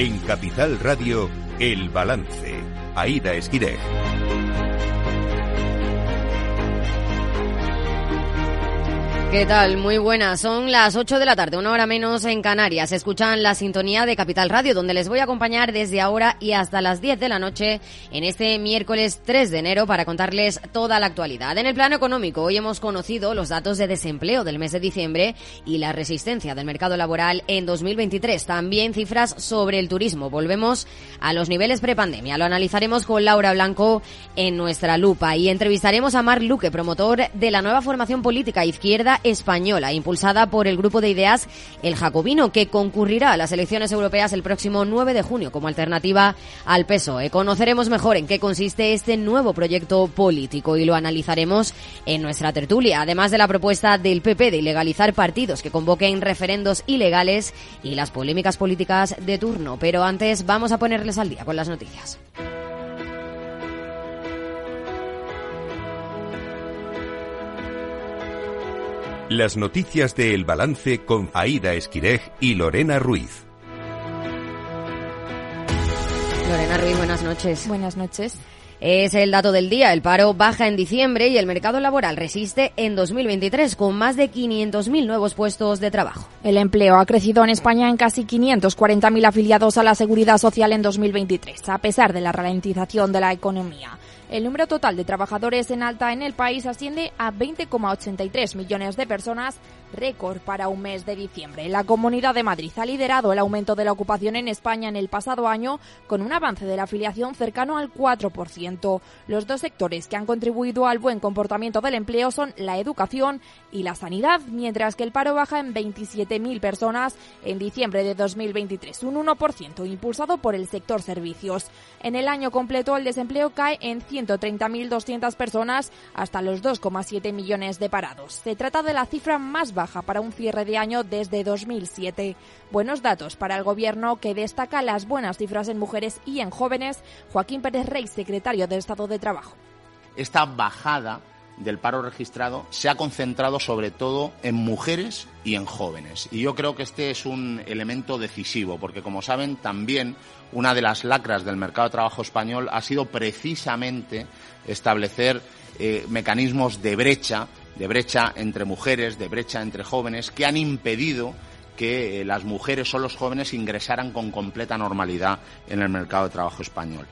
En Capital Radio, El Balance. Aida Esquireg. ¿Qué tal? Muy buenas. Son las 8 de la tarde, una hora menos en Canarias. Escuchan la sintonía de Capital Radio, donde les voy a acompañar desde ahora y hasta las 10 de la noche en este miércoles 3 de enero para contarles toda la actualidad. En el plano económico, hoy hemos conocido los datos de desempleo del mes de diciembre y la resistencia del mercado laboral en 2023. También cifras sobre el turismo. Volvemos a los niveles prepandemia. Lo analizaremos con Laura Blanco en nuestra lupa y entrevistaremos a Marc Luque, promotor de la nueva formación política izquierda española, impulsada por el grupo de ideas El Jacobino, que concurrirá a las elecciones europeas el próximo 9 de junio como alternativa al PSOE. Conoceremos mejor en qué consiste este nuevo proyecto político y lo analizaremos en nuestra tertulia, además de la propuesta del PP de ilegalizar partidos que convoquen referendos ilegales y las polémicas políticas de turno. Pero antes vamos a ponerles al día con las noticias. Las noticias de El Balance con Aida Esquirej y Lorena Ruiz. Lorena Ruiz, buenas noches. Buenas noches. Es el dato del día. El paro baja en diciembre y el mercado laboral resiste en 2023 con más de 500.000 nuevos puestos de trabajo. El empleo ha crecido en España en casi 540.000 afiliados a la seguridad social en 2023, a pesar de la ralentización de la economía. El número total de trabajadores en alta en el país asciende a 20,83 millones de personas, récord para un mes de diciembre. La Comunidad de Madrid ha liderado el aumento de la ocupación en España en el pasado año con un avance de la afiliación cercano al 4%. Los dos sectores que han contribuido al buen comportamiento del empleo son la educación y la sanidad, mientras que el paro baja en 27.000 personas en diciembre de 2023, un 1% impulsado por el sector servicios. En el año completo el desempleo cae en 130.200 personas hasta los 2,7 millones de parados. Se trata de la cifra más baja para un cierre de año desde 2007. Buenos datos para el Gobierno que destaca las buenas cifras en mujeres y en jóvenes. Joaquín Pérez Rey, secretario del Estado de Trabajo. Esta bajada del paro registrado se ha concentrado sobre todo en mujeres y en jóvenes. Y yo creo que este es un elemento decisivo, porque como saben, también una de las lacras del mercado de trabajo español ha sido precisamente establecer eh, mecanismos de brecha, de brecha entre mujeres, de brecha entre jóvenes, que han impedido que eh, las mujeres o los jóvenes ingresaran con completa normalidad en el mercado de trabajo español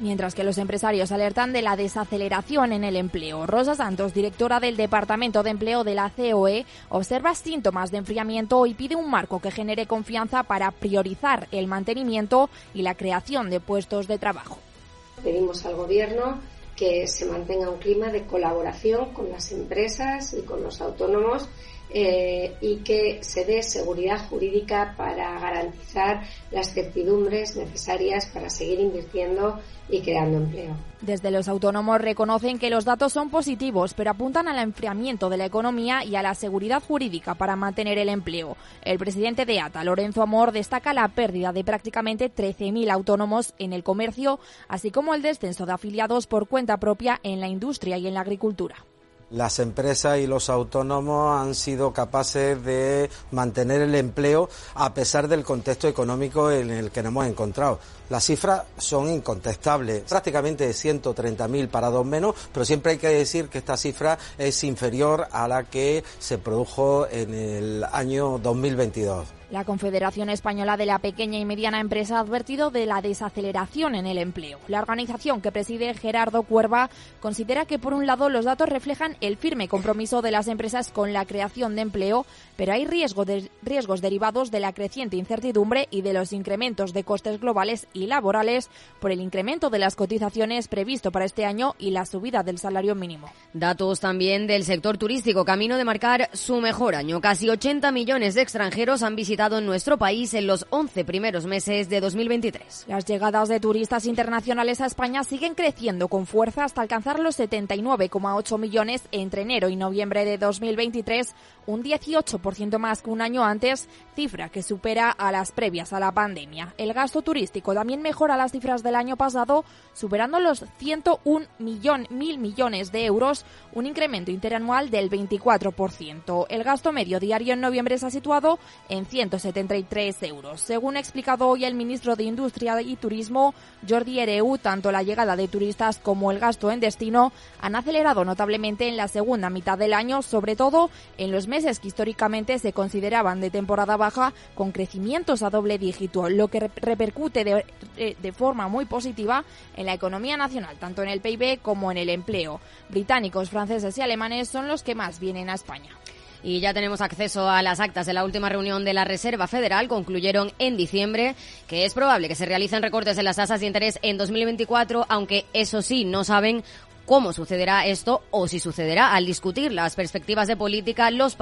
mientras que los empresarios alertan de la desaceleración en el empleo. Rosa Santos, directora del Departamento de Empleo de la COE, observa síntomas de enfriamiento y pide un marco que genere confianza para priorizar el mantenimiento y la creación de puestos de trabajo. Pedimos al Gobierno que se mantenga un clima de colaboración con las empresas y con los autónomos eh, y que se dé seguridad jurídica para garantizar las certidumbres necesarias para seguir invirtiendo y creando empleo. Desde los autónomos reconocen que los datos son positivos, pero apuntan al enfriamiento de la economía y a la seguridad jurídica para mantener el empleo. El presidente de ATA, Lorenzo Amor, destaca la pérdida de prácticamente 13.000 autónomos en el comercio, así como el descenso de afiliados por cuenta propia en la industria y en la agricultura las empresas y los autónomos han sido capaces de mantener el empleo a pesar del contexto económico en el que nos hemos encontrado. Las cifras son incontestables, prácticamente 130.000 parados menos, pero siempre hay que decir que esta cifra es inferior a la que se produjo en el año 2022. La Confederación Española de la Pequeña y Mediana Empresa ha advertido de la desaceleración en el empleo. La organización que preside Gerardo Cuerva considera que, por un lado, los datos reflejan el firme compromiso de las empresas con la creación de empleo, pero hay riesgo de, riesgos derivados de la creciente incertidumbre y de los incrementos de costes globales y laborales por el incremento de las cotizaciones previsto para este año y la subida del salario mínimo. Datos también del sector turístico, camino de marcar su mejor año. Casi 80 millones de extranjeros han visitado en nuestro país en los 11 primeros meses de 2023. Las llegadas de turistas internacionales a España siguen creciendo con fuerza hasta alcanzar los 79,8 millones entre enero y noviembre de 2023, un 18% más que un año antes, cifra que supera a las previas a la pandemia. El gasto turístico también mejora las cifras del año pasado, superando los 101 millón, mil millones de euros, un incremento interanual del 24%. El gasto medio diario en noviembre se ha situado en 100 573 euros. Según ha explicado hoy el ministro de Industria y Turismo, Jordi Ereu, tanto la llegada de turistas como el gasto en destino han acelerado notablemente en la segunda mitad del año, sobre todo en los meses que históricamente se consideraban de temporada baja con crecimientos a doble dígito, lo que repercute eh, de forma muy positiva en la economía nacional, tanto en el PIB como en el empleo. Británicos, franceses y alemanes son los que más vienen a España y ya tenemos acceso a las actas de la última reunión de la Reserva Federal. Concluyeron en diciembre que es probable que se realicen recortes en las tasas de interés en 2024, aunque eso sí, no saben cómo sucederá esto o si sucederá. Al discutir las perspectivas de política, los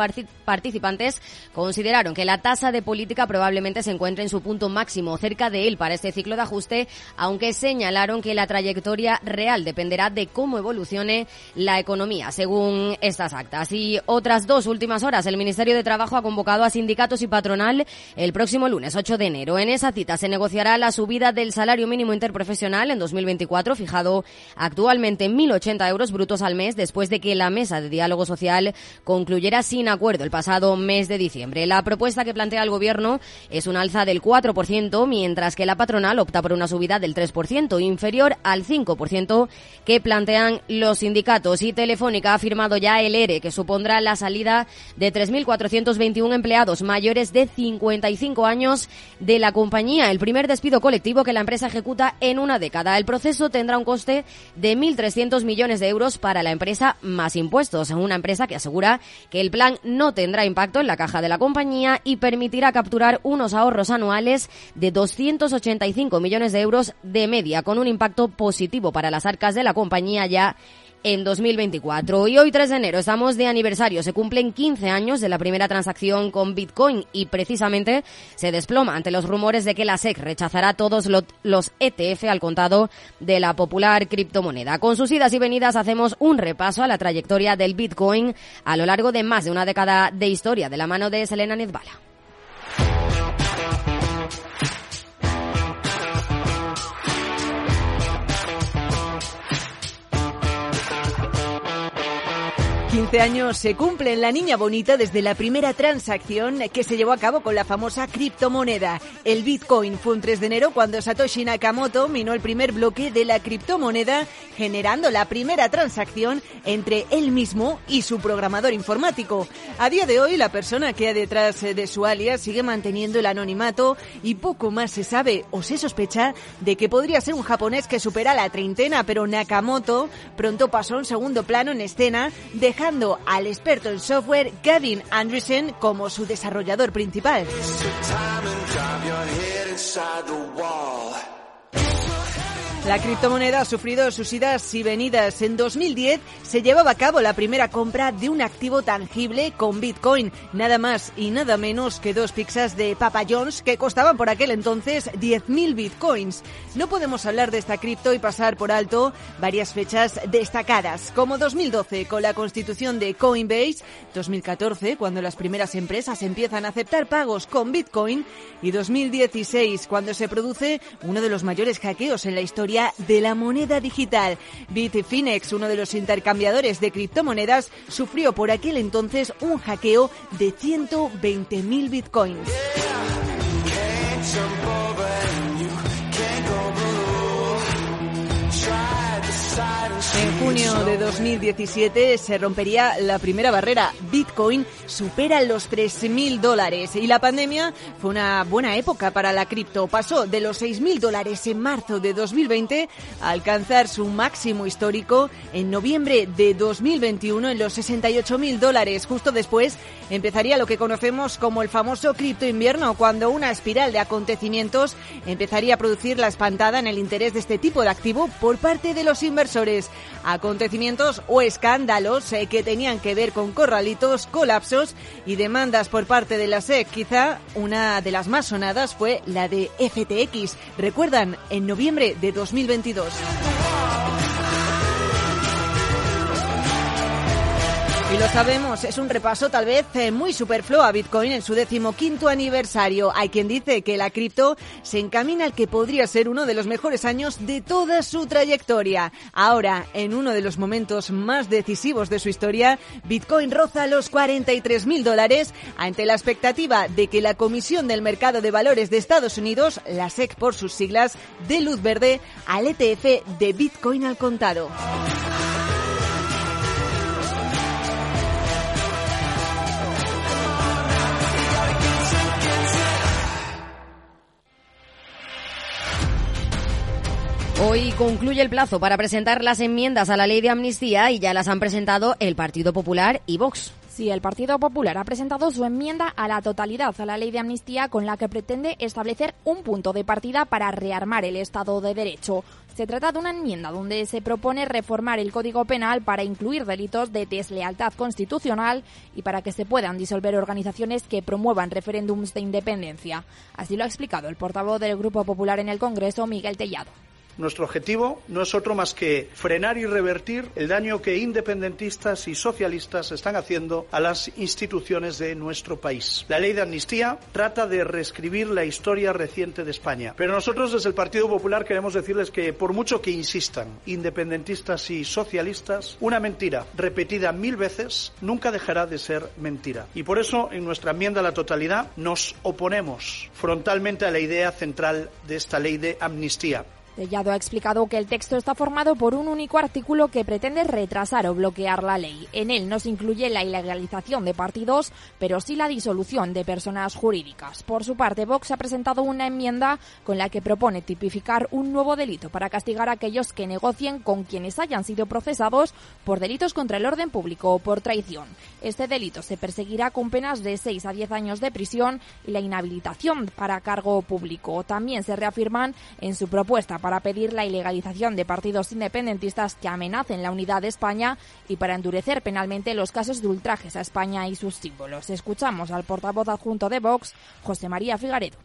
participantes consideraron que la tasa de política probablemente se encuentre en su punto máximo, cerca de él para este ciclo de ajuste, aunque señalaron que la trayectoria real dependerá de cómo evolucione la economía, según estas actas. Y otras dos últimas horas, el Ministerio de Trabajo ha convocado a sindicatos y patronal el próximo lunes 8 de enero. En esa cita se negociará la subida del salario mínimo interprofesional en 2024, fijado actualmente en 1.000 80 euros brutos al mes después de que la mesa de diálogo social concluyera sin acuerdo el pasado mes de diciembre. La propuesta que plantea el gobierno es un alza del 4%, mientras que la patronal opta por una subida del 3%, inferior al 5% que plantean los sindicatos. Y Telefónica ha firmado ya el ERE, que supondrá la salida de 3.421 empleados mayores de 55 años de la compañía, el primer despido colectivo que la empresa ejecuta en una década. El proceso tendrá un coste de 1.300 millones de euros para la empresa más impuestos. Una empresa que asegura que el plan no tendrá impacto en la caja de la compañía y permitirá capturar unos ahorros anuales de 285 millones de euros de media, con un impacto positivo para las arcas de la compañía ya en 2024. Y hoy 3 de enero estamos de aniversario. Se cumplen 15 años de la primera transacción con Bitcoin y precisamente se desploma ante los rumores de que la SEC rechazará todos los ETF al contado de la popular criptomoneda. Con sus idas y venidas hacemos un repaso a la trayectoria del Bitcoin a lo largo de más de una década de historia de la mano de Selena Nezbala. 15 años se cumplen la niña bonita desde la primera transacción que se llevó a cabo con la famosa criptomoneda. El Bitcoin fue un 3 de enero cuando Satoshi Nakamoto minó el primer bloque de la criptomoneda, generando la primera transacción entre él mismo y su programador informático. A día de hoy, la persona que hay detrás de su alias sigue manteniendo el anonimato y poco más se sabe o se sospecha de que podría ser un japonés que supera la treintena, pero Nakamoto pronto pasó a un segundo plano en escena, dejando al experto en software Gavin Anderson como su desarrollador principal. La criptomoneda ha sufrido sus idas y venidas. En 2010 se llevaba a cabo la primera compra de un activo tangible con Bitcoin, nada más y nada menos que dos pizzas de Papa John's que costaban por aquel entonces 10.000 Bitcoins. No podemos hablar de esta cripto y pasar por alto varias fechas destacadas, como 2012 con la constitución de Coinbase, 2014 cuando las primeras empresas empiezan a aceptar pagos con Bitcoin y 2016 cuando se produce uno de los mayores hackeos en la historia de la moneda digital. Bitfinex, uno de los intercambiadores de criptomonedas, sufrió por aquel entonces un hackeo de 120.000 bitcoins. En junio de 2017 se rompería la primera barrera. Bitcoin supera los 3.000 dólares y la pandemia fue una buena época para la cripto. Pasó de los 6.000 dólares en marzo de 2020 a alcanzar su máximo histórico en noviembre de 2021 en los 68.000 dólares. Justo después empezaría lo que conocemos como el famoso cripto invierno, cuando una espiral de acontecimientos empezaría a producir la espantada en el interés de este tipo de activo por parte de los inversores acontecimientos o escándalos eh, que tenían que ver con corralitos, colapsos y demandas por parte de la SEC. Quizá una de las más sonadas fue la de FTX. Recuerdan, en noviembre de 2022. Y lo sabemos, es un repaso tal vez eh, muy superfluo a Bitcoin en su decimoquinto aniversario. Hay quien dice que la cripto se encamina al que podría ser uno de los mejores años de toda su trayectoria. Ahora, en uno de los momentos más decisivos de su historia, Bitcoin roza los 43 mil dólares ante la expectativa de que la Comisión del Mercado de Valores de Estados Unidos, la SEC por sus siglas, dé luz verde al ETF de Bitcoin al contado. Hoy concluye el plazo para presentar las enmiendas a la ley de amnistía y ya las han presentado el Partido Popular y Vox. Sí, el Partido Popular ha presentado su enmienda a la totalidad a la ley de amnistía con la que pretende establecer un punto de partida para rearmar el Estado de Derecho. Se trata de una enmienda donde se propone reformar el Código Penal para incluir delitos de deslealtad constitucional y para que se puedan disolver organizaciones que promuevan referéndums de independencia. Así lo ha explicado el portavoz del Grupo Popular en el Congreso, Miguel Tellado. Nuestro objetivo no es otro más que frenar y revertir el daño que independentistas y socialistas están haciendo a las instituciones de nuestro país. La ley de amnistía trata de reescribir la historia reciente de España. Pero nosotros desde el Partido Popular queremos decirles que por mucho que insistan independentistas y socialistas, una mentira repetida mil veces nunca dejará de ser mentira. Y por eso en nuestra enmienda a la totalidad nos oponemos frontalmente a la idea central de esta ley de amnistía. Tellado ha explicado que el texto está formado por un único artículo que pretende retrasar o bloquear la ley. En él no se incluye la ilegalización de partidos, pero sí la disolución de personas jurídicas. Por su parte, Vox ha presentado una enmienda con la que propone tipificar un nuevo delito para castigar a aquellos que negocien con quienes hayan sido procesados por delitos contra el orden público o por traición. Este delito se perseguirá con penas de 6 a 10 años de prisión y la inhabilitación para cargo público. También se reafirman en su propuesta para pedir la ilegalización de partidos independentistas que amenacen la unidad de España y para endurecer penalmente los casos de ultrajes a España y sus símbolos. Escuchamos al portavoz adjunto de Vox, José María Figaredo.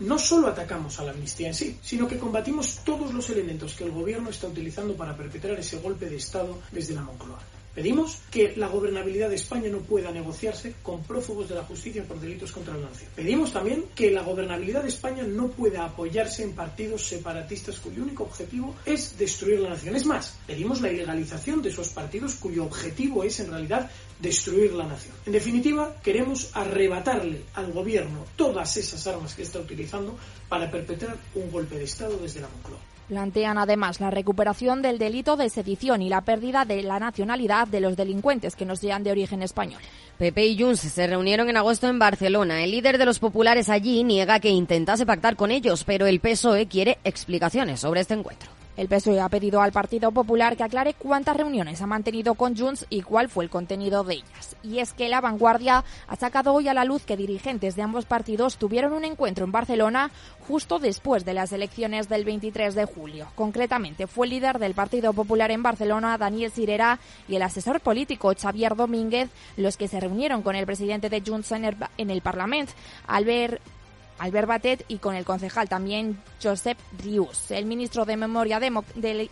No solo atacamos a la amnistía en sí, sino que combatimos todos los elementos que el gobierno está utilizando para perpetrar ese golpe de Estado desde la Moncloa. Pedimos que la gobernabilidad de España no pueda negociarse con prófugos de la justicia por delitos contra la nación. Pedimos también que la gobernabilidad de España no pueda apoyarse en partidos separatistas cuyo único objetivo es destruir la nación. Es más, pedimos la ilegalización de esos partidos cuyo objetivo es en realidad destruir la nación. En definitiva, queremos arrebatarle al gobierno todas esas armas que está utilizando para perpetrar un golpe de Estado desde la Moncloa. Plantean además la recuperación del delito de sedición y la pérdida de la nacionalidad de los delincuentes que no sean de origen español. Pepe y Junts se reunieron en agosto en Barcelona. El líder de los populares allí niega que intentase pactar con ellos, pero el PSOE quiere explicaciones sobre este encuentro. El PSOE ha pedido al Partido Popular que aclare cuántas reuniones ha mantenido con Junts y cuál fue el contenido de ellas. Y es que la vanguardia ha sacado hoy a la luz que dirigentes de ambos partidos tuvieron un encuentro en Barcelona justo después de las elecciones del 23 de julio. Concretamente, fue el líder del Partido Popular en Barcelona, Daniel Sirera, y el asesor político Xavier Domínguez los que se reunieron con el presidente de Junts en el, en el Parlamento, Albert Albert Batet y con el concejal también Josep Rius. El ministro de Memoria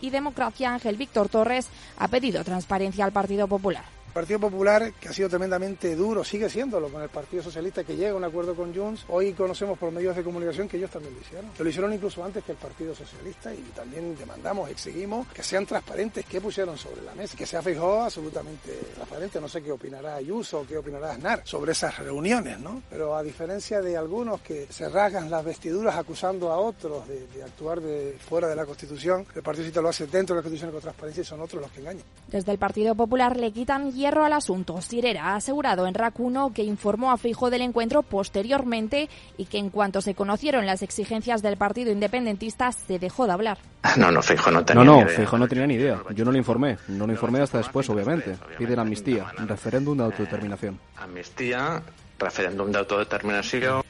y Democracia, Ángel Víctor Torres, ha pedido transparencia al Partido Popular. Partido Popular, que ha sido tremendamente duro, sigue siéndolo con el Partido Socialista, que llega a un acuerdo con Junts. Hoy conocemos por medios de comunicación que ellos también lo hicieron. lo hicieron incluso antes que el Partido Socialista y también demandamos, exigimos que sean transparentes, qué pusieron sobre la mesa, que sea fijó absolutamente transparente. No sé qué opinará Ayuso qué opinará Aznar sobre esas reuniones, ¿no? Pero a diferencia de algunos que se rasgan las vestiduras acusando a otros de, de actuar de fuera de la Constitución, el Partido Socialista lo hace dentro de la Constitución con transparencia y son otros los que engañan. Desde el Partido Popular le quitan hierro al asunto. Sirera ha asegurado en RAC 1 que informó a Fijo del encuentro posteriormente y que en cuanto se conocieron las exigencias del Partido Independentista se dejó de hablar. No, no, Fijo no tenía no, no, ni idea. Fijo no tenía ni idea. Yo no lo informé. No lo informé hasta después, obviamente. Piden amnistía, referéndum de autodeterminación. Amnistía, referéndum de autodeterminación.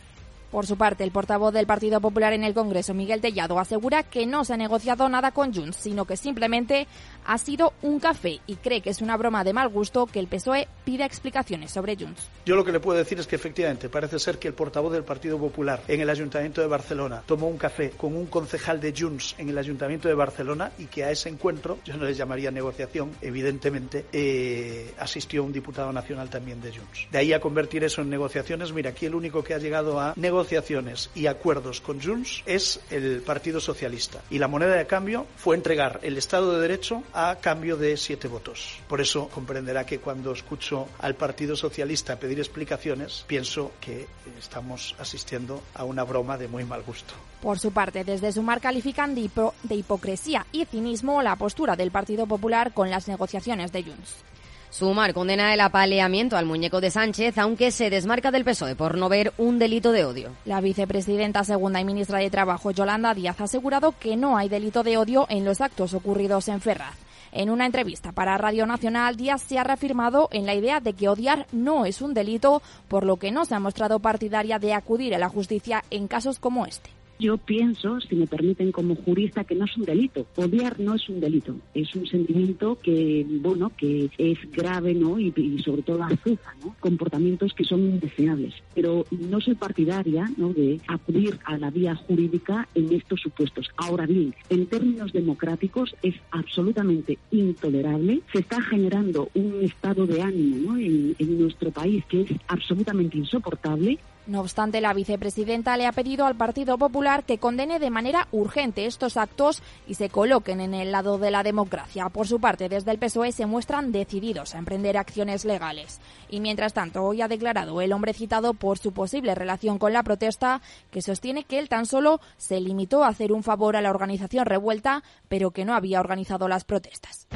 Por su parte, el portavoz del Partido Popular en el Congreso, Miguel Tellado, asegura que no se ha negociado nada con Junts, sino que simplemente ha sido un café y cree que es una broma de mal gusto que el PSOE pida explicaciones sobre Junts. Yo lo que le puedo decir es que efectivamente parece ser que el portavoz del Partido Popular en el Ayuntamiento de Barcelona tomó un café con un concejal de Junts en el Ayuntamiento de Barcelona y que a ese encuentro, yo no les llamaría negociación, evidentemente, eh, asistió un diputado nacional también de Junts. De ahí a convertir eso en negociaciones, mira, aquí el único que ha llegado a negociaciones y acuerdos con Junts es el Partido Socialista. Y la moneda de cambio fue entregar el Estado de Derecho a cambio de siete votos. Por eso comprenderá que cuando escucho al Partido Socialista pedir explicaciones, pienso que estamos asistiendo a una broma de muy mal gusto. Por su parte, desde Sumar califican de, de hipocresía y cinismo la postura del Partido Popular con las negociaciones de Junts. Sumar condena el apaleamiento al muñeco de Sánchez, aunque se desmarca del PSOE por no ver un delito de odio. La vicepresidenta segunda y ministra de Trabajo, Yolanda Díaz, ha asegurado que no hay delito de odio en los actos ocurridos en Ferraz. En una entrevista para Radio Nacional, Díaz se ha reafirmado en la idea de que odiar no es un delito, por lo que no se ha mostrado partidaria de acudir a la justicia en casos como este. Yo pienso, si me permiten como jurista, que no es un delito. Odiar no es un delito. Es un sentimiento que, bueno, que es grave, ¿no? Y, sobre todo azuzа, ¿no? Comportamientos que son indeseables. Pero no soy partidaria, ¿no? De acudir a la vía jurídica en estos supuestos. Ahora bien, en términos democráticos es absolutamente intolerable. Se está generando un estado de ánimo, ¿no? En nuestro país que es absolutamente insoportable no obstante, la vicepresidenta le ha pedido al Partido Popular que condene de manera urgente estos actos y se coloquen en el lado de la democracia. Por su parte, desde el PSOE se muestran decididos a emprender acciones legales. Y mientras tanto, hoy ha declarado el hombre citado por su posible relación con la protesta, que sostiene que él tan solo se limitó a hacer un favor a la organización revuelta, pero que no había organizado las protestas.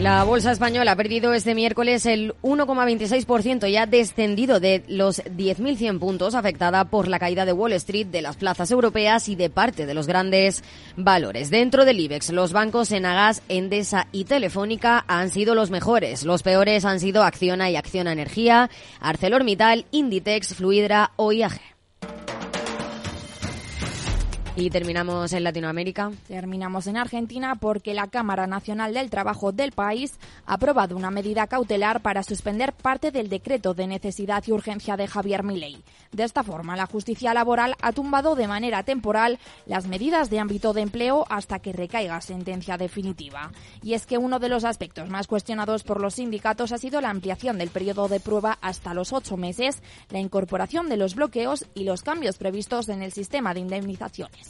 La bolsa española ha perdido este miércoles el 1,26% y ha descendido de los 10.100 puntos afectada por la caída de Wall Street, de las plazas europeas y de parte de los grandes valores. Dentro del IBEX, los bancos Enagas, Endesa y Telefónica han sido los mejores. Los peores han sido Acciona y Acciona Energía, ArcelorMittal, Inditex, Fluidra o IAG. Y terminamos en Latinoamérica. Terminamos en Argentina porque la Cámara Nacional del Trabajo del país ha aprobado una medida cautelar para suspender parte del decreto de necesidad y urgencia de Javier Milei. De esta forma, la justicia laboral ha tumbado de manera temporal las medidas de ámbito de empleo hasta que recaiga sentencia definitiva. Y es que uno de los aspectos más cuestionados por los sindicatos ha sido la ampliación del periodo de prueba hasta los ocho meses, la incorporación de los bloqueos y los cambios previstos en el sistema de indemnizaciones.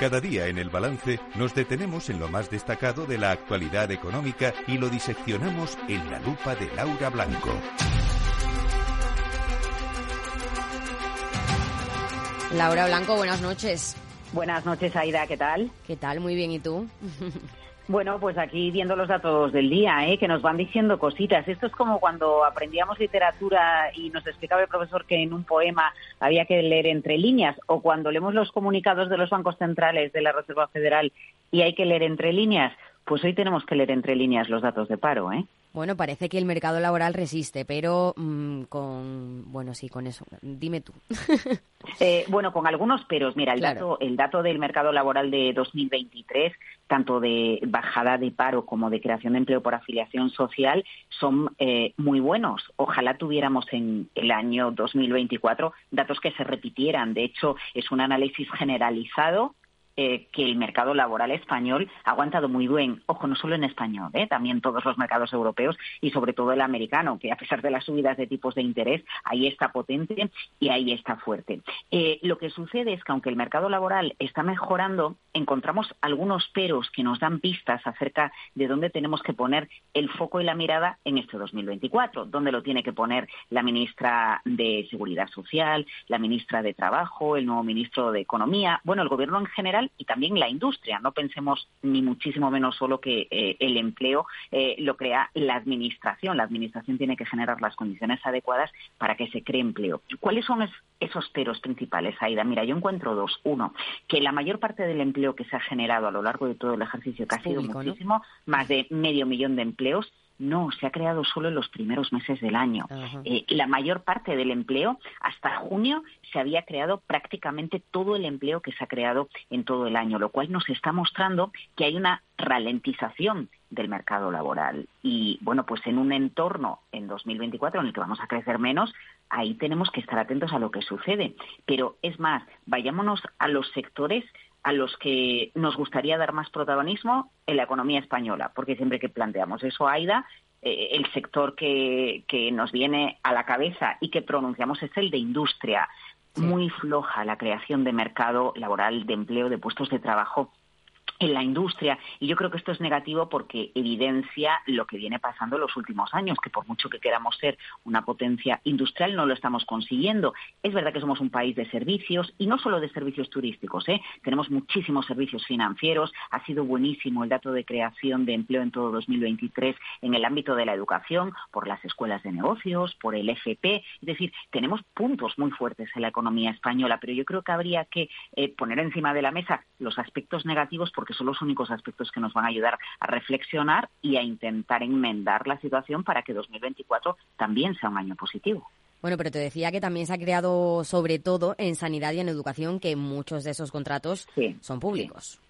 Cada día en el balance nos detenemos en lo más destacado de la actualidad económica y lo diseccionamos en la lupa de Laura Blanco. Laura Blanco, buenas noches. Buenas noches, Aida, ¿qué tal? ¿Qué tal? Muy bien, ¿y tú? Bueno, pues aquí viendo los datos del día, ¿eh? que nos van diciendo cositas. Esto es como cuando aprendíamos literatura y nos explicaba el profesor que en un poema había que leer entre líneas, o cuando leemos los comunicados de los bancos centrales de la Reserva Federal y hay que leer entre líneas. Pues hoy tenemos que leer entre líneas los datos de paro, ¿eh? Bueno, parece que el mercado laboral resiste, pero mm, con, bueno, sí, con eso. Dime tú. Eh, bueno, con algunos peros. Mira, el, dato, el dato del mercado laboral de 2023, tanto de bajada de paro como de creación de empleo por afiliación social, son eh, muy buenos. Ojalá tuviéramos en el año 2024 datos que se repitieran. De hecho, es un análisis generalizado eh, que el mercado laboral español ha aguantado muy bien. Ojo, no solo en español, ¿eh? también todos los mercados europeos y sobre todo el americano, que a pesar de las subidas de tipos de interés, ahí está potente y ahí está fuerte. Eh, lo que sucede es que aunque el mercado laboral está mejorando, encontramos algunos peros que nos dan pistas acerca de dónde tenemos que poner el foco y la mirada en este 2024, dónde lo tiene que poner la ministra de Seguridad Social, la ministra de Trabajo, el nuevo ministro de Economía, bueno, el gobierno en general y también la industria. No pensemos ni muchísimo menos solo que eh, el empleo eh, lo crea la administración. La administración tiene que generar las condiciones adecuadas para que se cree empleo. ¿Cuáles son esos peros principales, Aida? Mira, yo encuentro dos. Uno, que la mayor parte del empleo que se ha generado a lo largo de todo el ejercicio, que ha sido muchísimo, más de medio millón de empleos, no, se ha creado solo en los primeros meses del año. Eh, la mayor parte del empleo, hasta junio, se había creado prácticamente todo el empleo que se ha creado en todo el año, lo cual nos está mostrando que hay una ralentización del mercado laboral. Y bueno, pues en un entorno en 2024 en el que vamos a crecer menos, ahí tenemos que estar atentos a lo que sucede. Pero es más, vayámonos a los sectores a los que nos gustaría dar más protagonismo en la economía española, porque siempre que planteamos eso, Aida, eh, el sector que, que, nos viene a la cabeza y que pronunciamos es el de industria. Muy floja la creación de mercado laboral, de empleo, de puestos de trabajo en la industria. Y yo creo que esto es negativo porque evidencia lo que viene pasando en los últimos años, que por mucho que queramos ser una potencia industrial, no lo estamos consiguiendo. Es verdad que somos un país de servicios y no solo de servicios turísticos. ¿eh? Tenemos muchísimos servicios financieros. Ha sido buenísimo el dato de creación de empleo en todo 2023 en el ámbito de la educación, por las escuelas de negocios, por el FP. Es decir, tenemos puntos muy fuertes en la economía española, pero yo creo que habría que eh, poner encima de la mesa los aspectos negativos porque son los únicos aspectos que nos van a ayudar a reflexionar y a intentar enmendar la situación para que 2024 también sea un año positivo. Bueno, pero te decía que también se ha creado, sobre todo en sanidad y en educación, que muchos de esos contratos son públicos.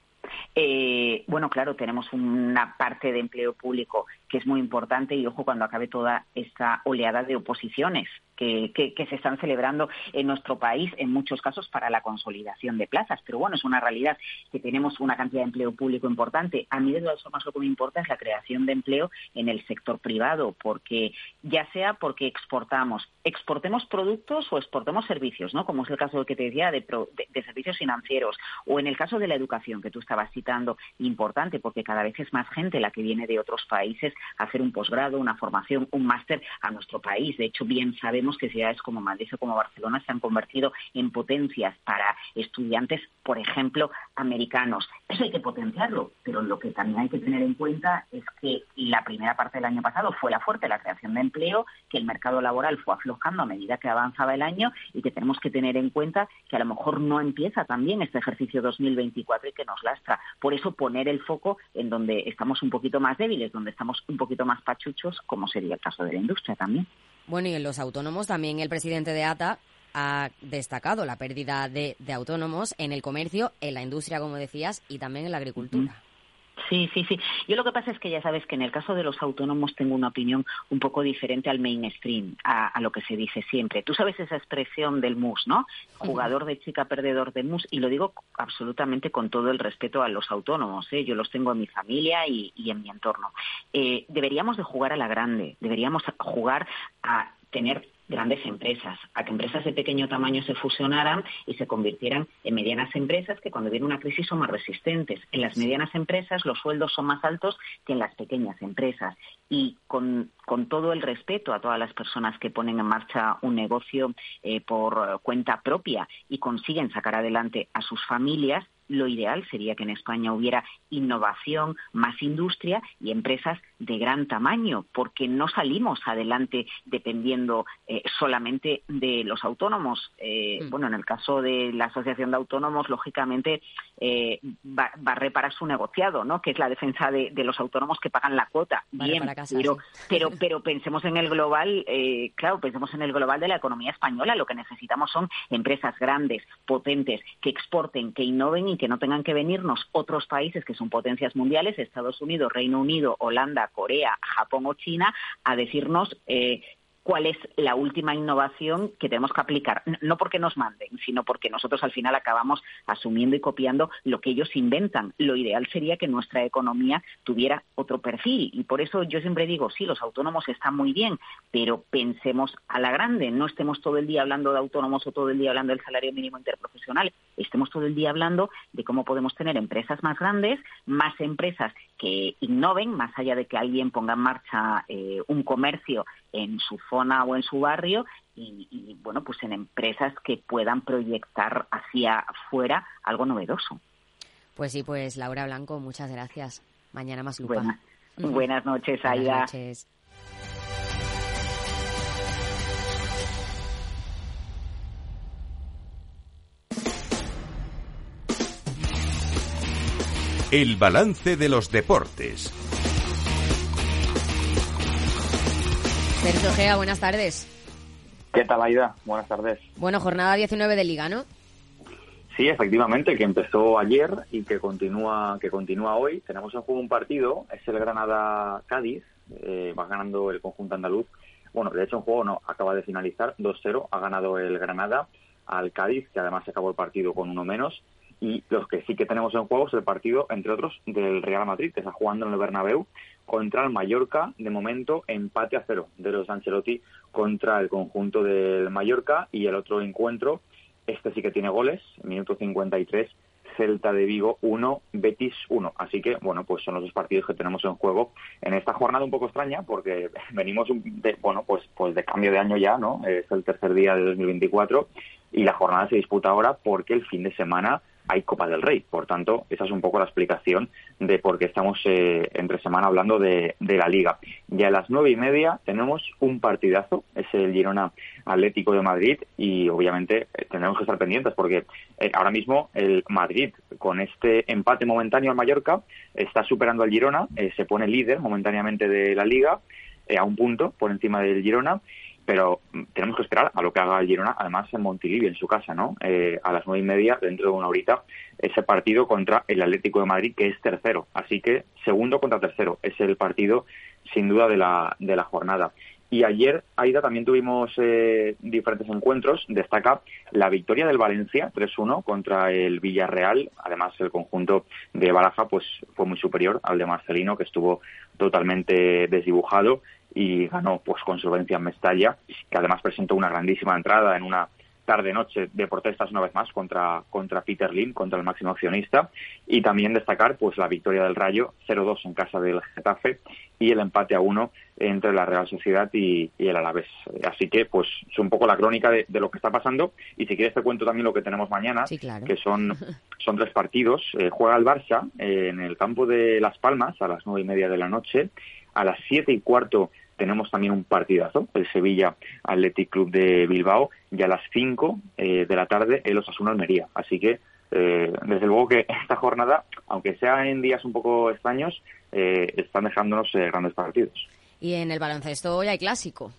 Eh, bueno, claro, tenemos una parte de empleo público que es muy importante y ojo cuando acabe toda esta oleada de oposiciones que, se están celebrando en nuestro país, en muchos casos para la consolidación de plazas. Pero bueno, es una realidad que tenemos una cantidad de empleo público importante. A mí, de todas formas, lo que me importa es la creación de empleo en el sector privado, porque ya sea porque exportamos, exportemos productos o exportemos servicios, ¿no? Como es el caso que te decía de, de servicios financieros, o en el caso de la educación que tú estabas citando, importante, porque cada vez es más gente la que viene de otros países hacer un posgrado, una formación, un máster a nuestro país. De hecho, bien sabemos que ciudades como Madrid o como Barcelona se han convertido en potencias para estudiantes, por ejemplo, americanos. Eso hay que potenciarlo, pero lo que también hay que tener en cuenta es que la primera parte del año pasado fue la fuerte, la creación de empleo, que el mercado laboral fue aflojando a medida que avanzaba el año y que tenemos que tener en cuenta que a lo mejor no empieza también este ejercicio 2024 y que nos lastra. Por eso poner el foco en donde estamos un poquito más débiles, donde estamos un poquito más pachuchos, como sería el caso de la industria también. Bueno, y en los autónomos también el presidente de ATA ha destacado la pérdida de, autónomos en el comercio, en la industria, como decías, y también en la agricultura. Sí, sí, sí. Yo lo que pasa es que ya sabes que en el caso de los autónomos tengo una opinión un poco diferente al mainstream, a, lo que se dice siempre. Tú sabes esa expresión del mus, ¿no? Jugador de chica, perdedor de mus, y lo digo absolutamente con todo el respeto a los autónomos. ¿eh? Yo los tengo en mi familia y, en mi entorno. Eh, deberíamos de jugar a la grande, deberíamos jugar a tener grandes empresas, a que empresas de pequeño tamaño se fusionaran y se convirtieran en medianas empresas que cuando viene una crisis son más resistentes. En las medianas empresas los sueldos son más altos que en las pequeñas empresas. Y con, todo el respeto a todas las personas que ponen en marcha un negocio eh, por cuenta propia y consiguen sacar adelante a sus familias, lo ideal sería que en España hubiera innovación, más industria y empresas de gran tamaño, porque no salimos adelante dependiendo eh, solamente de los autónomos. Eh, mm. Bueno, en el caso de la Asociación de Autónomos, lógicamente eh, va, a reparar su negociado, ¿no? Que es la defensa de, los autónomos que pagan la cuota. Bien, pero, pero, pero pensemos en el global, claro, pensemos en el global de la economía española. Lo que necesitamos son empresas grandes, potentes, que exporten, que innoven y que no tengan que venirnos otros países que son potencias mundiales, Estados Unidos, Reino Unido, Holanda, Corea, Japón o China, a decirnos eh, cuál es la última innovación que tenemos que aplicar. No porque nos manden, sino porque nosotros al final acabamos asumiendo y copiando lo que ellos inventan. Lo ideal sería que nuestra economía tuviera otro perfil. Y por eso yo siempre digo, sí, los autónomos están muy bien, pero pensemos a la grande. No estemos todo el día hablando de autónomos o todo el día hablando del salario mínimo interprofesional. Estemos todo el día hablando de cómo podemos tener empresas más grandes, más empresas que innoven, más allá de que alguien ponga en marcha eh, un comercio en su zona o en su barrio y, bueno, pues en empresas que puedan proyectar hacia afuera algo novedoso. Pues sí, pues Laura Blanco, muchas gracias. Mañana más lupa. buenas noches, Aida. Buenas noches. El balance de los deportes. Sergio Gea, buenas tardes. ¿Qué tal, Aida? Buenas tardes. Bueno, jornada 19 de Liga, ¿no? Sí, efectivamente, que empezó ayer y que continúa que continúa hoy. Tenemos en juego un partido, es el Granada-Cádiz, eh, va ganando el conjunto andaluz. Bueno, de hecho, en juego no, acaba de finalizar 2-0, ha ganado el Granada al Cádiz, que además se acabó el partido con uno menos. Y los que sí que tenemos en juego es el partido, entre otros, del Real Madrid, que está jugando en el Bernabéu contra el Mallorca, de momento empate a cero de los Ancelotti contra el conjunto del Mallorca y el otro encuentro, este sí que tiene goles, minuto 53, Celta de Vigo 1, Betis 1. Así que, bueno, pues son los dos partidos que tenemos en juego en esta jornada un poco extraña porque venimos de, bueno, pues, pues de cambio de año ya, ¿no? Es el tercer día de 2024 y la jornada se disputa ahora porque el fin de semana hay Copa del Rey. Por tanto, esa es un poco la explicación de por qué estamos eh, entre semana hablando de, la Liga. Y a las nueve y media tenemos un partidazo, es el Girona Atlético de Madrid, y obviamente eh, tendremos que estar pendientes porque eh, ahora mismo el Madrid, con este empate momentáneo al Mallorca, está superando al Girona, se pone líder momentáneamente de la Liga, a un punto por encima del Girona pero tenemos que esperar a lo que haga el Girona, además en Montilivi, en su casa, ¿no? Eh, a las nueve y media, dentro de una horita, ese partido contra el Atlético de Madrid, que es tercero. Así que segundo contra tercero es el partido, sin duda, de la, de la jornada. Y ayer, Aida, también tuvimos eh, diferentes encuentros. Destaca la victoria del Valencia 3-1 contra el Villarreal. Además, el conjunto de Baraja pues, fue muy superior al de Marcelino, que estuvo totalmente desdibujado y ganó pues con solvencia en Mestalla, que además presentó una grandísima entrada en una tarde-noche de protestas una vez más contra, contra Peter Lim, contra el máximo accionista, y también destacar pues la victoria del Rayo 0-2 en casa del Getafe y el empate a 1 entre la Real Sociedad y, el Alavés. Así que pues es un poco la crónica de, lo que está pasando y si quieres te cuento también lo que tenemos mañana, que son, son tres partidos. Eh, juega el Barça eh, en el campo de Las Palmas a las nueve y media de la noche, a las siete y cuarto tenemos también un partidazo, el Sevilla Athletic Club de Bilbao, y a las 5 eh, de la tarde el Osasuna Almería. Así que, eh, desde luego que esta jornada, aunque sea en días un poco extraños, eh, están dejándonos grandes partidos. Y en el baloncesto hoy hay clásico.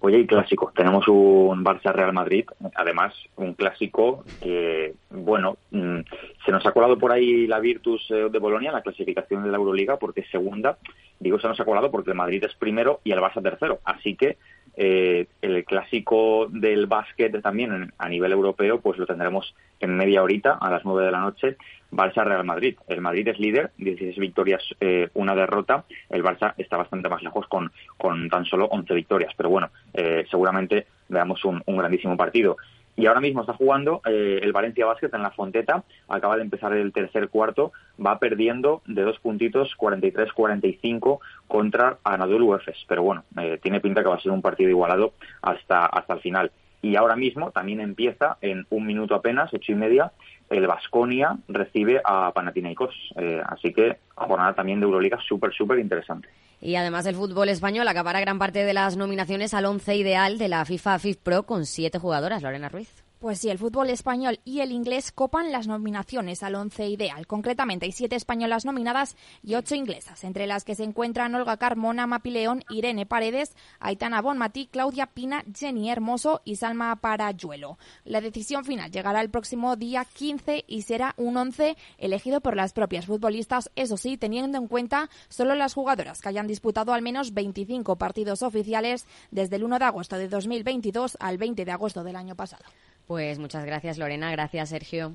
Hoy hay clásico. Tenemos un Barça-Real Madrid, además un clásico que, bueno, mm, se nos ha colado por ahí la Virtus de Bolonia, la clasificación de la Euroliga, porque es segunda Digo, se nos ha colado porque el Madrid es primero y el Barça tercero. Así que eh, el clásico del básquet también a nivel europeo, pues lo tendremos en media horita, a las nueve de la noche, Barça-Real Madrid. El Madrid es líder, 16 victorias, eh, una derrota. El Barça está bastante más lejos con, con tan solo 11 victorias. Pero bueno, eh, seguramente veamos un grandísimo partido. Y ahora mismo está jugando eh, el Valencia Basket en la Fonteta, acaba de empezar el tercer cuarto, va perdiendo de dos puntitos 43-45 contra Anadolu Efes. Pero bueno, eh, tiene pinta que va a ser un partido igualado hasta, hasta el final. Y ahora mismo también empieza en un minuto apenas, ocho y media, el Vasconia recibe a Panathinaikos. Eh, así que jornada también de Euroliga súper, súper interesante. Y además el fútbol español acabará gran parte de las nominaciones al once ideal de la FIFA FIFPro con siete jugadoras. Lorena Ruiz. Pues sí, el fútbol español y el inglés copan las nominaciones al once ideal. Concretamente hay siete españolas nominadas y ocho inglesas, entre las que se encuentran Olga Carmona, Mapileón, Irene Paredes, Aitana Bonmatí, Claudia Pina, Jenny Hermoso y Salma Parayuelo. La decisión final llegará el próximo día 15 y será un once elegido por las propias futbolistas, eso sí, teniendo en cuenta solo las jugadoras que hayan disputado al menos 25 partidos oficiales desde el 1 de agosto de 2022 al 20 de agosto del año pasado. Pues muchas gracias Lorena, gracias Sergio.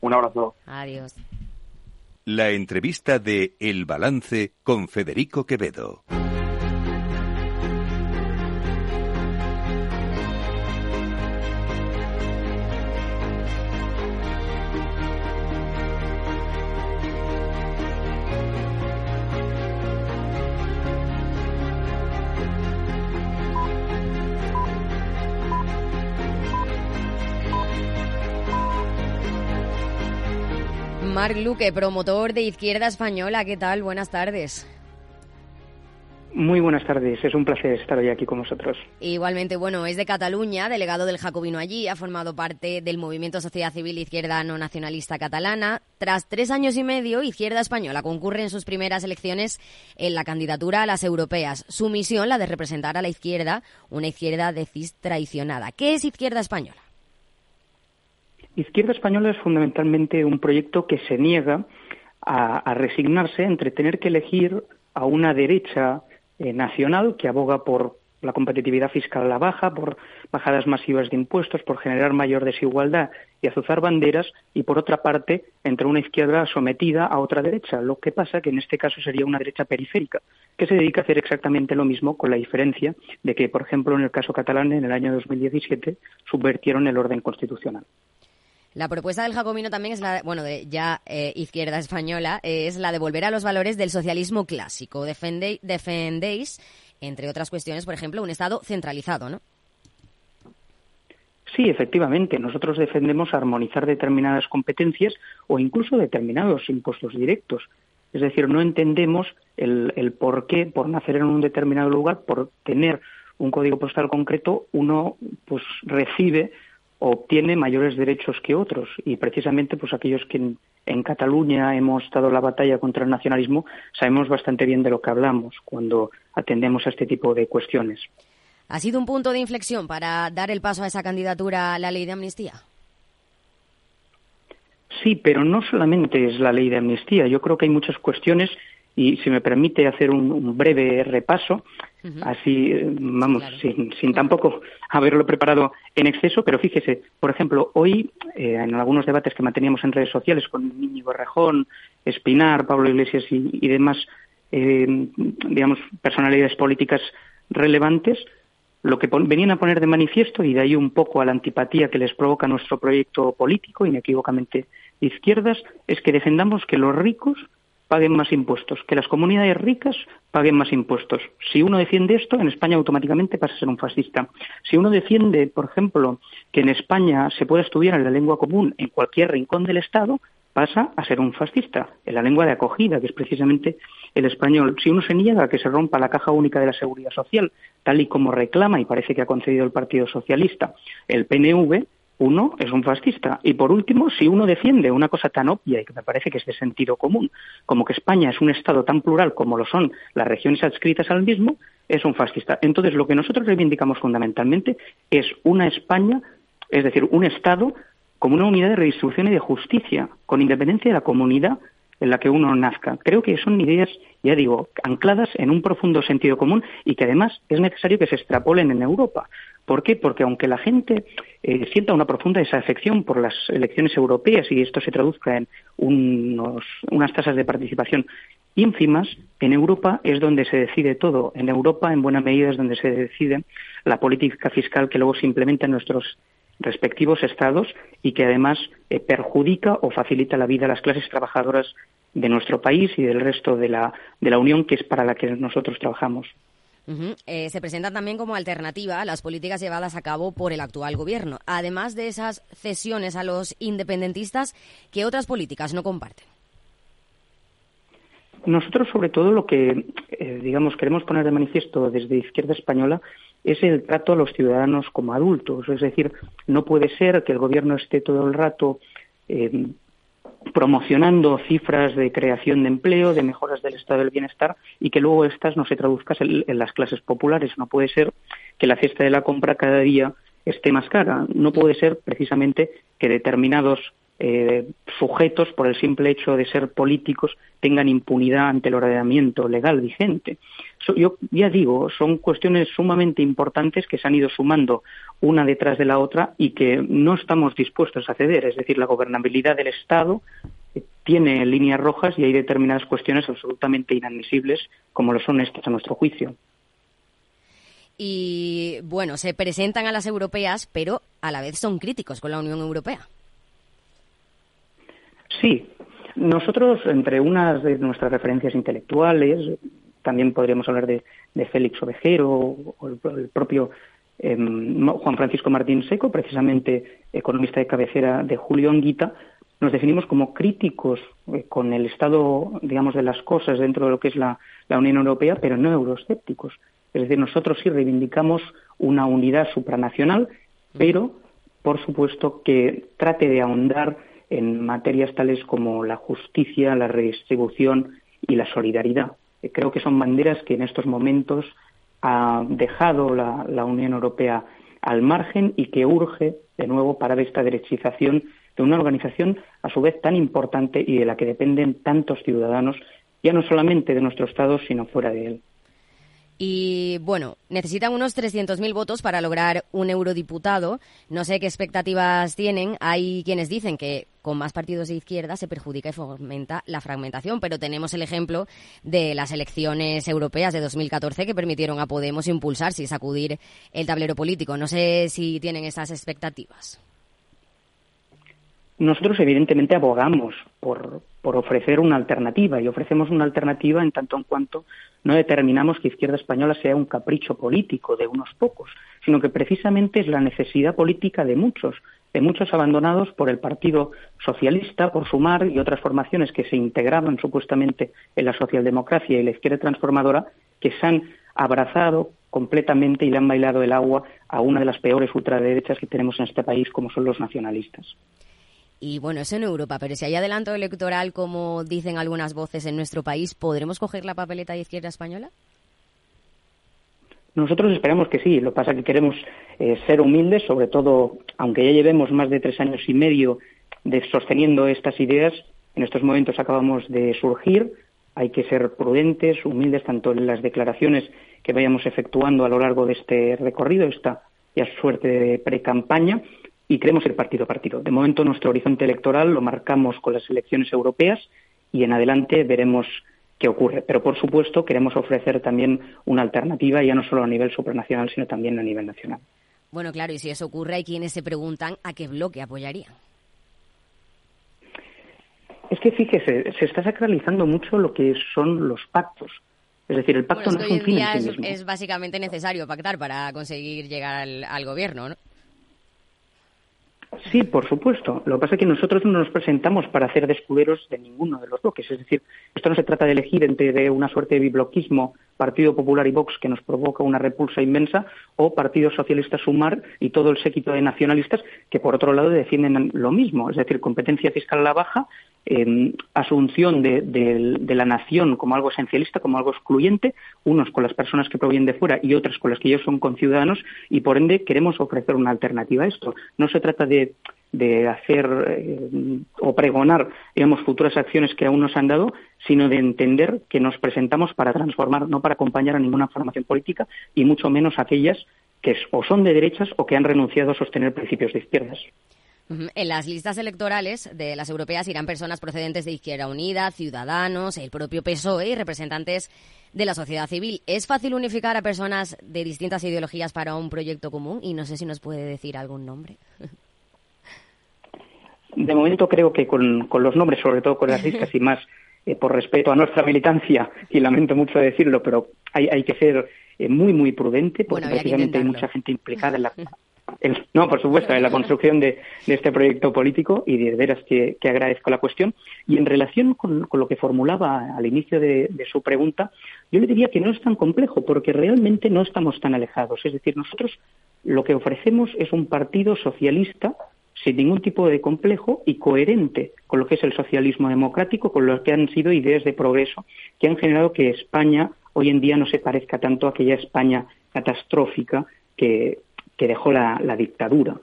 Un abrazo. Adiós. La entrevista de El Balance con Federico Quevedo. Marc Luque, promotor de Izquierda Española. ¿Qué tal? Buenas tardes. Muy buenas tardes, es un placer estar hoy aquí con vosotros. Igualmente, bueno, es de Cataluña, delegado del Jacobino allí, ha formado parte del movimiento Sociedad Civil Izquierda No Nacionalista Catalana. Tras tres años y medio, Izquierda Española concurre en sus primeras elecciones en la candidatura a las europeas. Su misión, la de representar a la izquierda, una izquierda decís traicionada. ¿Qué es Izquierda Española? Izquierda Española es fundamentalmente un proyecto que se niega a, resignarse entre tener que elegir a una derecha eh, nacional que aboga por la competitividad fiscal a la baja, por bajadas masivas de impuestos, por generar mayor desigualdad y azuzar banderas, y por otra parte, entre una izquierda sometida a otra derecha, lo que pasa que en este caso sería una derecha periférica, que se dedica a hacer exactamente lo mismo, con la diferencia de que, por ejemplo, en el caso catalán, en el año 2017, subvertieron el orden constitucional. La propuesta del Jacobino también es la, bueno, de ya eh, izquierda española, eh, es la de volver a los valores del socialismo clásico. defendéis, entre otras cuestiones, por ejemplo, un Estado centralizado, ¿no? Sí, efectivamente. Nosotros defendemos armonizar determinadas competencias o incluso determinados impuestos directos. Es decir, no entendemos el, el por qué, por nacer en un determinado lugar, por tener un código postal concreto, uno pues recibe obtiene mayores derechos que otros y precisamente pues aquellos que en, Cataluña hemos dado la batalla contra el nacionalismo sabemos bastante bien de lo que hablamos cuando atendemos a este tipo de cuestiones. ¿Ha sido un punto de inflexión para dar el paso a esa candidatura a la ley de amnistía? Sí, pero no solamente es la ley de amnistía. Yo creo que hay muchas cuestiones y si me permite hacer un, breve repaso, así, eh, vamos, sin, sin, tampoco haberlo preparado en exceso, pero fíjese, por ejemplo, hoy, eh, en algunos debates que manteníamos en redes sociales con Íñigo Rejón, Espinar, Pablo Iglesias y, demás, eh, digamos, personalidades políticas relevantes, lo que venían a poner de manifiesto, y de ahí un poco a la antipatía que les provoca nuestro proyecto político, inequívocamente de izquierdas, es que defendamos que los ricos paguen más impuestos, que las comunidades ricas paguen más impuestos. Si uno defiende esto, en España automáticamente pasa a ser un fascista. Si uno defiende, por ejemplo, que en España se pueda estudiar en la lengua común en cualquier rincón del Estado, pasa a ser un fascista, en la lengua de acogida, que es precisamente el español. Si uno se niega a que se rompa la caja única de la seguridad social, tal y como reclama y parece que ha concedido el Partido Socialista, el PNV, uno es un fascista. Y por último, si uno defiende una cosa tan obvia y que me parece que es de sentido común, como que España es un Estado tan plural como lo son las regiones adscritas al mismo, es un fascista. Entonces, lo que nosotros reivindicamos fundamentalmente es una España, es decir, un Estado como una unidad de redistribución y de justicia, con independencia de la comunidad en la que uno nazca. Creo que son ideas, ya digo, ancladas en un profundo sentido común y que además es necesario que se extrapolen en Europa. ¿Por qué? Porque aunque la gente eh, sienta una profunda desafección por las elecciones europeas y esto se traduzca en unas tasas de participación ínfimas, en Europa es donde se decide todo. En Europa, en buena medida, es donde se decide la política fiscal que luego se implementa en nuestros respectivos estados y que además eh, perjudica o facilita la vida a las clases trabajadoras de nuestro país y del resto de la, de la Unión, que es para la que nosotros trabajamos. Eh, se presenta también como alternativa a las políticas llevadas a cabo por el actual gobierno. Además de esas cesiones a los independentistas, ¿qué otras políticas no comparten? Nosotros, sobre todo, lo que, eh, digamos, queremos poner de manifiesto desde Izquierda Española es el trato a los ciudadanos como adultos. Es decir, no puede ser que el Gobierno esté todo el rato eh, promocionando cifras de creación de empleo, de mejoras del estado del bienestar y que luego estas no se traduzcan en, las clases populares. No puede ser que la cesta de la compra cada día esté más cara. No puede ser precisamente que determinados eh, sujetos, por el simple hecho de ser políticos, tengan impunidad ante el ordenamiento legal vigente. Yo ya digo, son cuestiones sumamente importantes que se han ido sumando una detrás de la otra y que no estamos dispuestos a ceder. Es decir, la gobernabilidad del Estado tiene líneas rojas y hay determinadas cuestiones absolutamente inadmisibles, como lo son estas a nuestro juicio. Y bueno, se presentan a las europeas, pero a la vez son críticos con la Unión Europea. Sí, nosotros, entre unas de nuestras referencias intelectuales, también podríamos hablar de, Félix Ovejero o el, propio em, Juan Francisco Martín Seco, precisamente economista de cabecera de Julio Anguita, nos definimos como críticos eh, con el estado, digamos, de las cosas dentro de lo que es la, la Unión Europea, pero no euroescépticos. Es decir, nosotros sí reivindicamos una unidad supranacional, pero, por supuesto, que trate de ahondar en materias tales como la justicia, la redistribución y la solidaridad. Creo que son banderas que en estos momentos ha dejado la, Unión Europea al margen y que urge de nuevo parar esta derechización de una organización a su vez tan importante y de la que dependen tantos ciudadanos, ya no solamente de nuestro Estado, sino fuera de él. Y bueno, necesitan unos 300.000 votos para lograr un eurodiputado. No sé qué expectativas tienen. Hay quienes dicen que con más partidos de izquierda se perjudica y fomenta la fragmentación, pero tenemos el ejemplo de las elecciones europeas de 2014 que permitieron a Podemos impulsarse y sacudir el tablero político. No sé si tienen esas expectativas. Nosotros, evidentemente, abogamos por, por ofrecer una alternativa y ofrecemos una alternativa en tanto en cuanto no determinamos que Izquierda Española sea un capricho político de unos pocos, sino que precisamente es la necesidad política de muchos, de muchos abandonados por el Partido Socialista, por Sumar y otras formaciones que se integraban supuestamente en la socialdemocracia y la izquierda transformadora, que se han abrazado completamente y le han bailado el agua a una de las peores ultraderechas que tenemos en este país, como son los nacionalistas. Y bueno, eso en Europa, pero si hay adelanto electoral, como dicen algunas voces en nuestro país, ¿podremos coger la papeleta de izquierda española? Nosotros esperamos que sí. Lo que pasa es que queremos eh, ser humildes, sobre todo, aunque ya llevemos más de tres años y medio de sosteniendo estas ideas, en estos momentos acabamos de surgir. Hay que ser prudentes, humildes, tanto en las declaraciones que vayamos efectuando a lo largo de este recorrido, esta ya suerte de pre-campaña, y queremos ir partido a partido. De momento nuestro horizonte electoral lo marcamos con las elecciones europeas y en adelante veremos qué ocurre. Pero por supuesto queremos ofrecer también una alternativa ya no solo a nivel supranacional sino también a nivel nacional. Bueno, claro, y si eso ocurre hay quienes se preguntan a qué bloque apoyarían. Es que fíjese, se está sacralizando mucho lo que son los pactos. Es decir, el pacto no es un fin en sí mismo. Es, básicamente necesario pactar para conseguir llegar al, al gobierno, ¿no? Sí, por supuesto. Lo que pasa es que nosotros no nos presentamos para hacer descuberos de ninguno de los bloques. Es decir, esto no se trata de elegir entre una suerte de bibloquismo Partido Popular y Vox que nos provoca una repulsa inmensa o Partido Socialista Sumar y todo el séquito de nacionalistas que por otro lado defienden lo mismo, es decir, competencia fiscal a la baja, em, asunción de, de, la nación como algo esencialista, como algo excluyente, unos con las personas que provienen de fuera y otras con las que ellos son conciudadanos y por ende queremos ofrecer una alternativa a esto. No se trata de de hacer eh, o pregonar, digamos, futuras acciones que aún no se han dado, sino de entender que nos presentamos para transformar, no para acompañar a ninguna formación política y mucho menos aquellas que o son de derechas o que han renunciado a sostener principios de izquierdas. En las listas electorales de las europeas irán personas procedentes de Izquierda Unida, Ciudadanos, el propio PSOE y representantes de la sociedad civil. ¿Es fácil unificar a personas de distintas ideologías para un proyecto común? Y no sé si nos puede decir algún nombre. de momento creo que con, los nombres, sobre todo con las listas y más eh, por respeto a nuestra militancia, y lamento mucho decirlo, pero hay, hay que ser eh, muy, muy prudente, porque precisamente hay mucha gente implicada en la, no, por supuesto, en la construcción de, este proyecto político y de veras que, agradezco la cuestión. Y en relación con, lo que formulaba al inicio de, su pregunta, yo le diría que no es tan complejo porque realmente no estamos tan alejados. Es decir, nosotros lo que ofrecemos es un partido socialista sin ningún tipo de complejo y coherente con lo que es el socialismo democrático, con lo que han sido ideas de progreso que han generado que España hoy en día no se parezca tanto a aquella España catastrófica que, dejó la, dictadura.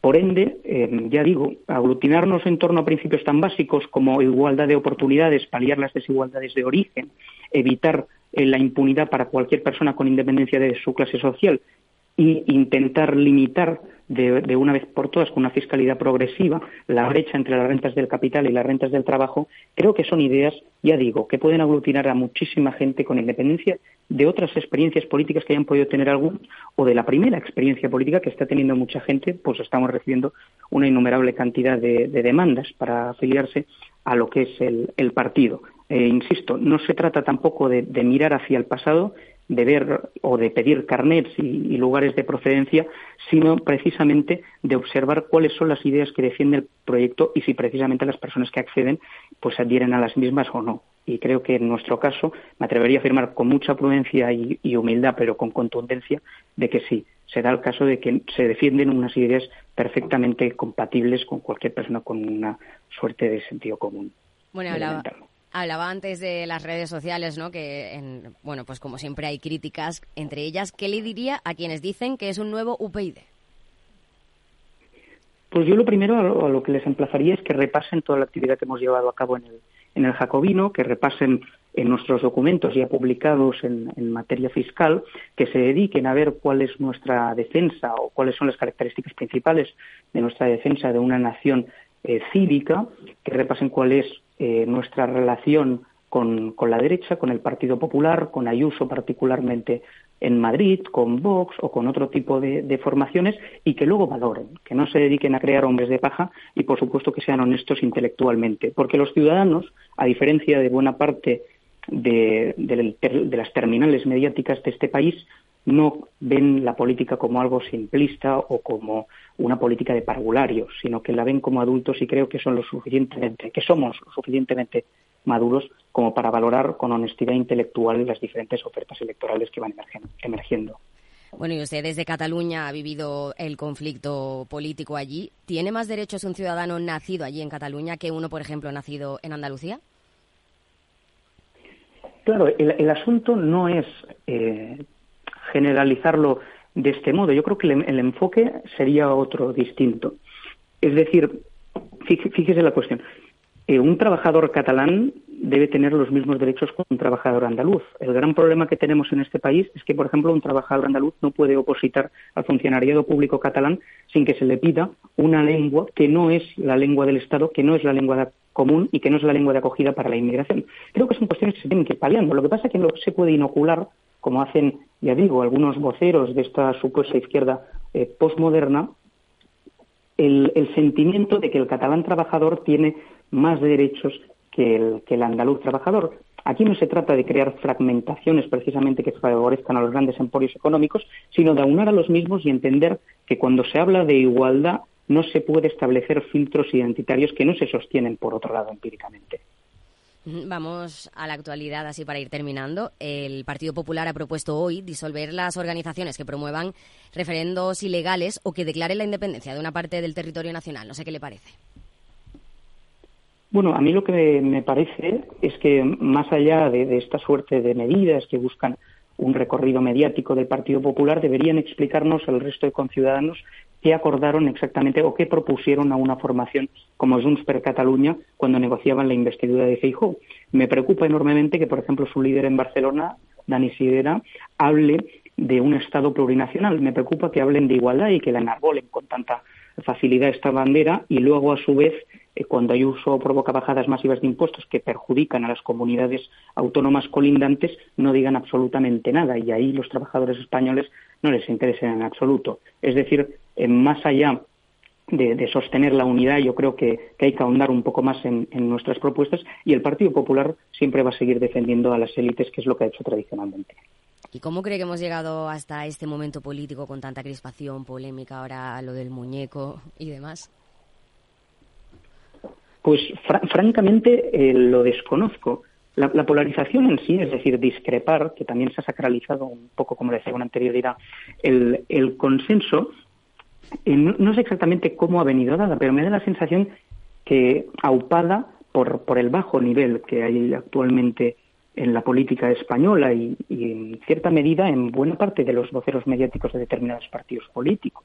Por ende, eh, ya digo, aglutinarnos en torno a principios tan básicos como igualdad de oportunidades, paliar las desigualdades de origen, evitar eh, la impunidad para cualquier persona con independencia de su clase social y intentar limitar de, una vez por todas con una fiscalidad progresiva la brecha entre las rentas del capital y las rentas del trabajo, creo que son ideas, ya digo, que pueden aglutinar a muchísima gente con independencia de otras experiencias políticas que hayan podido tener algún o de la primera experiencia política que está teniendo mucha gente, pues estamos recibiendo una innumerable cantidad de, demandas para afiliarse a lo que es el, partido. Eh, insisto, no se trata tampoco de mirar hacia el pasado, de ver o de pedir carnets y, lugares de procedencia, sino precisamente de observar cuáles son las ideas que defiende el proyecto y si precisamente las personas que acceden pues adhieren a las mismas o no. Y creo que en nuestro caso me atrevería a afirmar con mucha prudencia y, y humildad, pero con contundencia, de que sí, se da el caso de que se defienden unas ideas perfectamente compatibles con cualquier persona con una suerte de sentido común. Bueno, hablaba, Hablaba antes de las redes sociales, ¿no? Que, en, bueno, pues como siempre hay críticas entre ellas. ¿Qué le diría a quienes dicen que es un nuevo UPyD? Pues yo lo primero a lo, que les emplazaría es que repasen toda la actividad que hemos llevado a cabo en el, en el Jacobino, que repasen en nuestros documentos ya publicados en, materia fiscal, que se dediquen a ver cuál es nuestra defensa o cuáles son las características principales de nuestra defensa de una nación eh, cívica, que repasen cuál es eh, nuestra relación con, la derecha, con el Partido Popular, con Ayuso particularmente en Madrid, con Vox o con otro tipo de, formaciones y que luego valoren, que no se dediquen a crear hombres de paja y por supuesto que sean honestos intelectualmente. Porque los ciudadanos, a diferencia de buena parte de las terminales mediáticas de este país, no ven la política como algo simplista o como una política de parvularios, sino que la ven como adultos y creo que son lo suficientemente, que somos lo suficientemente maduros como para valorar con honestidad intelectual las diferentes ofertas electorales que van emergiendo. Bueno, y usted desde Cataluña ha vivido el conflicto político allí. ¿Tiene más derechos un ciudadano nacido allí en Cataluña que uno, por ejemplo, nacido en Andalucía? Claro, el, asunto no es eh, generalizarlo de este modo. Yo creo que el, enfoque sería otro, distinto. Es decir, fíjese la cuestión. Eh, un trabajador catalán debe tener los mismos derechos que un trabajador andaluz. El gran problema que tenemos en este país es que, por ejemplo, un trabajador andaluz no puede opositar al funcionariado público catalán sin que se le pida una lengua que no es la lengua del Estado, que no es la lengua común y que no es la lengua de acogida para la inmigración. Creo que son cuestiones que se tienen que ir paliando. Lo que pasa es que no se puede inocular como hacen, ya digo, algunos voceros de esta supuesta izquierda eh, postmoderna, el, sentimiento de que el catalán trabajador tiene más derechos que el, que el andaluz trabajador. Aquí no se trata de crear fragmentaciones precisamente que favorezcan a los grandes emporios económicos, sino de aunar a los mismos y entender que cuando se habla de igualdad no se puede establecer filtros identitarios que no se sostienen, por otro lado, empíricamente. Vamos a la actualidad, así para ir terminando. El Partido Popular ha propuesto hoy disolver las organizaciones que promuevan referendos ilegales o que declaren la independencia de una parte del territorio nacional. No sé qué le parece. Bueno, a mí lo que me parece es que más allá de, esta suerte de medidas que buscan un recorrido mediático del Partido Popular, deberían explicarnos al resto de conciudadanos qué acordaron exactamente o qué propusieron a una formación como Junts per Catalunya cuando negociaban la investidura de Feijóo. Me preocupa enormemente que, por ejemplo, su líder en Barcelona, Dani Sidera, hable de un Estado plurinacional. Me preocupa que hablen de igualdad y que la enarbolen con tanta facilidad esta bandera y luego, a su vez, eh, cuando hay uso provoca bajadas masivas de impuestos que perjudican a las comunidades autónomas colindantes, no digan absolutamente nada y ahí los trabajadores españoles no les interesa en absoluto. Es decir, eh, más allá de, sostener la unidad, yo creo que, hay que ahondar un poco más en, en, nuestras propuestas y el Partido Popular siempre va a seguir defendiendo a las élites, que es lo que ha hecho tradicionalmente. ¿Y cómo cree que hemos llegado hasta este momento político con tanta crispación, polémica, ahora lo del muñeco y demás? Pues francamente eh, lo desconozco. La, polarización en sí, es decir, discrepar, que también se ha sacralizado un poco, como decía con anterioridad, el, consenso, eh, no, sé exactamente cómo ha venido dada, pero me da la sensación que aupada por, por el bajo nivel que hay actualmente en la política española y, en cierta medida en buena parte de los voceros mediáticos de determinados partidos políticos.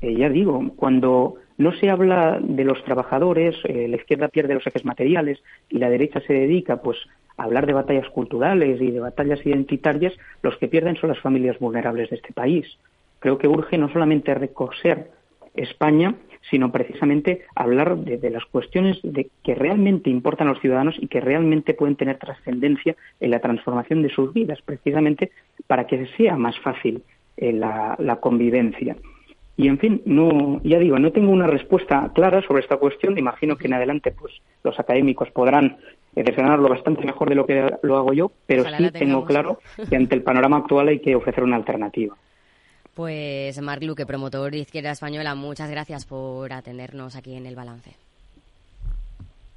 Eh, ya digo, cuando no se habla de los trabajadores, eh, la izquierda pierde los ejes materiales y la derecha se dedica pues a hablar de batallas culturales y de batallas identitarias, los que pierden son las familias vulnerables de este país. Creo que urge no solamente recoser España, sino precisamente hablar de, las cuestiones de que realmente importan a los ciudadanos y que realmente pueden tener trascendencia en la transformación de sus vidas, precisamente para que sea más fácil eh, la, convivencia. Y en fin, no, ya digo, no tengo una respuesta clara sobre esta cuestión. Imagino que en adelante, pues, los académicos podrán eh, desgranarlo bastante mejor de lo que lo hago yo, pero sí tengo claro que ante el panorama actual hay que ofrecer una alternativa. Pues Marc Luque, promotor de Izquierda Española, muchas gracias por atendernos aquí en el balance.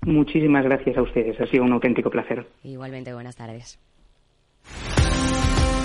Muchísimas gracias a ustedes, ha sido un auténtico placer. Igualmente, buenas tardes.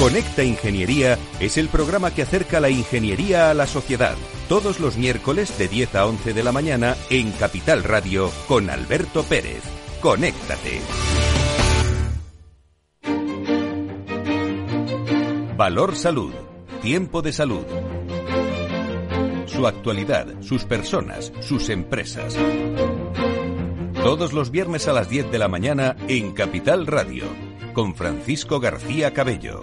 Conecta Ingeniería es el programa que acerca la ingeniería a la sociedad. Todos los miércoles de 10 a 11 de la mañana en Capital Radio con Alberto Pérez. Conéctate. Valor Salud. Tiempo de salud. Su actualidad, sus personas, sus empresas. Todos los viernes a las 10 de la mañana en Capital Radio con Francisco García Cabello.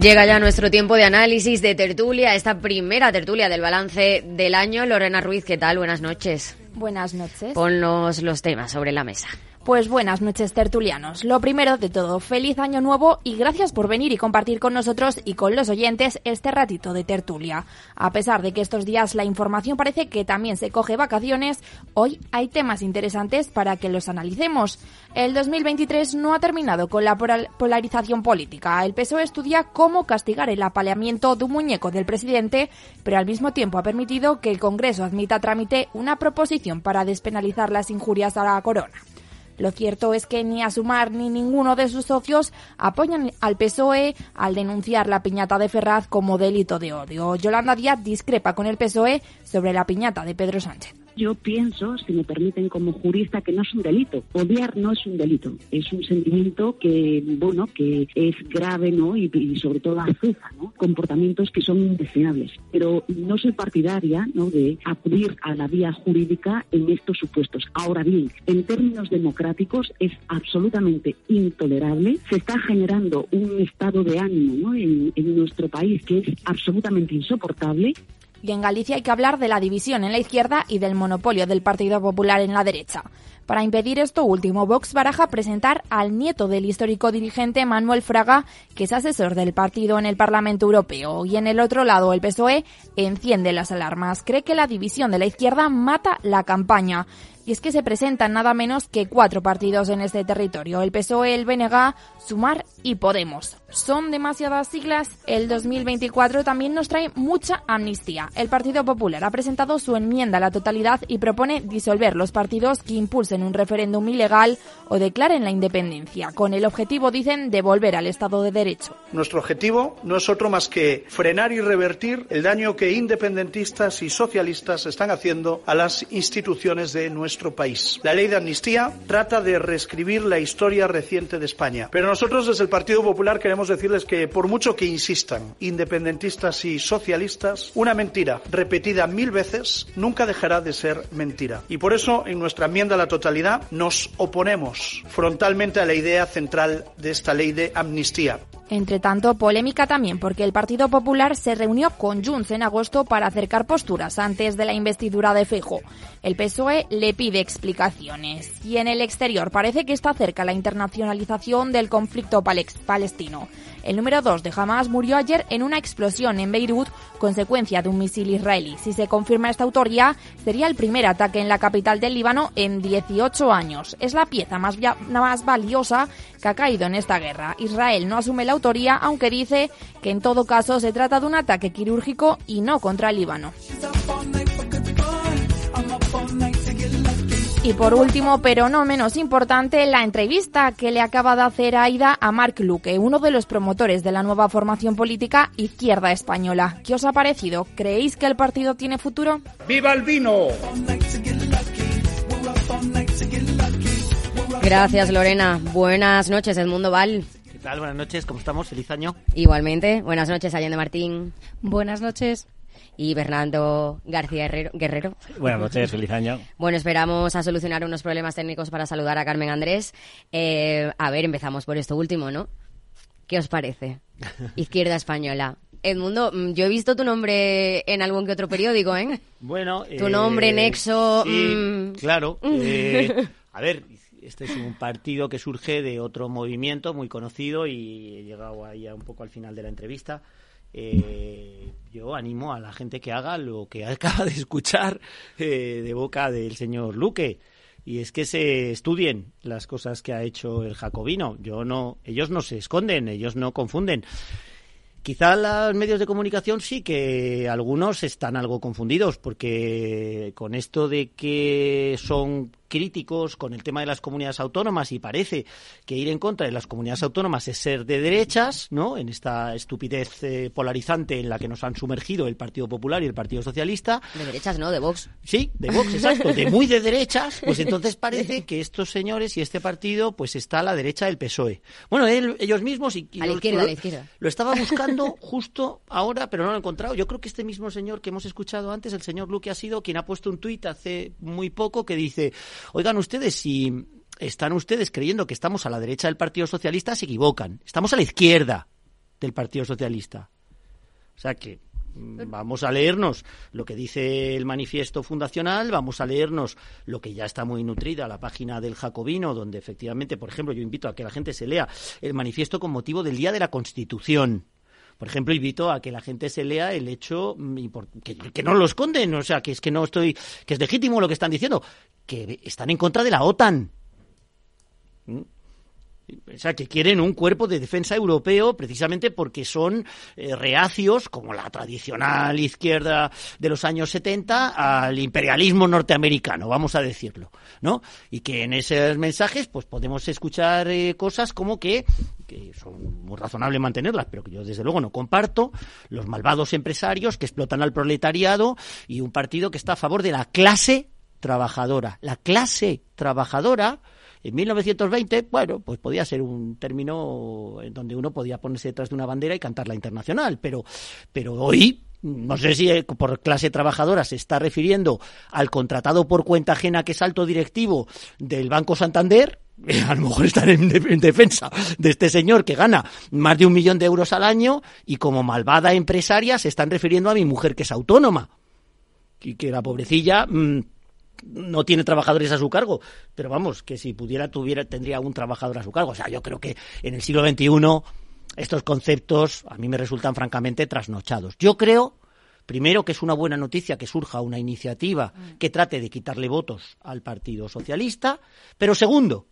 Llega ya nuestro tiempo de análisis, de tertulia, esta primera tertulia del balance del año. Lorena Ruiz, ¿qué tal? Buenas noches. Buenas noches. Ponnos los temas sobre la mesa. Pues buenas noches tertulianos. Lo primero de todo, feliz año nuevo y gracias por venir y compartir con nosotros y con los oyentes este ratito de tertulia. A pesar de que estos días la información parece que también se coge vacaciones, hoy hay temas interesantes para que los analicemos. El 2023 no ha terminado con la polarización política. El PSOE estudia cómo castigar el apaleamiento de un muñeco del presidente, pero al mismo tiempo ha permitido que el Congreso admita trámite una proposición para despenalizar las injurias a la corona. Lo cierto es que ni Asumar ni ninguno de sus socios apoyan al PSOE al denunciar la piñata de Ferraz como delito de odio. Yolanda Díaz discrepa con el PSOE sobre la piñata de Pedro Sánchez. Yo pienso, si me permiten como jurista, que no es un delito. Odiar no es un delito. Es un sentimiento que, bueno, que es grave, ¿no? Y, sobre todo azuza, ¿no? Comportamientos que son indeseables. Pero no soy partidaria, ¿no? De acudir a la vía jurídica en estos supuestos. Ahora bien, en términos democráticos es absolutamente intolerable. Se está generando un estado de ánimo, ¿no? En nuestro país que es absolutamente insoportable Y en Galicia hay que hablar de la división en la izquierda y del monopolio del Partido Popular en la derecha. Para impedir esto último, Vox baraja presentar al nieto del histórico dirigente Manuel Fraga, que es asesor del partido en el Parlamento Europeo. Y en el otro lado, el PSOE enciende las alarmas. Cree que la división de la izquierda mata la campaña. Y es que se presentan nada menos que cuatro partidos en este territorio, el PSOE, el BNG, Sumar y Podemos. ¿Son demasiadas siglas? El 2024 también nos trae mucha amnistía. El Partido Popular ha presentado su enmienda a la totalidad y propone disolver los partidos que impulsen un referéndum ilegal o declaren la independencia, con el objetivo, dicen, de volver al Estado de Derecho. Nuestro objetivo no es otro más que frenar y revertir el daño que independentistas y socialistas están haciendo a las instituciones de nuestro país. La ley de amnistía trata de reescribir la historia reciente de España. Pero nosotros desde el Partido Popular queremos decirles que por mucho que insistan independentistas y socialistas, una mentira repetida mil veces nunca dejará de ser mentira. Y por eso en nuestra enmienda a la totalidad nos oponemos frontalmente a la idea central de esta ley de amnistía. Entre tanto, polémica también porque el Partido Popular se reunió con Junts en agosto para acercar posturas antes de la investidura de Fejo. El PSOE le pide explicaciones. Y en el exterior parece que está cerca la internacionalización del conflicto palestino. El número 2 de Hamas murió ayer en una explosión en Beirut, consecuencia de un misil israelí. Si se confirma esta autoría, sería el primer ataque en la capital del Líbano en 18 años. Es la pieza más, más valiosa que ha caído en esta guerra. Israel no asume la autoría, aunque dice que en todo caso se trata de un ataque quirúrgico y no contra el Líbano. Y por último, pero no menos importante, la entrevista que le acaba de hacer Aida a Marc Luque, uno de los promotores de la nueva formación política Izquierda Española. ¿Qué os ha parecido? ¿Creéis que el partido tiene futuro? ¡Viva el vino! Gracias, Lorena. Buenas noches, Edmundo Val. ¿Qué tal? Buenas noches, ¿cómo estamos? Feliz año. Igualmente. Buenas noches, Allende Martín. Buenas noches y Bernardo García Guerrero. Buenas noches, feliz año. Bueno, esperamos a solucionar unos problemas técnicos para saludar a Carmen Andrés. Eh, a ver, empezamos por esto último, ¿no? ¿Qué os parece? Izquierda Española. Edmundo, mm, yo he visto tu nombre en algún que otro periódico, ¿eh? Bueno, tu nombre, eh, Nexo. Sí, mm. claro. Eh, a ver, este es un partido que surge de otro movimiento muy conocido y he llegado ahí un poco al final de la entrevista. Eh, yo animo a la gente que haga lo que acaba de escuchar eh, de boca del señor Luque y es que se estudien las cosas que ha hecho el jacobino. Yo no, ellos no se esconden, ellos no confunden. Quizá los medios de comunicación sí que algunos están algo confundidos, porque con esto de que son críticos con el tema de las comunidades autónomas y parece que ir en contra de las comunidades autónomas es ser de derechas, ¿no? En esta estupidez eh, polarizante en la que nos han sumergido el Partido Popular y el Partido Socialista. De derechas, ¿no? De Vox. Sí, de Vox, exacto. De muy de derechas, pues entonces parece que estos señores y este partido pues está a la derecha del PSOE. Bueno, ellos mismos... Y, a la izquierda, a la izquierda. Lo estaba buscando justo ahora, pero no lo he encontrado. Yo creo que este mismo señor que hemos escuchado antes, el señor Luque, ha sido quien ha puesto un tuit hace muy poco que dice Oigan ustedes, si están ustedes creyendo que estamos a la derecha del Partido Socialista, se equivocan. Estamos a la izquierda del Partido Socialista. O sea que mm, vamos a leernos lo que dice el manifiesto fundacional, vamos a leernos lo que ya está muy nutrida, la página del Jacobino, donde efectivamente, por ejemplo, yo invito a que la gente se lea el manifiesto con motivo del Día de la Constitución. Por ejemplo, invito a que la gente se lea el hecho mm, que, no lo esconden, o sea, que es que no estoy, que es legítimo lo que están diciendo, que están en contra de la OTAN. ¿Mm? O sea, que quieren un cuerpo de defensa europeo precisamente porque son eh, reacios, como la tradicional izquierda de los años 70, al imperialismo norteamericano, vamos a decirlo, ¿no? Y que en esos mensajes pues podemos escuchar eh, cosas como que, que son muy razonables mantenerlas, pero que yo desde luego no comparto, los malvados empresarios que explotan al proletariado y un partido que está a favor de la clase trabajadora. La clase trabajadora en 1920, bueno, pues podía ser un término en donde uno podía ponerse detrás de una bandera y cantar la internacional, pero, pero hoy no sé si eh, por clase trabajadora se está refiriendo al contratado por cuenta ajena que es alto directivo del Banco Santander, a lo mejor están en, defensa de este señor que gana más de un millón de euros al año y como malvada empresaria se están refiriendo a mi mujer que es autónoma y que la pobrecilla mm, no tiene trabajadores a su cargo, pero vamos, que si pudiera tuviera tendría un trabajador a su cargo. O sea, yo creo que en el siglo XXI estos conceptos a mí me resultan francamente trasnochados. Yo creo Primero, que es una buena noticia que surja una iniciativa mm. que trate de quitarle votos al Partido Socialista. Pero segundo,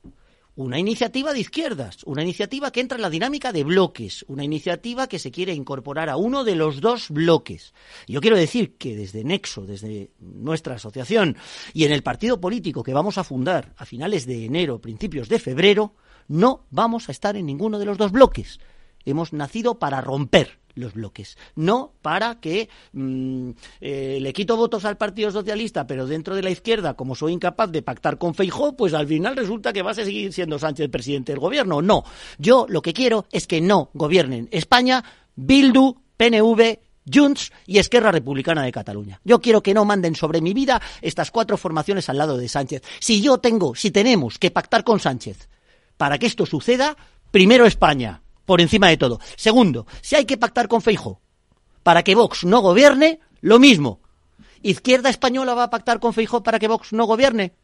una iniciativa de izquierdas, una iniciativa que entra en la dinámica de bloques, una iniciativa que se quiere incorporar a uno de los dos bloques. Yo quiero decir que desde Nexo, desde nuestra asociación y en el partido político que vamos a fundar a finales de enero, principios de febrero, no vamos a estar en ninguno de los dos bloques. Hemos nacido para romper los bloques, no para que mm, eh, le quito votos al Partido Socialista, pero dentro de la izquierda, como soy incapaz de pactar con Feijó, pues al final resulta que va a seguir siendo Sánchez presidente del gobierno. No, yo lo que quiero es que no gobiernen España, Bildu, PNV, Junts y Esquerra Republicana de Cataluña. Yo quiero que no manden sobre mi vida estas cuatro formaciones al lado de Sánchez. Si yo tengo, si tenemos que pactar con Sánchez para que esto suceda, primero España, por encima de todo. Segundo, si hay que pactar con Feijo para que Vox no gobierne, lo mismo. ¿Izquierda española va a pactar con Feijo para que Vox no gobierne?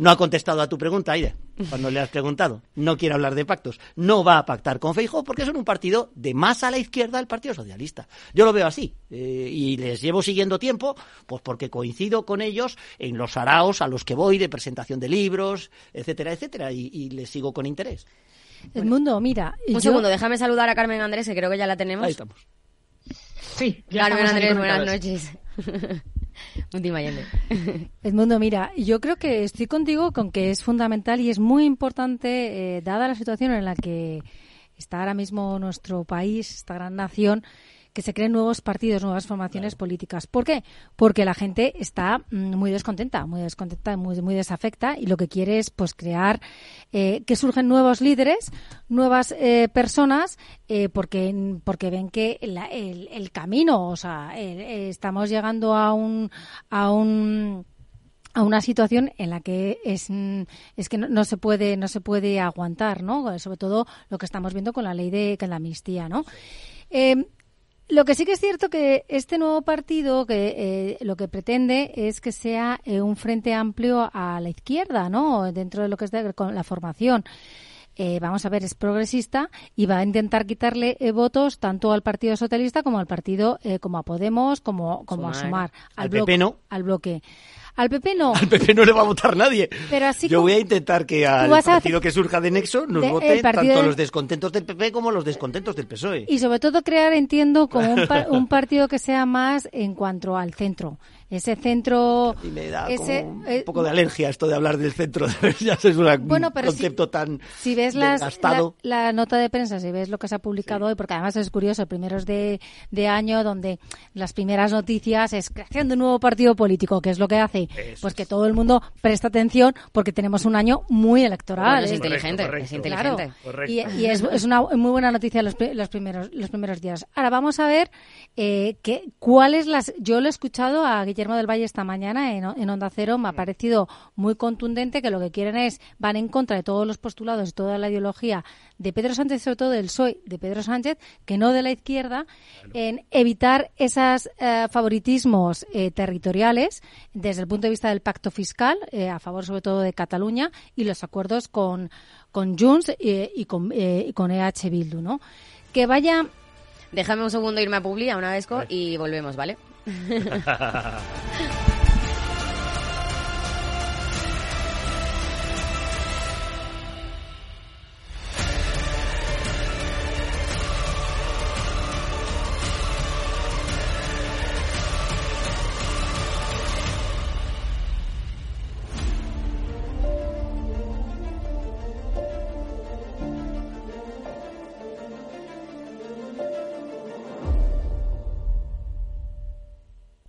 No ha contestado a tu pregunta, Aida, cuando le has preguntado. No quiere hablar de pactos. No va a pactar con Feijo porque son un partido de más a la izquierda del Partido Socialista. Yo lo veo así. Eh, y les llevo siguiendo tiempo, pues porque coincido con ellos en los araos a los que voy de presentación de libros, etcétera, etcétera, y les sigo con interés. Edmundo, mira. Un segundo, déjame saludar a Carmen Andrés, que creo que ya la tenemos. Ahí estamos. Sí, Carmen Andrés, buenas noches. Última Edmundo, mira, yo creo que estoy contigo con que es fundamental y es muy importante, eh, dada la situación en la que está ahora mismo nuestro país, esta gran nación, que se creen nuevos partidos, nuevas formaciones políticas. ¿Por qué? Porque la gente está mm, muy descontenta, muy descontenta, muy, muy desafecta y lo que quiere es pues crear eh, que surgen nuevos líderes, nuevas eh, personas, eh, porque, porque ven que el, el, camino, o sea, estamos llegando a un, a un a una situación en la que es, mm, es que no, se puede no se puede aguantar no sobre todo lo que estamos viendo con la ley de la amnistía no lo que sí que es cierto que este nuevo partido que eh, lo que pretende es que sea eh, un frente amplio a la izquierda, ¿no? Dentro de lo que es con la formación. Eh, vamos a ver, es progresista y va a intentar quitarle votos tanto al Partido Socialista como al partido, como a Podemos, como, como a Sumar, al, bloque, al bloque. Al PP no. Al PP no le va a votar nadie. Pero así Yo voy a intentar que al partido que surja de Nexo nos voten tanto los descontentos del PP como los descontentos del PSOE. Y sobre todo crear, entiendo, como un partido que sea más en cuanto al centro ese centro... Y me da ese, un eh, poco de alergia esto de hablar del centro, ya es un concepto tan si ves las, la, nota de prensa, si ves lo que se ha publicado hoy, porque además es curioso, primeros de, de año, donde las primeras noticias es creación de un nuevo partido político, que es lo que hace? pues que todo el mundo presta atención porque tenemos un año muy electoral. es, inteligente, es inteligente, Y, es, es, una muy buena noticia los, los, primeros, los primeros días. Ahora vamos a ver eh, que, cuáles las... Yo lo he escuchado a Guillermo Guillermo del Valle esta mañana en, Onda Cero me ha parecido muy contundente que lo que quieren es, van en contra de todos los postulados y toda la ideología de Pedro Sánchez, sobre todo del PSOE de Pedro Sánchez, que no de la izquierda, en evitar esos eh, favoritismos eh, territoriales desde el punto de vista del pacto fiscal, eh, a favor sobre todo de Cataluña, y los acuerdos con, con Junts y, con, y con EH Bildu, ¿no? Que vaya... Déjame un segundo irme a Publi a una vez y volvemos, ¿vale? Ha ha ha ha.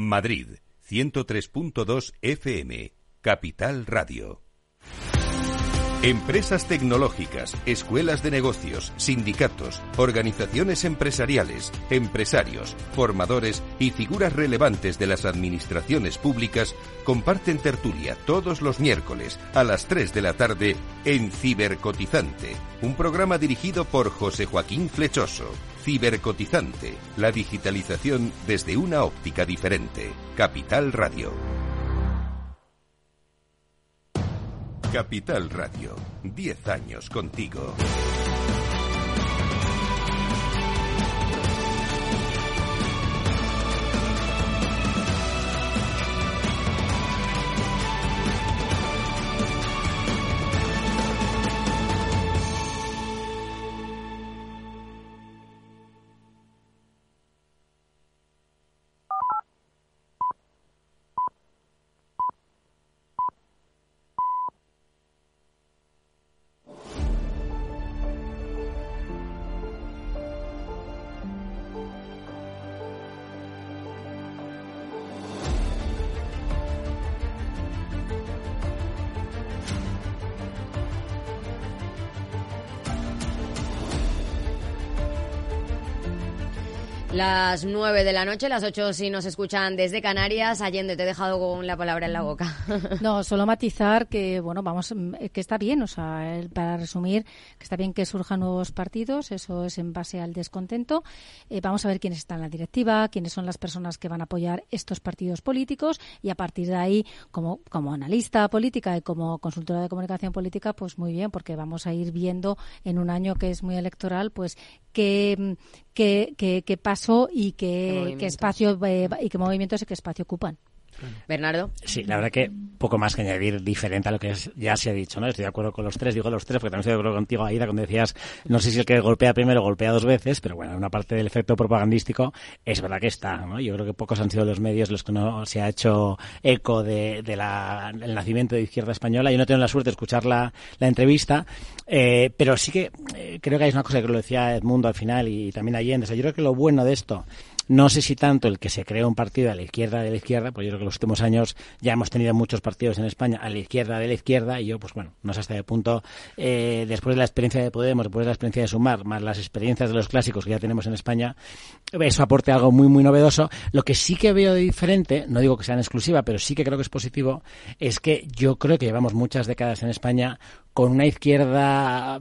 Madrid, 103.2 FM, Capital Radio. Empresas tecnológicas, escuelas de negocios, sindicatos, organizaciones empresariales, empresarios, formadores y figuras relevantes de las administraciones públicas comparten tertulia todos los miércoles a las 3 de la tarde en Cibercotizante, un programa dirigido por José Joaquín Flechoso. Cibercotizante, la digitalización desde una óptica diferente. Capital Radio. Capital Radio, 10 años contigo. para las nueve de la noche, las ocho si nos escuchan desde Canarias. Allende, te he dejado con la palabra en la boca. No, solo matizar que, bueno, vamos, eh, que está bien, o sea, para resumir, que está bien que surjan nuevos partidos, eso es en base al descontento. Eh, vamos a ver quiénes están en la directiva, quiénes son las personas que van a apoyar estos partidos políticos y a partir de ahí, como, como analista política y como consultora de comunicación política, pues muy bien, porque vamos a ir viendo en un año que es muy electoral, pues qué, qué, qué, qué pasó qué, qué espacio eh, y qué movimientos y qué espacio ocupan. Bernardo. Sí, la verdad que poco más que añadir diferente a lo que ya se ha dicho, ¿no? Estoy de acuerdo con los tres, digo los tres porque también estoy de acuerdo contigo, Aida, cuando decías, no sé si el que golpea primero golpea dos veces, pero bueno, una parte del efecto propagandístico es verdad que está, ¿no? Yo creo que pocos han sido los medios los que no se ha hecho eco de, de la, nacimiento de Izquierda Española. Yo no tengo la suerte de escuchar la, la entrevista, eh, pero sí que eh, creo que hay una cosa que lo decía Edmundo al final y también Allende. O sea, yo creo que lo bueno de esto no sé si tanto el que se crea un partido a la izquierda de la izquierda, pues yo creo que los últimos años ya hemos tenido muchos partidos en España a la izquierda de la izquierda y yo, pues bueno, no sé hasta qué punto, eh, después de la experiencia de Podemos, después de la experiencia de Sumar, más las experiencias de los clásicos que ya tenemos en España, eso aporte algo muy, muy novedoso. Lo que sí que veo de diferente, no digo que sea en exclusiva, pero sí que creo que es positivo, es que yo creo que llevamos muchas décadas en España con una izquierda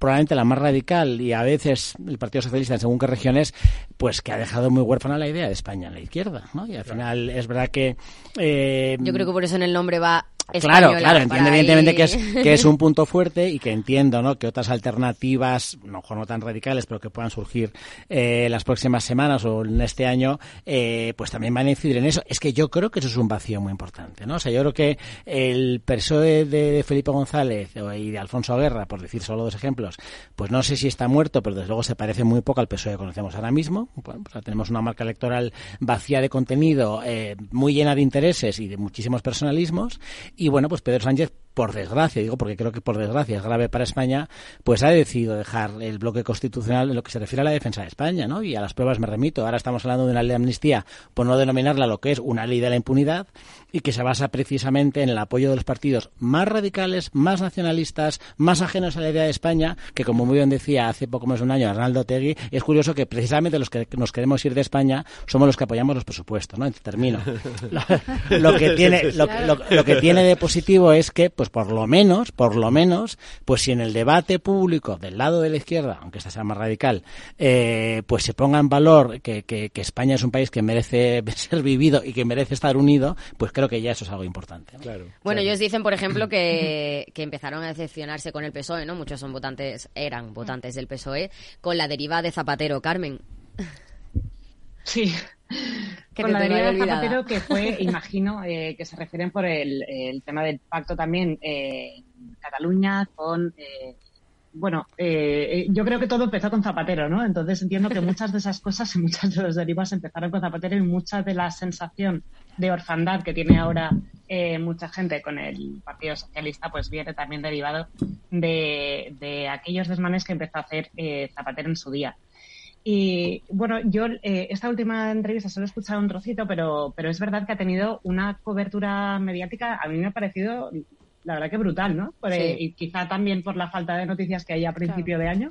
probablemente la más radical y a veces el Partido Socialista en según qué regiones, pues que ha dejado muy huérfana la idea de España en la izquierda, ¿no? Y al final es verdad que... Eh, Yo creo que por eso en el nombre va Claro, claro, entiendo evidentemente que es, que es un punto fuerte y que entiendo ¿no? que otras alternativas, no, no tan radicales, pero que puedan surgir eh, las próximas semanas o en este año, eh, pues también van a incidir en eso. Es que yo creo que eso es un vacío muy importante. ¿no? O sea, yo creo que el PSOE de, de Felipe González y de Alfonso Guerra, por decir solo dos ejemplos, pues no sé si está muerto, pero desde luego se parece muy poco al PSOE que conocemos ahora mismo. Bueno, pues tenemos una marca electoral vacía de contenido, eh, muy llena de intereses y de muchísimos personalismos y bueno, pues Pedro Sánchez, por desgracia, digo porque creo que por desgracia es grave para España, pues ha decidido dejar el bloque constitucional en lo que se refiere a la defensa de España, ¿no? Y a las pruebas me remito. Ahora estamos hablando de una ley de amnistía, por no denominarla lo que es una ley de la impunidad, y que se basa precisamente en el apoyo de los partidos más radicales, más nacionalistas, más ajenos a la idea de España, que como muy bien decía hace poco más de un año Arnaldo Tegui, es curioso que precisamente los que nos queremos ir de España somos los que apoyamos los presupuestos, ¿no? Termino. Lo, lo que tiene, lo, lo, lo que tiene de positivo es que, pues pues por lo menos, por lo menos, pues si en el debate público del lado de la izquierda, aunque esta sea más radical, eh, pues se ponga en valor que, que, que, España es un país que merece ser vivido y que merece estar unido, pues creo que ya eso es algo importante. Claro, bueno, ellos dicen, por ejemplo, que, que empezaron a decepcionarse con el PSOE, ¿no? Muchos son votantes, eran votantes del PSOE, con la deriva de Zapatero. Carmen. Sí, con la deriva de Zapatero que fue, imagino, eh, que se refieren por el, el, tema del pacto también eh, en Cataluña con... Eh, bueno, eh, yo creo que todo empezó con Zapatero, ¿no? Entonces entiendo que muchas de esas cosas y muchas de los derivas empezaron con Zapatero y mucha de la sensación de orfandad que tiene ahora eh, mucha gente con el Partido Socialista, pues viene también derivado de, de aquellos desmanes que empezó a hacer Zapatero en su día. Y bueno, yo eh, esta última entrevista solo he escuchado un trocito, pero, pero es verdad que ha tenido una cobertura mediática, a mí me ha parecido, la verdad que brutal, ¿no? Por, sí. Y quizá también por la falta de noticias que hay a principio claro. de año,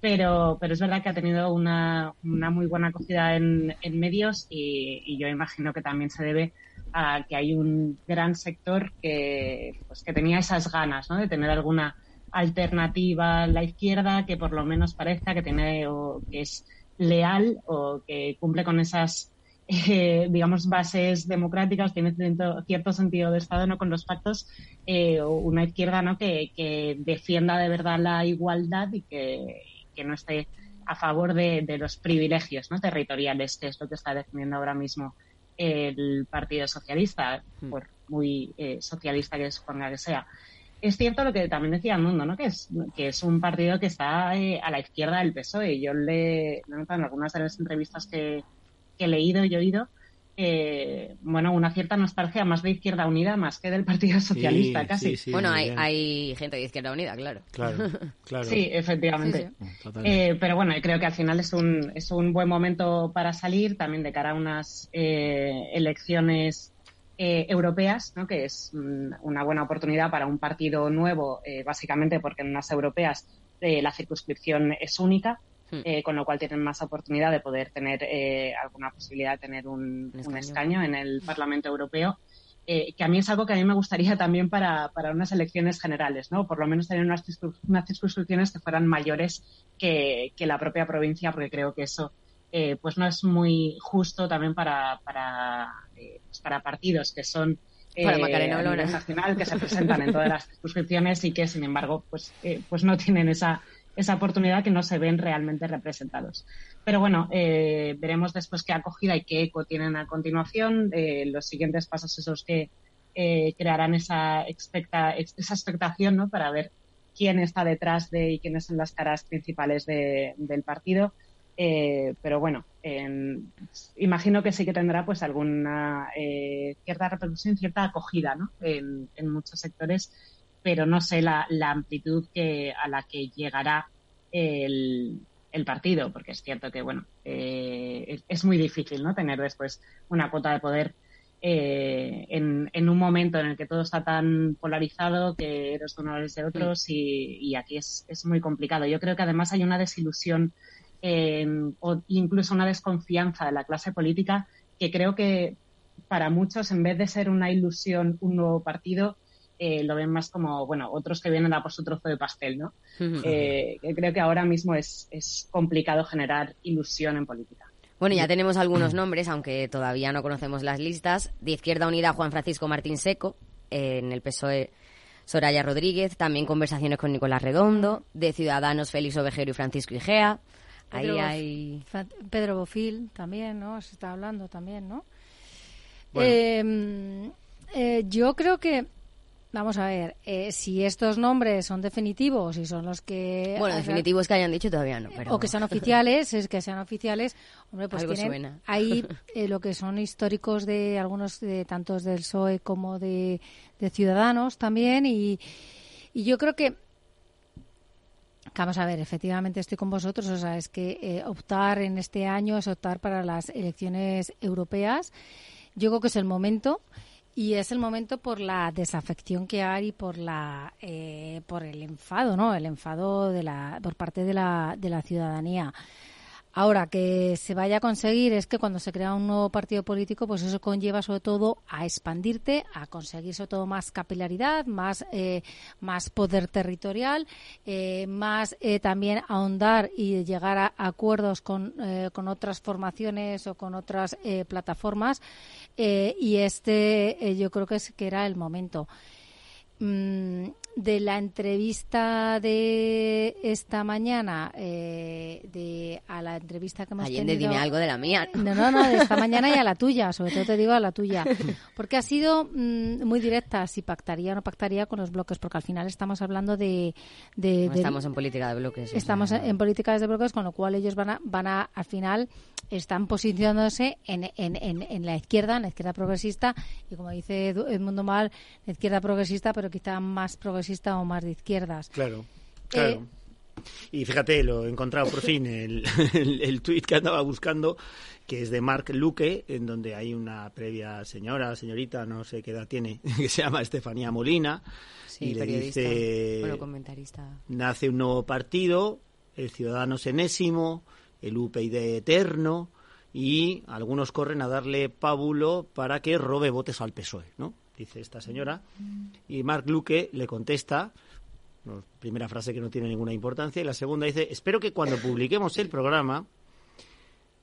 pero, pero es verdad que ha tenido una, una muy buena acogida en, en medios y, y, yo imagino que también se debe a que hay un gran sector que, pues, que tenía esas ganas, ¿no? De tener alguna alternativa a la izquierda que por lo menos parezca que tiene o que es leal o que cumple con esas eh, digamos bases democráticas tiene cierto, cierto, sentido de estado no con los pactos eh, o una izquierda no que, que, defienda de verdad la igualdad y que, que no esté a favor de, de, los privilegios no territoriales que es lo que está defendiendo ahora mismo el Partido Socialista por muy eh, socialista que suponga que sea es cierto lo que también decía el mundo, ¿no? Que es, que es un partido que está eh, a la izquierda del PSOE. Yo le, notado en algunas de las entrevistas que, que he leído y oído, eh, bueno, una cierta nostalgia más de Izquierda Unida más que del Partido Socialista, sí, casi. Sí, sí, bueno, hay, hay, gente de Izquierda Unida, claro. Claro, claro. Sí, efectivamente. Eh, pero bueno, creo que al final es un, es un buen momento para salir, también de cara a unas eh, elecciones eh, europeas, ¿no? que es mm, una buena oportunidad para un partido nuevo, eh, básicamente porque en unas europeas eh, la circunscripción es única, hmm. con lo cual tienen más oportunidad de poder tener alguna posibilidad de tener un, un, escaño. un escaño. en el Parlamento Europeo. que a mí es algo que a mí me gustaría también para, para unas elecciones generales, ¿no? Por lo menos tener unas, unas circunscripciones que fueran mayores que, que la propia provincia, porque creo que eso eh, pues no es muy justo también para, para, eh, pues para partidos que son eh, para Macarena Olona. nacional que se presentan en todas las circunscripciones y que sin embargo pues, pues no tienen esa, esa oportunidad que no se ven realmente representados. Pero bueno, veremos después qué acogida y qué eco tienen a continuación. Los siguientes pasos esos que crearán esa, expecta, esa expectación ¿no? para ver quién está detrás de y quiénes son las caras principales de, del partido. Eh, pero bueno, eh, imagino que sí que tendrá pues alguna eh, cierta repercusión, cierta acogida ¿no? en, en, muchos sectores, pero no sé la, la amplitud que, a la que llegará el, el, partido, porque es cierto que bueno eh, es, es, muy difícil ¿no? tener después una cuota de poder eh, en, en, un momento en el que todo está tan polarizado que eres eres de otros y, y aquí es, es muy complicado. Yo creo que además hay una desilusión eh, o incluso una desconfianza de la clase política que creo que para muchos, en vez de ser una ilusión, un nuevo partido, eh, lo ven más como, bueno, otros que vienen a por su trozo de pastel, ¿no? eh, creo que ahora mismo es, es complicado generar ilusión en política. Bueno, ya tenemos algunos nombres, aunque todavía no conocemos las listas. De Izquierda Unida, Juan Francisco Martín Seco, eh, en el PSOE Soraya Rodríguez, también conversaciones con Nicolás Redondo, de Ciudadanos Félix Ovejero y Francisco Igea. Pedro, Ahí hay... Pedro Bofil también, ¿no? Se está hablando también, ¿no? Bueno. Eh, eh, yo creo que, vamos a ver, eh, si estos nombres son definitivos y son los que... Bueno, definitivos que hayan dicho todavía no, pero... O que sean oficiales, es que sean oficiales, hombre, pues Algo tienen suena. ahí eh, lo que son históricos de algunos, de tantos del PSOE como de, de Ciudadanos también y, y yo creo que Vamos a ver, efectivamente estoy con vosotros. O sea, es que eh, optar en este año es optar para las elecciones europeas. Yo creo que es el momento y es el momento por la desafección que hay y por la eh, por el enfado, ¿no? El enfado de la por parte de la de la ciudadanía. Ahora, que se vaya a conseguir es que cuando se crea un nuevo partido político, pues eso conlleva sobre todo a expandirte, a conseguir sobre todo más capilaridad, más, eh, más poder territorial, eh, más eh, también ahondar y llegar a acuerdos con, con otras formaciones o con otras plataformas. y este yo creo que, es, que era el momento. Mm, de la entrevista de esta mañana, eh, de a la entrevista que hemos Allende, dime algo de la mía. ¿no? no, no, de esta mañana y a la tuya, sobre todo te digo a la tuya. Porque ha sido mm, muy directa si pactaría o no pactaría con los bloques, porque al final estamos hablando de... de, estamos en política de bloques. Estamos en políticas de bloques, con lo cual ellos van a, van a al final, están posicionándose en, en, en, en la izquierda, en la izquierda progresista, y como dice Edmundo Mal, la izquierda progresista, pero quizá más progresista o más de izquierdas. Claro, eh, claro. y fíjate, lo he encontrado por fin, el, el, tuit que andaba buscando, que es de Mark Luque, en donde hay una previa señora, señorita, no sé qué edad tiene, que se llama Estefanía Molina. y le dice, comentarista. Nace un nuevo partido, el Ciudadanos Enésimo, el UPyD Eterno, y algunos corren a darle pábulo para que robe votos al PSOE, ¿no? dice esta señora. Y Mark Luque le contesta, primera frase que no tiene ninguna importancia, y la segunda dice, espero que cuando publiquemos el programa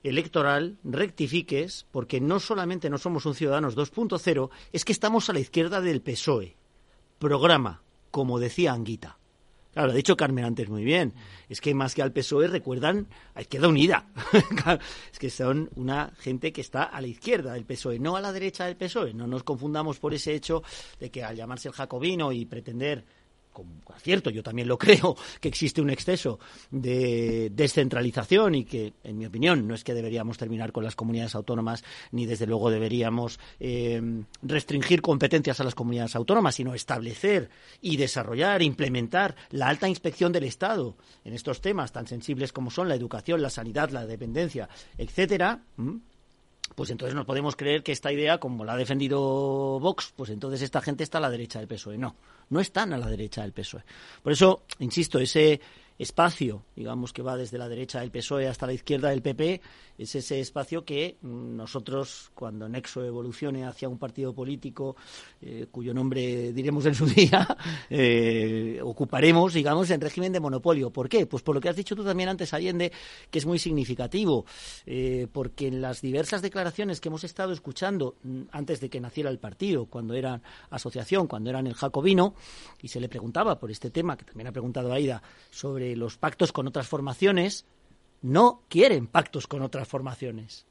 electoral rectifiques, porque no solamente no somos un Ciudadanos 2.0, es que estamos a la izquierda del PSOE. Programa, como decía Anguita. Claro, lo ha dicho Carmen antes muy bien. Es que más que al PSOE recuerdan a Izquierda Unida. es que son una gente que está a la izquierda del PSOE, no a la derecha del PSOE. No nos confundamos por ese hecho de que al llamarse el jacobino y pretender cierto, yo también lo creo, que existe un exceso de descentralización y que, en mi opinión, no es que deberíamos terminar con las comunidades autónomas ni desde luego deberíamos eh, restringir competencias a las comunidades autónomas, sino establecer y desarrollar, implementar la alta inspección del Estado en estos temas tan sensibles como son la educación, la sanidad, la dependencia, etcétera pues entonces nos podemos creer que esta idea, como la ha defendido Vox, pues entonces esta gente está a la derecha del PSOE. No, no están a la derecha del PSOE. Por eso, insisto, ese espacio, digamos, que va desde la derecha del PSOE hasta la izquierda del PP, es ese espacio que mm, nosotros, cuando Nexo evolucione hacia un partido político eh, cuyo nombre diremos en su día, eh, ocuparemos, digamos, en régimen de monopolio. ¿Por qué? Pues por lo que has dicho tú también antes, Allende, que es muy significativo, eh, porque en las diversas declaraciones que hemos estado escuchando mm, antes de que naciera el partido, cuando eran asociación, cuando eran el Jacobino, y se le preguntaba por este tema, que también ha preguntado Aida, sobre los pactos con otras formaciones, no quieren pactos con otras formaciones.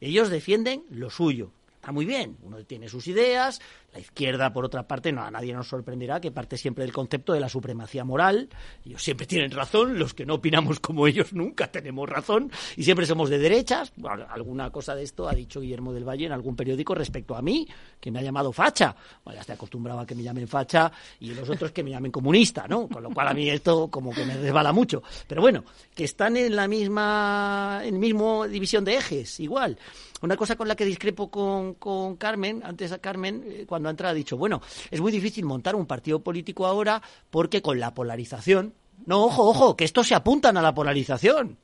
Ellos defienden lo suyo. Está muy bien, uno tiene sus ideas, la izquierda, por otra parte, no, a nadie nos sorprenderá que parte siempre del concepto de la supremacía moral. Ellos siempre tienen razón, los que no opinamos como ellos nunca tenemos razón y siempre somos de derechas. alguna cosa de esto ha dicho Guillermo del Valle en algún periódico respecto a mí, que me ha llamado facha. Bueno, ya estoy acostumbrado a que me llamen facha y los otros que me llamen comunista, ¿no? Con lo cual a mí esto como que me resbala mucho. Pero bueno, que están en la misma, en mismo división de ejes, igual. Una cosa con la que discrepo con, con Carmen, antes a Carmen, eh, cuando ha dicho, bueno, es muy difícil montar un partido político ahora porque con la polarización, no, ojo, ojo, que estos se apuntan a la polarización,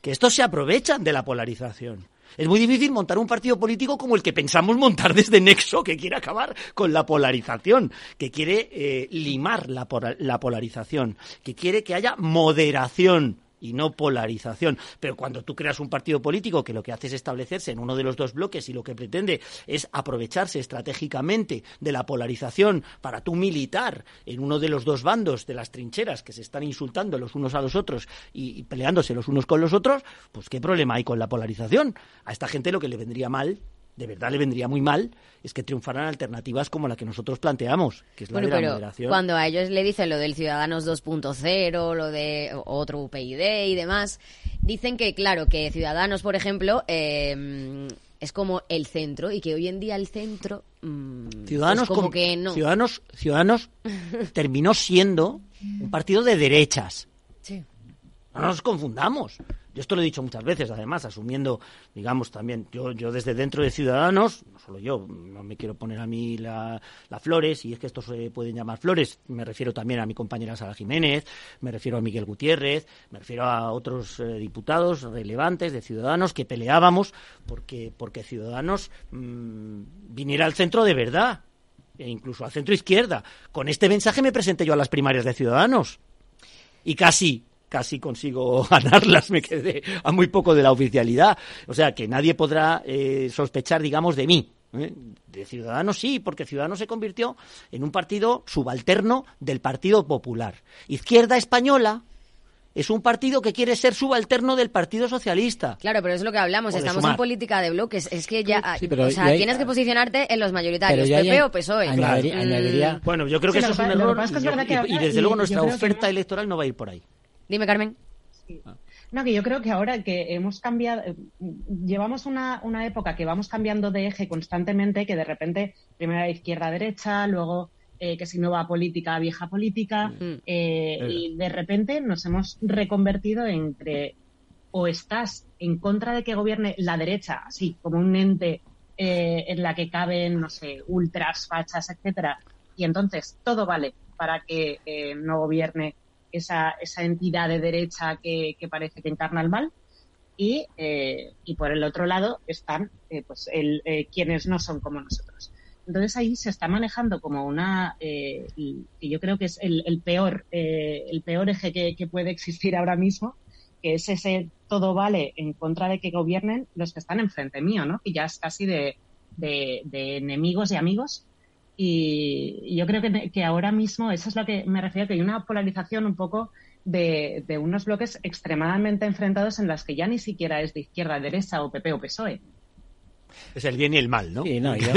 que estos se aprovechan de la polarización. Es muy difícil montar un partido político como el que pensamos montar desde Nexo, que quiere acabar con la polarización, que quiere eh, limar la, la polarización, que quiere que haya moderación y no polarización. Pero cuando tú creas un partido político que lo que hace es establecerse en uno de los dos bloques y lo que pretende es aprovecharse estratégicamente de la polarización para tú militar en uno de los dos bandos de las trincheras que se están insultando los unos a los otros y, peleándose los unos con los otros, pues qué problema hay con la polarización. A esta gente lo que le vendría mal de verdad le vendría muy mal es que triunfaran alternativas como la que nosotros planteamos, que es la de la moderación. Cuando a ellos le dicen lo del Ciudadanos 2.0, lo de otro UPyD y demás, dicen que, claro, que Ciudadanos, por ejemplo, eh, es como el centro y que hoy en día el centro mm, Ciudadanos como, que no. Ciudadanos Ciudadanos terminó siendo un partido de derechas. Sí. No nos confundamos. Yo esto lo he dicho muchas veces, además, asumiendo, digamos, también, yo, yo desde dentro de Ciudadanos, no solo yo, no me quiero poner a mí la, flores, y es que estos se pueden llamar flores, me refiero también a mi compañera Sara Jiménez, me refiero a Miguel Gutiérrez, me refiero a otros eh, diputados relevantes de Ciudadanos que peleábamos porque, porque Ciudadanos mm, viniera al centro de verdad, e incluso al centro izquierda. Con este mensaje me presenté yo a las primarias de Ciudadanos. Y casi, casi consigo ganarlas, me quedé a muy poco de la oficialidad. O sea, que nadie podrá eh, sospechar, digamos, de mí. ¿eh? De Ciudadanos sí, porque Ciudadanos se convirtió en un partido subalterno del Partido Popular. Izquierda Española, es un partido que quiere ser subalterno del Partido Socialista. Claro, pero es lo que hablamos. Estamos en política de bloques. Es que ya, o sea, tienes que posicionarte en los mayoritarios, PP o PSOE. Mm. Bueno, yo creo que eso es un error. y, desde luego nuestra oferta electoral no va a ir por ahí. Dime, Carmen. No, que yo creo que ahora que hemos cambiado, llevamos una, una época que vamos cambiando de eje constantemente, que de repente primero izquierda derecha, luego eh, que si nueva política, vieja política, mm. eh, y de repente nos hemos reconvertido entre o estás en contra de que gobierne la derecha, así como un ente eh, en la que caben, no sé, ultras, fachas, etcétera, y entonces todo vale para que no gobierne esa, esa entidad de derecha que, parece que encarna el mal. Y, eh, y por el otro lado están eh, pues el, eh, quienes no son como nosotros. Entonces ahí se está manejando como una, que yo creo que es el, el peor, el peor eje que, puede existir ahora mismo, que es ese todo vale en contra de que gobiernen los que están enfrente mío, ¿no? Que ya es casi de, de, de enemigos y amigos y yo creo que, ahora mismo, eso es lo que me refiero, que hay una polarización un poco de, de, unos bloques extremadamente enfrentados en las que ya ni siquiera es de izquierda, derecha o PP o PSOE. Es el bien y el mal, ¿no? Sí, no, yo,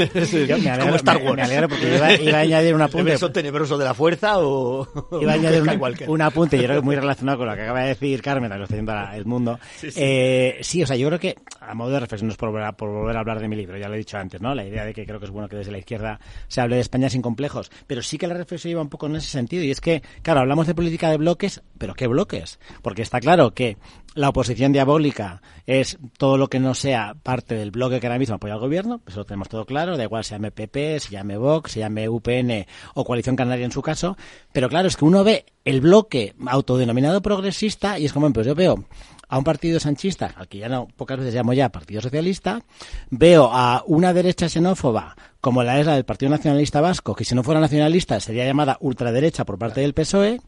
me alegro, Star Wars. Me, alegro porque iba, a añadir un apunte. ¿El tenebroso de la fuerza o...? Iba a añadir un apunte, yo creo que muy relacionado con lo que acaba de decir Carmen, lo que está el mundo. Sí, sí. Eh, sí, o sea, yo creo que, a modo de reflexión, no es por volver, a, por volver a hablar de mi libro, ya lo he dicho antes, ¿no? La idea de que creo que es bueno que desde la izquierda se hable de España sin complejos, pero sí que la reflexión iba un poco en ese sentido, y es que, claro, hablamos de política de bloques, pero ¿qué bloques? Porque está claro que la oposición diabólica es todo lo que no sea parte del bloque que ahora mismo apoya al gobierno, eso lo tenemos todo claro, da igual se llame PP, se llame Vox, se llame UPN o Coalición Canaria en su caso, pero claro, es que uno ve el bloque autodenominado progresista y es como, pues yo veo a un partido sanchista, al que ya no pocas veces llamo ya Partido Socialista, veo a una derecha xenófoba como la es la del Partido Nacionalista Vasco, que si no fuera nacionalista sería llamada ultraderecha por parte del PSOE,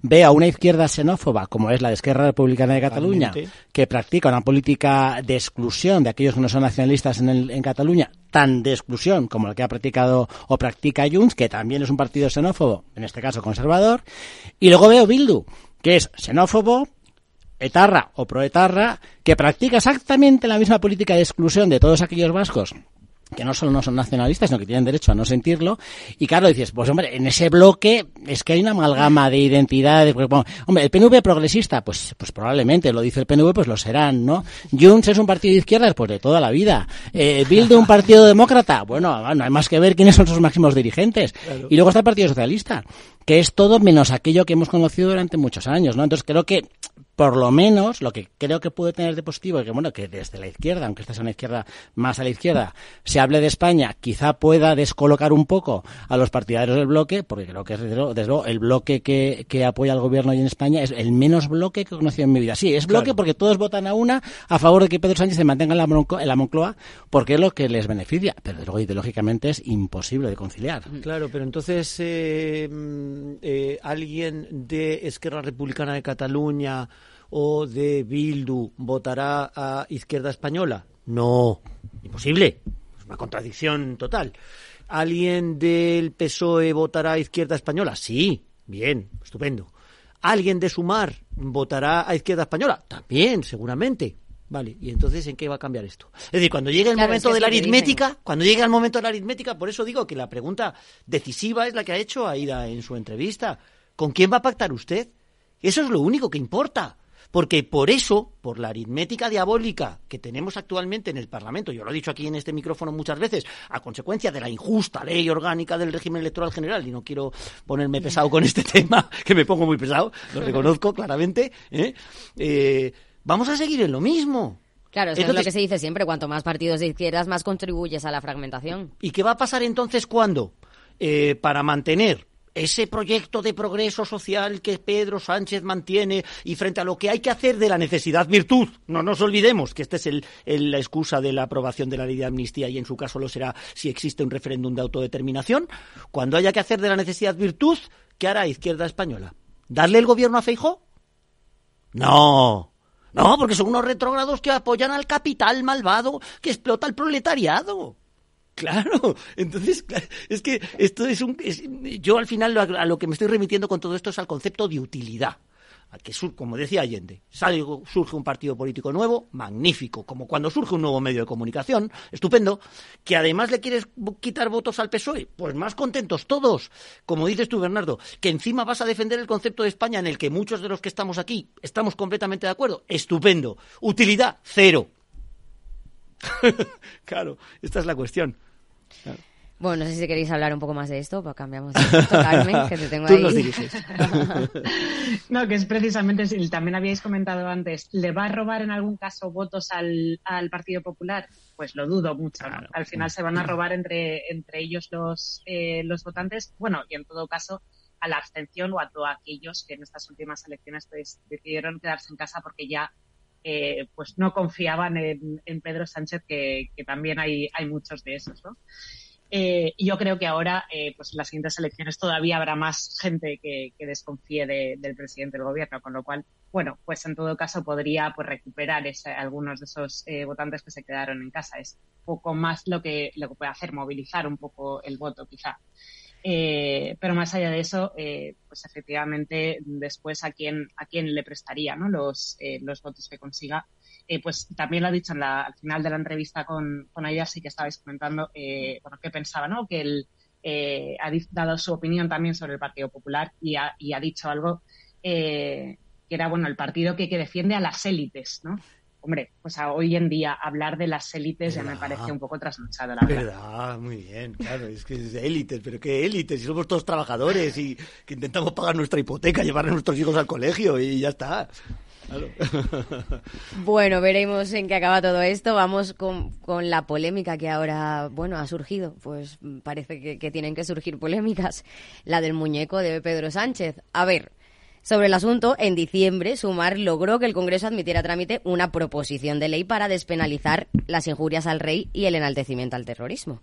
veo a una izquierda xenófoba como es la de Esquerra Republicana de Cataluña, que practica una política de exclusión de aquellos que no son nacionalistas en, en Cataluña, tan de exclusión como la que ha practicado o practica Junts, que también es un partido xenófobo, en este caso conservador, y luego veo Bildu, que es xenófobo, etarra o proetarra, que practica exactamente la misma política de exclusión de todos aquellos vascos que no solo no son nacionalistas, sino que tienen derecho a no sentirlo. Y claro, dices, pues hombre, en ese bloque es que hay una amalgama de identidades. hombre, el PNV progresista, pues, pues probablemente lo dice el PNV, pues lo serán, ¿no? Junts es un partido de izquierdas, pues de toda la vida. Eh, Bildu, un partido demócrata, bueno, no hay más que ver quiénes son sus máximos dirigentes. Y luego está el Partido Socialista, que es todo menos aquello que hemos conocido durante muchos años, ¿no? Entonces creo que por lo menos lo que creo que puede tener de positivo es que bueno que desde la izquierda aunque esta sea una izquierda más a la izquierda se hable de España quizá pueda descolocar un poco a los partidarios del bloque porque creo que desde luego, el bloque que, que, apoya al gobierno hoy en España es el menos bloque que he conocido en mi vida. Sí es bloque porque todos votan a una a favor de que Pedro Sánchez se mantenga en la, en la Moncloa porque es lo que les beneficia. Pero luego ideológicamente es imposible de conciliar. Claro pero entonces eh, eh, alguien de Esquerra Republicana de Cataluña o de Bildu votará a Izquierda Española? No, imposible. Es una contradicción total. ¿Alguien del PSOE votará a Izquierda Española? Sí, bien, estupendo. ¿Alguien de Sumar votará a Izquierda Española? También, seguramente. Vale, y entonces ¿en qué va a cambiar esto? Es decir, cuando llegue el momento de la aritmética, cuando llegue el momento de la aritmética, por eso digo que la pregunta decisiva es la que ha hecho Aida en su entrevista. ¿Con quién va a pactar usted? Eso es lo único que importa porque por eso, por la aritmética diabólica que tenemos actualmente en el Parlamento, yo lo he dicho aquí en este micrófono muchas veces, a consecuencia de la injusta ley orgánica del régimen electoral general, y no quiero ponerme pesado con este tema, que me pongo muy pesado, lo reconozco claramente, ¿eh? Eh, vamos a seguir en lo mismo. Claro, eso es lo que se dice siempre, cuanto más partidos de izquierdas, más contribuyes a la fragmentación. ¿Y qué va a pasar entonces cuando? Eh, para mantener ese proyecto de progreso social que Pedro Sánchez mantiene y frente a lo que hay que hacer de la necesidad virtud. No nos olvidemos que esta es el, la excusa de la aprobación de la ley de amnistía y en su caso lo será si existe un referéndum de autodeterminación. Cuando haya que hacer de la necesidad virtud, ¿qué hará Izquierda Española? ¿Darle el gobierno a Feijó? No. No, porque son unos retrógrados que apoyan al capital malvado que explota el proletariado. Claro, entonces es que esto es un... yo al final a lo que me estoy remitiendo con todo esto es al concepto de utilidad que como decía Allende, sale, surge un partido político nuevo, magnífico, como cuando surge un nuevo medio de comunicación, estupendo, que además le quieres quitar votos al PSOE, pues más contentos todos, como dices tú, Bernardo, que encima vas a defender el concepto de España en el que muchos de los que estamos aquí estamos completamente de acuerdo, estupendo, utilidad, cero. claro, esta es la cuestión. Bueno, no sé si queréis hablar un poco más de esto, pues cambiamos de Carmen, que te tengo Tú ahí. no, que es precisamente, también habíais comentado antes, ¿le va a robar en algún caso votos al, Partido Popular? Pues lo dudo mucho, Al final se van a robar entre, entre ellos los, eh, los votantes, bueno, y en todo caso a la abstención o a todos aquellos que en estas últimas elecciones pues, decidieron quedarse en casa porque ya eh, pues no confiaban en, Pedro Sánchez, que, que, también hay, hay muchos de esos, ¿no? Eh, yo creo que ahora, eh, pues en las siguientes elecciones todavía habrá más gente que, desconfíe del presidente del gobierno, con lo cual, bueno, pues en todo caso podría pues recuperar algunos de esos eh, votantes que se quedaron en casa. Es poco más lo que, lo que puede hacer, movilizar un poco el voto, quizá. pero más allá de eso, pues efectivamente después a quién, a quién le prestaría ¿no? los, los votos que consiga eh, pues también lo ha dicho en la, al final de la entrevista con, con ella, sí que estabais comentando, eh, bueno, qué pensaba, ¿no? Que él eh, ha dado su opinión también sobre el Partido Popular y ha, y ha dicho algo que era, bueno, el partido que, que defiende a las élites, ¿no? Hombre, pues hoy en día hablar de las élites ya me parece un poco trasnochado, la verdad. verdad. Muy bien, claro, es que es de élites, pero ¿qué élites? Si somos todos trabajadores y que intentamos pagar nuestra hipoteca, llevar a nuestros hijos al colegio y ya está. bueno, veremos en qué acaba todo esto. Vamos con, con, la polémica que ahora, bueno, ha surgido. Pues parece que, que tienen que surgir polémicas. La del muñeco de Pedro Sánchez. A ver, sobre el asunto, en diciembre, Sumar logró que el Congreso admitiera a trámite una proposición de ley para despenalizar las injurias al rey y el enaltecimiento al terrorismo.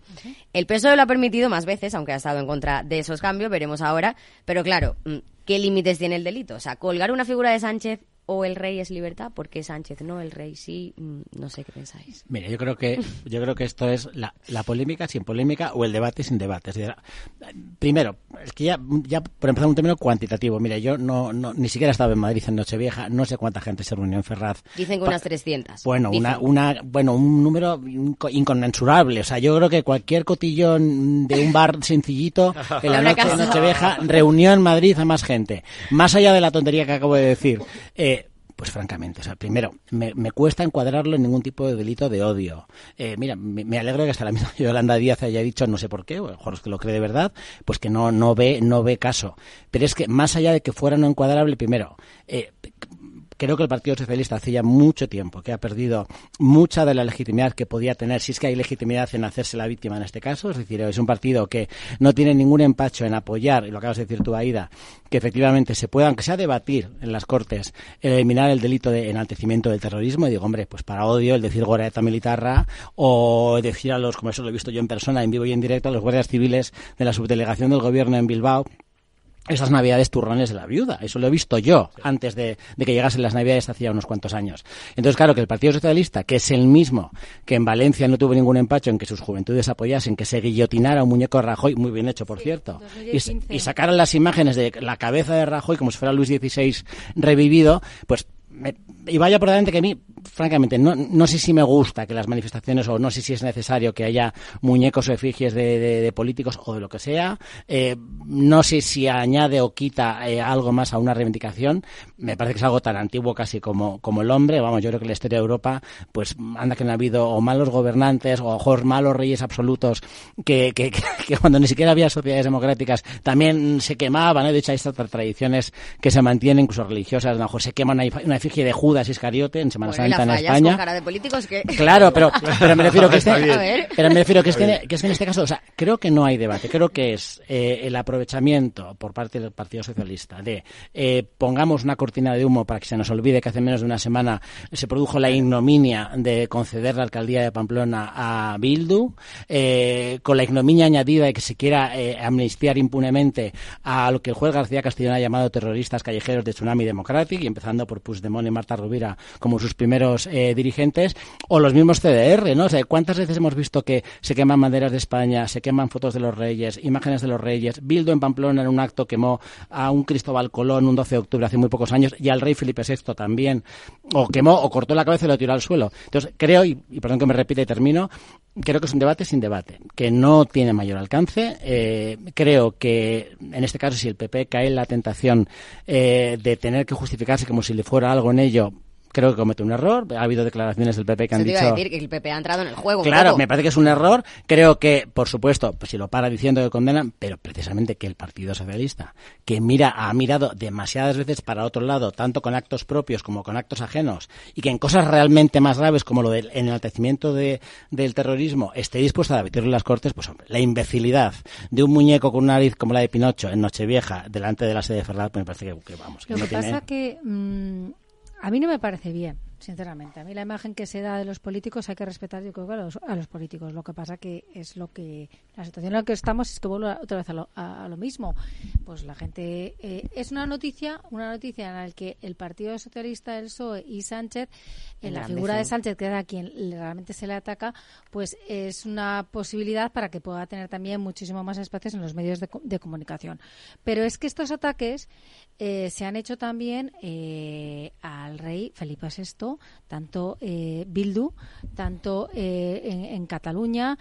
El PSOE lo ha permitido más veces, aunque ha estado en contra de esos cambios, veremos ahora. Pero claro, mm, ¿qué límites tiene el delito? O sea, colgar una figura de Sánchez o el rey es libertad, porque Sánchez no, el rey sí, mm, no sé qué pensáis. Mira, yo creo que yo creo que esto es la, polémica sin polémica o el debate sin debate. primero, es que ya, ya por empezar un término cuantitativo, mira, yo no, no ni siquiera he estado en Madrid en Nochevieja, no sé cuánta gente se reunió en Ferraz. Dicen que unas 300. Bueno, una, una, bueno, un número inconmensurable, o sea, yo creo que cualquier cotillón de un bar sencillito en la noche de Nochevieja reunió en Madrid a más gente. Más allá de la tontería que acabo de decir, eh, pues francamente, o sea, primero, me, cuesta encuadrarlo en ningún tipo de delito de odio. Eh, mira, me, alegro que hasta la misma Yolanda Díaz haya dicho, no sé por qué, o mejor que lo cree de verdad, pues que no, no, ve, no ve caso. Pero es que más allá de que fuera no encuadrable, primero, eh, creo que el Partido Socialista hace ya mucho tiempo que ha perdido mucha de la legitimidad que podía tener, si es que hay legitimidad en hacerse la víctima en este caso. Es decir, es un partido que no tiene ningún empacho en apoyar, y lo acabas de decir tú, Aida, que efectivamente se pueda, aunque sea debatir en las Cortes, eliminar el delito de enaltecimiento del terrorismo. Y digo, hombre, pues para odio el decir goreta militarra o decir a los, como eso lo he visto yo en persona, en vivo y en directo, a los guardias civiles de la subdelegación del gobierno en Bilbao, esas navidades turrones de la viuda. Eso lo he visto yo antes de, que llegasen las navidades hacía unos cuantos años. Entonces, claro, que el Partido Socialista, que es el mismo que en Valencia no tuvo ningún empacho en que sus juventudes apoyasen que se guillotinara un muñeco de Rajoy, muy bien hecho, por cierto, y, sacaran las imágenes de la cabeza de Rajoy como si fuera Luis XVI revivido, pues y vaya por delante que a mí francamente, no, no sé si me gusta que las manifestaciones o no sé si es necesario que haya muñecos o efigies de, políticos o de lo que sea. Eh, no sé si añade o quita eh, algo más a una reivindicación. Me parece que es algo tan antiguo casi como, como el hombre. Vamos, yo creo que la historia de Europa, pues anda que no ha habido o malos gobernantes o mejor malos reyes absolutos que, que, que, cuando ni siquiera había sociedades democráticas también se quemaban. ¿eh? De hecho, hay estas tradiciones que se mantienen, incluso religiosas. A lo mejor se quema una, efigie de Judas Iscariote en Semana Santa en España. cara de políticos que... Claro, pero, pero me refiero que este, pero me refiero que es que, que es que en este caso, o sea, creo que no hay debate. Creo que es eh, el aprovechamiento por parte del Partido Socialista de eh, pongamos una cortina de humo para que se nos olvide que hace menos de una semana se produjo la ignominia de conceder la alcaldía de Pamplona a Bildu, eh, con la ignominia añadida de que se quiera amnistiar impunemente a lo que el juez García Castellón ha llamado terroristas callejeros de Tsunami Democratic, y empezando por Puigdemont y Marta Rubira como sus primeros dirigentes, o los mismos CDR, ¿no? O sea, ¿cuántas veces hemos visto que se queman banderas de España, se queman fotos de los reyes, imágenes de los reyes? Bildo en Pamplona en un acto quemó a un Cristóbal Colón un 12 de octubre hace muy pocos años y al rey Felipe VI también, o quemó o cortó la cabeza y lo tiró al suelo. Entonces, creo, y, perdón que me repita y termino, creo que es un debate sin debate, que no tiene mayor alcance. Eh, creo que, en este caso, si el PP cae en la tentación eh, de tener que justificarse como si le fuera algo en ello, creo que comete un error. Ha habido declaraciones del PP que han dicho. Te iba a decir que el PP ha entrado en el juego. Claro, me parece que es un error. Creo que, por supuesto, pues si lo para diciendo que condenan, pero precisamente que el Partido Socialista, que mira, ha mirado demasiadas veces para otro lado, tanto con actos propios como con actos ajenos, y que en cosas realmente más graves como lo del enaltecimiento de, del terrorismo esté dispuesto a debatirlo en las Cortes, pues hombre, la imbecilidad de un muñeco con una nariz como la de Pinocho en Nochevieja delante de la sede de Ferraz, pues me parece que, vamos. lo que, pasa que mm, a mí no me parece bien, sinceramente. A mí la imagen que se da de los políticos hay que respetar, yo creo, a los, a los políticos. Lo que pasa que es lo que la situación en la que estamos es que vuelve otra vez a lo, a, lo mismo. Pues la gente eh, es una noticia, una noticia en la que el Partido Socialista, el PSOE y Sánchez, en la figura de Sánchez, que es a quien realmente se le ataca, pues es una posibilidad para que pueda tener también muchísimo más espacios en los medios de, de comunicación. Pero es que estos ataques eh, se han hecho también eh, al rey Felipe VI, tanto eh, Bildu, tanto en, Cataluña,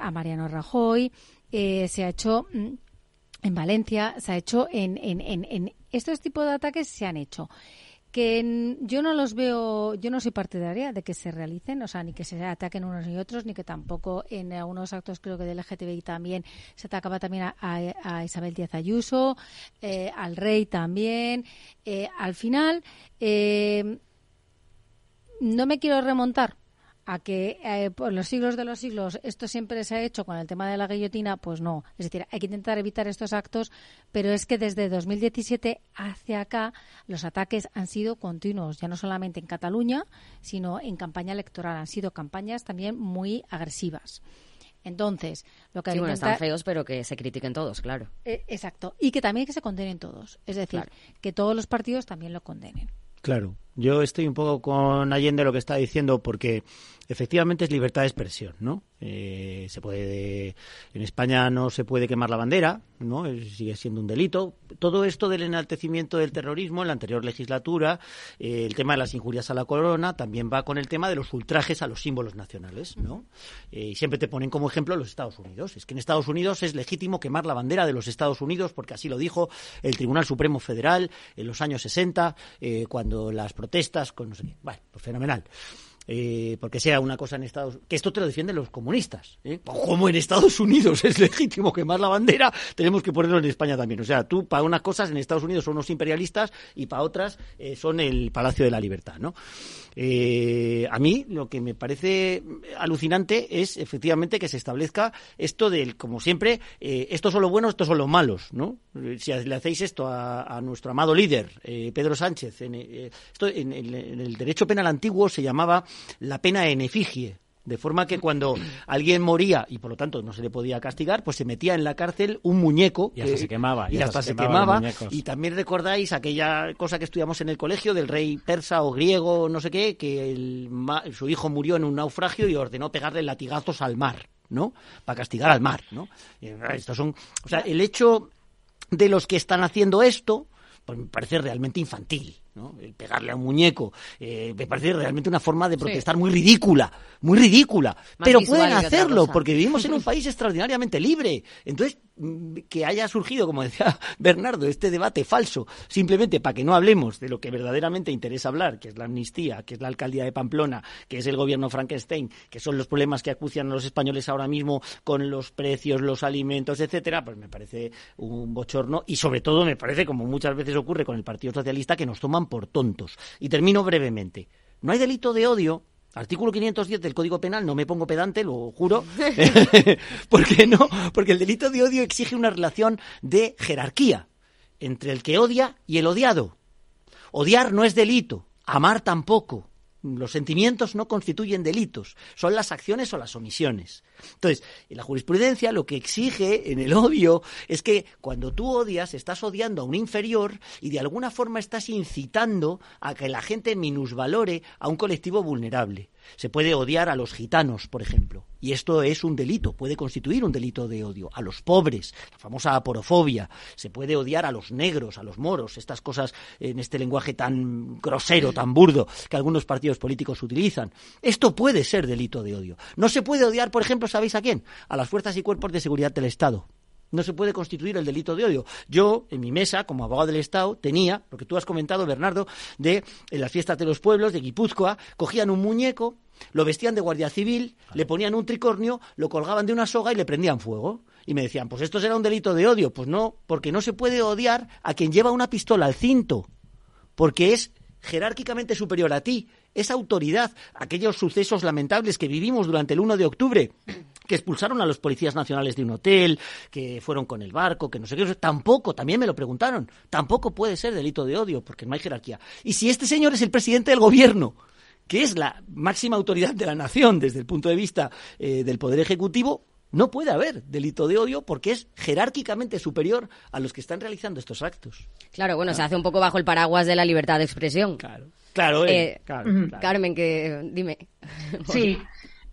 a Mariano Rajoy, se ha hecho mm, en Valencia, se ha hecho en, estos tipos de ataques se han hecho que yo no los veo, yo no soy partidaria de que se realicen, o sea, ni que se ataquen unos ni otros, ni que tampoco en algunos actos, creo que del LGTBI también se atacaba también a, Isabel Díaz Ayuso, eh, al rey también. Eh, al final, eh, no me quiero remontar a que eh, por los siglos de los siglos esto siempre se ha hecho con el tema de la guillotina, pues no. Es decir, hay que intentar evitar estos actos, pero es que desde 2017 hacia acá los ataques han sido continuos, ya no solamente en Cataluña, sino en campaña electoral. Han sido campañas también muy agresivas. Entonces, lo que hay sí, bueno, están feos, pero que se critiquen todos, claro. Eh, exacto. Y que también que se condenen todos. Es decir, que todos los partidos también lo condenen. Claro. Yo estoy un poco con Allende lo que está diciendo porque efectivamente es libertad de expresión, ¿no? Eh, se puede, en España no se puede quemar la bandera, ¿no? Sigue siendo un delito. Todo esto del enaltecimiento del terrorismo en la anterior legislatura, eh, el tema de las injurias a la corona, también va con el tema de los ultrajes a los símbolos nacionales, ¿no? Eh, y siempre te ponen como ejemplo los Estados Unidos. Es que en Estados Unidos es legítimo quemar la bandera de los Estados Unidos porque así lo dijo el Tribunal Supremo Federal en los años 60, cuando las protestas con no sé qué. Bueno, pues fenomenal. Eh, porque sea una cosa en Estados Unidos, que esto te lo defienden los comunistas. ¿eh? Como en Estados Unidos es legítimo quemar la bandera, tenemos que ponerlo en España también. O sea, tú para unas cosas en Estados Unidos son unos imperialistas y para otras eh, son el Palacio de la Libertad, ¿no? Eh, a mí lo que me parece alucinante es efectivamente que se establezca esto del, como siempre, eh, estos son los buenos, estos son los malos, ¿no? Si le hacéis esto a, nuestro amado líder, eh, Pedro Sánchez, en, esto en, el derecho penal antiguo se llamaba la pena en efigie, de forma que cuando alguien moría y por lo tanto no se le podía castigar, pues se metía en la cárcel un muñeco. Y hasta se quemaba. Y, hasta, se, quemaba. Y también recordáis aquella cosa que estudiamos en el colegio del rey persa o griego, no sé qué, que su hijo murió en un naufragio y ordenó pegarle latigazos al mar. ¿no? Para castigar al mar, ¿no? Estos son, o sea, el hecho de los que están haciendo esto, pues me parece realmente infantil. ¿No? El pegarle a un muñeco, eh, me parece realmente una forma de protestar muy ridícula, muy ridícula. Pero pueden hacerlo, porque vivimos en un país extraordinariamente libre. Entonces, mm, que haya surgido, como decía Bernardo, este debate falso, simplemente para que no hablemos de lo que verdaderamente interesa hablar, que es la amnistía, que es la alcaldía de Pamplona, que es el gobierno Frankenstein, que son los problemas que acucian a los españoles ahora mismo con los precios, los alimentos, etcétera, pues me parece un bochorno y sobre todo me parece, como muchas veces ocurre con el Partido Socialista, que nos toman por tontos. Y termino brevemente. No hay delito de odio Artículo 510 del Código Penal, no me pongo pedante, lo juro. ¿Por qué no? Porque el delito de odio exige una relación de jerarquía entre el que odia y el odiado. Odiar no es delito, amar tampoco los sentimientos no constituyen delitos, son las acciones o las omisiones. Entonces, en la jurisprudencia lo que exige en el odio es que cuando tú odias, estás odiando a un inferior y de alguna forma estás incitando a que la gente minusvalore a un colectivo vulnerable. Se puede odiar a los gitanos, por ejemplo, y esto es un delito, puede constituir un delito de odio. A los pobres, la famosa aporofobia. Se puede odiar a los negros, a los moros, estas cosas en este lenguaje tan grosero, tan burdo, que algunos partidos políticos utilizan. Esto puede ser delito de odio. No se puede odiar, por ejemplo, ¿sabéis a quién? A las fuerzas y cuerpos de seguridad del Estado no se puede constituir el delito de odio. Yo, en mi mesa, como abogado del Estado, tenía, lo que tú has comentado, Bernardo, de en las fiestas de los pueblos, de Guipúzcoa, cogían un muñeco, lo vestían de guardia civil, le ponían un tricornio, lo colgaban de una soga y le prendían fuego. Y me decían, pues esto será un delito de odio. Pues no, porque no se puede odiar a quien lleva una pistola al cinto, porque es jerárquicamente superior a ti, esa autoridad, aquellos sucesos lamentables que vivimos durante el 1 de octubre, que expulsaron a los policías nacionales de un hotel, que fueron con el barco, que no sé qué, tampoco, también me lo preguntaron, tampoco puede ser delito de odio, porque no hay jerarquía. Y si este señor es el presidente del gobierno, que es la máxima autoridad de la nación desde el punto de vista eh, del Poder Ejecutivo, no puede haber delito de odio porque es jerárquicamente superior a los que están realizando estos actos. Claro, bueno, se hace un poco bajo el paraguas de la libertad de expresión. Claro. Claro, eh, claro, Carmen, que dime. Sí,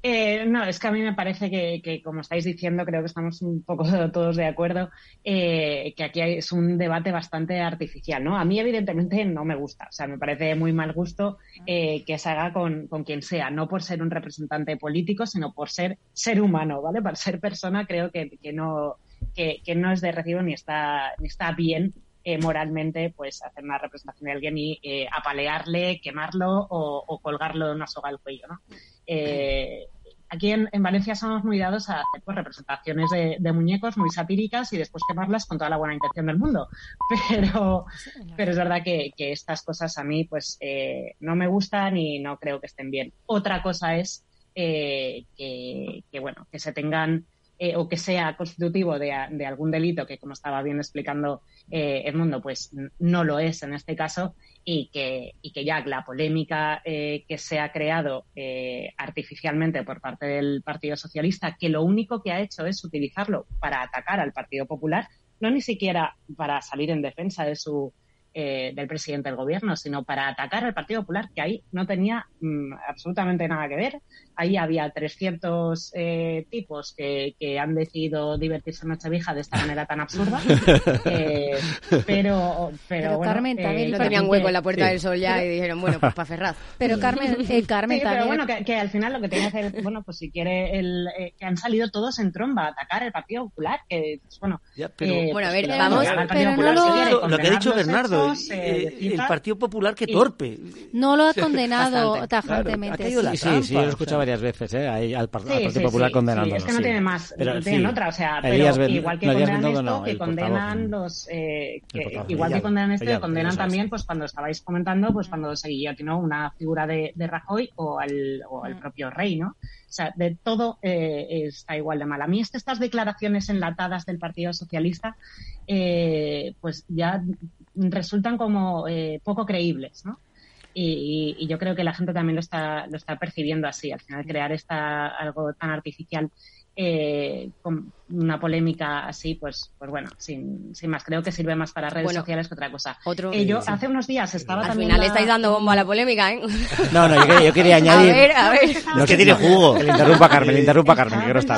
eh, no, es que a mí me parece que, como estáis diciendo, creo que estamos un poco todos de acuerdo, eh, que aquí es un debate bastante artificial, ¿no? A mí, evidentemente, no me gusta. O sea, me parece muy mal gusto eh, que se haga con, quien sea, no por ser un representante político, sino por ser ser humano, ¿vale? Para ser persona, creo que, no, que, no es de recibo ni está, ni está bien moralmente pues hacer una representación de alguien y apalearle, quemarlo o, colgarlo de una soga al cuello, ¿no? Eh, aquí en, Valencia somos muy dados a hacer pues, representaciones de, muñecos muy satíricas y después quemarlas con toda la buena intención del mundo. Pero, pero es verdad que, estas cosas a mí pues eh, no me gustan y no creo que estén bien. Otra cosa es eh, que, bueno, que se tengan o que sea constitutivo de, algún delito que, como estaba bien explicando Edmundo, pues no lo es en este caso y que, y que ya la polémica eh, que se ha creado eh, artificialmente por parte del Partido Socialista, que lo único que ha hecho es utilizarlo para atacar al Partido Popular, no ni siquiera para salir en defensa de su eh, del presidente del gobierno, sino para atacar al Partido Popular, que ahí no tenía mm, absolutamente nada que ver. Ahí había 300 eh, tipos que, que, han decidido divertirse en Nochevieja de esta manera tan absurda. eh, pero, pero, bueno, Carmen también no tenían hueco en la Puerta del Sol ya y dijeron, bueno, pues para Ferraz. Pero Carmen, eh, Carmen sí, Pero bueno, que, al final lo que tiene que hacer, bueno, pues si quiere, el, que han salido todos en tromba a atacar el Partido Popular, que, pues, bueno. bueno, a ver, vamos. Pero no lo, lo que ha dicho Bernardo, eh, el Partido Popular que torpe. No lo ha condenado tajantemente. sí, sí, sí, yo lo he escuchado varias veces, ¿eh? Ahí, al, Partido Popular condenándolo. es que no tiene más, pero, tienen otra, o sea, pero igual que condenan esto, que condenan los, eh, igual que condenan esto, condenan también, pues cuando estabais comentando, pues cuando se guillotinó una figura de, de Rajoy o al, o al propio rey, ¿no? O sea, de todo eh, está igual de mal. A mí estas declaraciones enlatadas del Partido Socialista, eh, pues ya resultan como eh, poco creíbles, ¿no? Y, yo creo que la gente también lo está, lo está percibiendo así. Al final, crear esta, algo tan artificial eh, con una polémica así, pues, pues bueno, sin, sin más. Creo que sirve más para redes sociales que otra cosa. Otro, eh, yo hace unos días estaba Al también. Al final estáis dando bombo a la polémica, ¿eh? No, no, yo quería, añadir. A ver, a ver. No, que tiene jugo. Que le interrumpa a Carmen, le interrumpa a Carmen, que no está.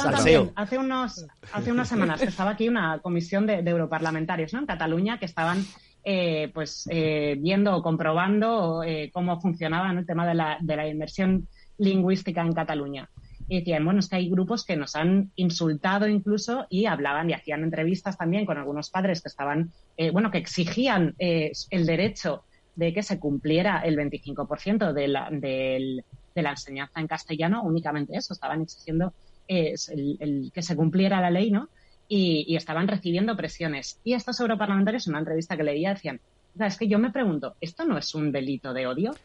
Hace, unos, hace unas semanas que estaba aquí una comisión de, de europarlamentarios, ¿no? En Cataluña que estaban eh, pues eh, viendo o comprobando eh, cómo funcionaba el tema de la, de la inmersión lingüística en Cataluña. Y decían, bueno, es que hay grupos que nos han insultado incluso y hablaban y hacían entrevistas también con algunos padres que estaban, bueno, que exigían el derecho de que se cumpliera el 25% de la, de la enseñanza en castellano, únicamente eso, estaban exigiendo el, que se cumpliera la ley, ¿no? Y, estaban recibiendo presiones. Y estos europarlamentarios, en una entrevista que leía, decían, es que yo me pregunto, ¿esto no es un delito de odio?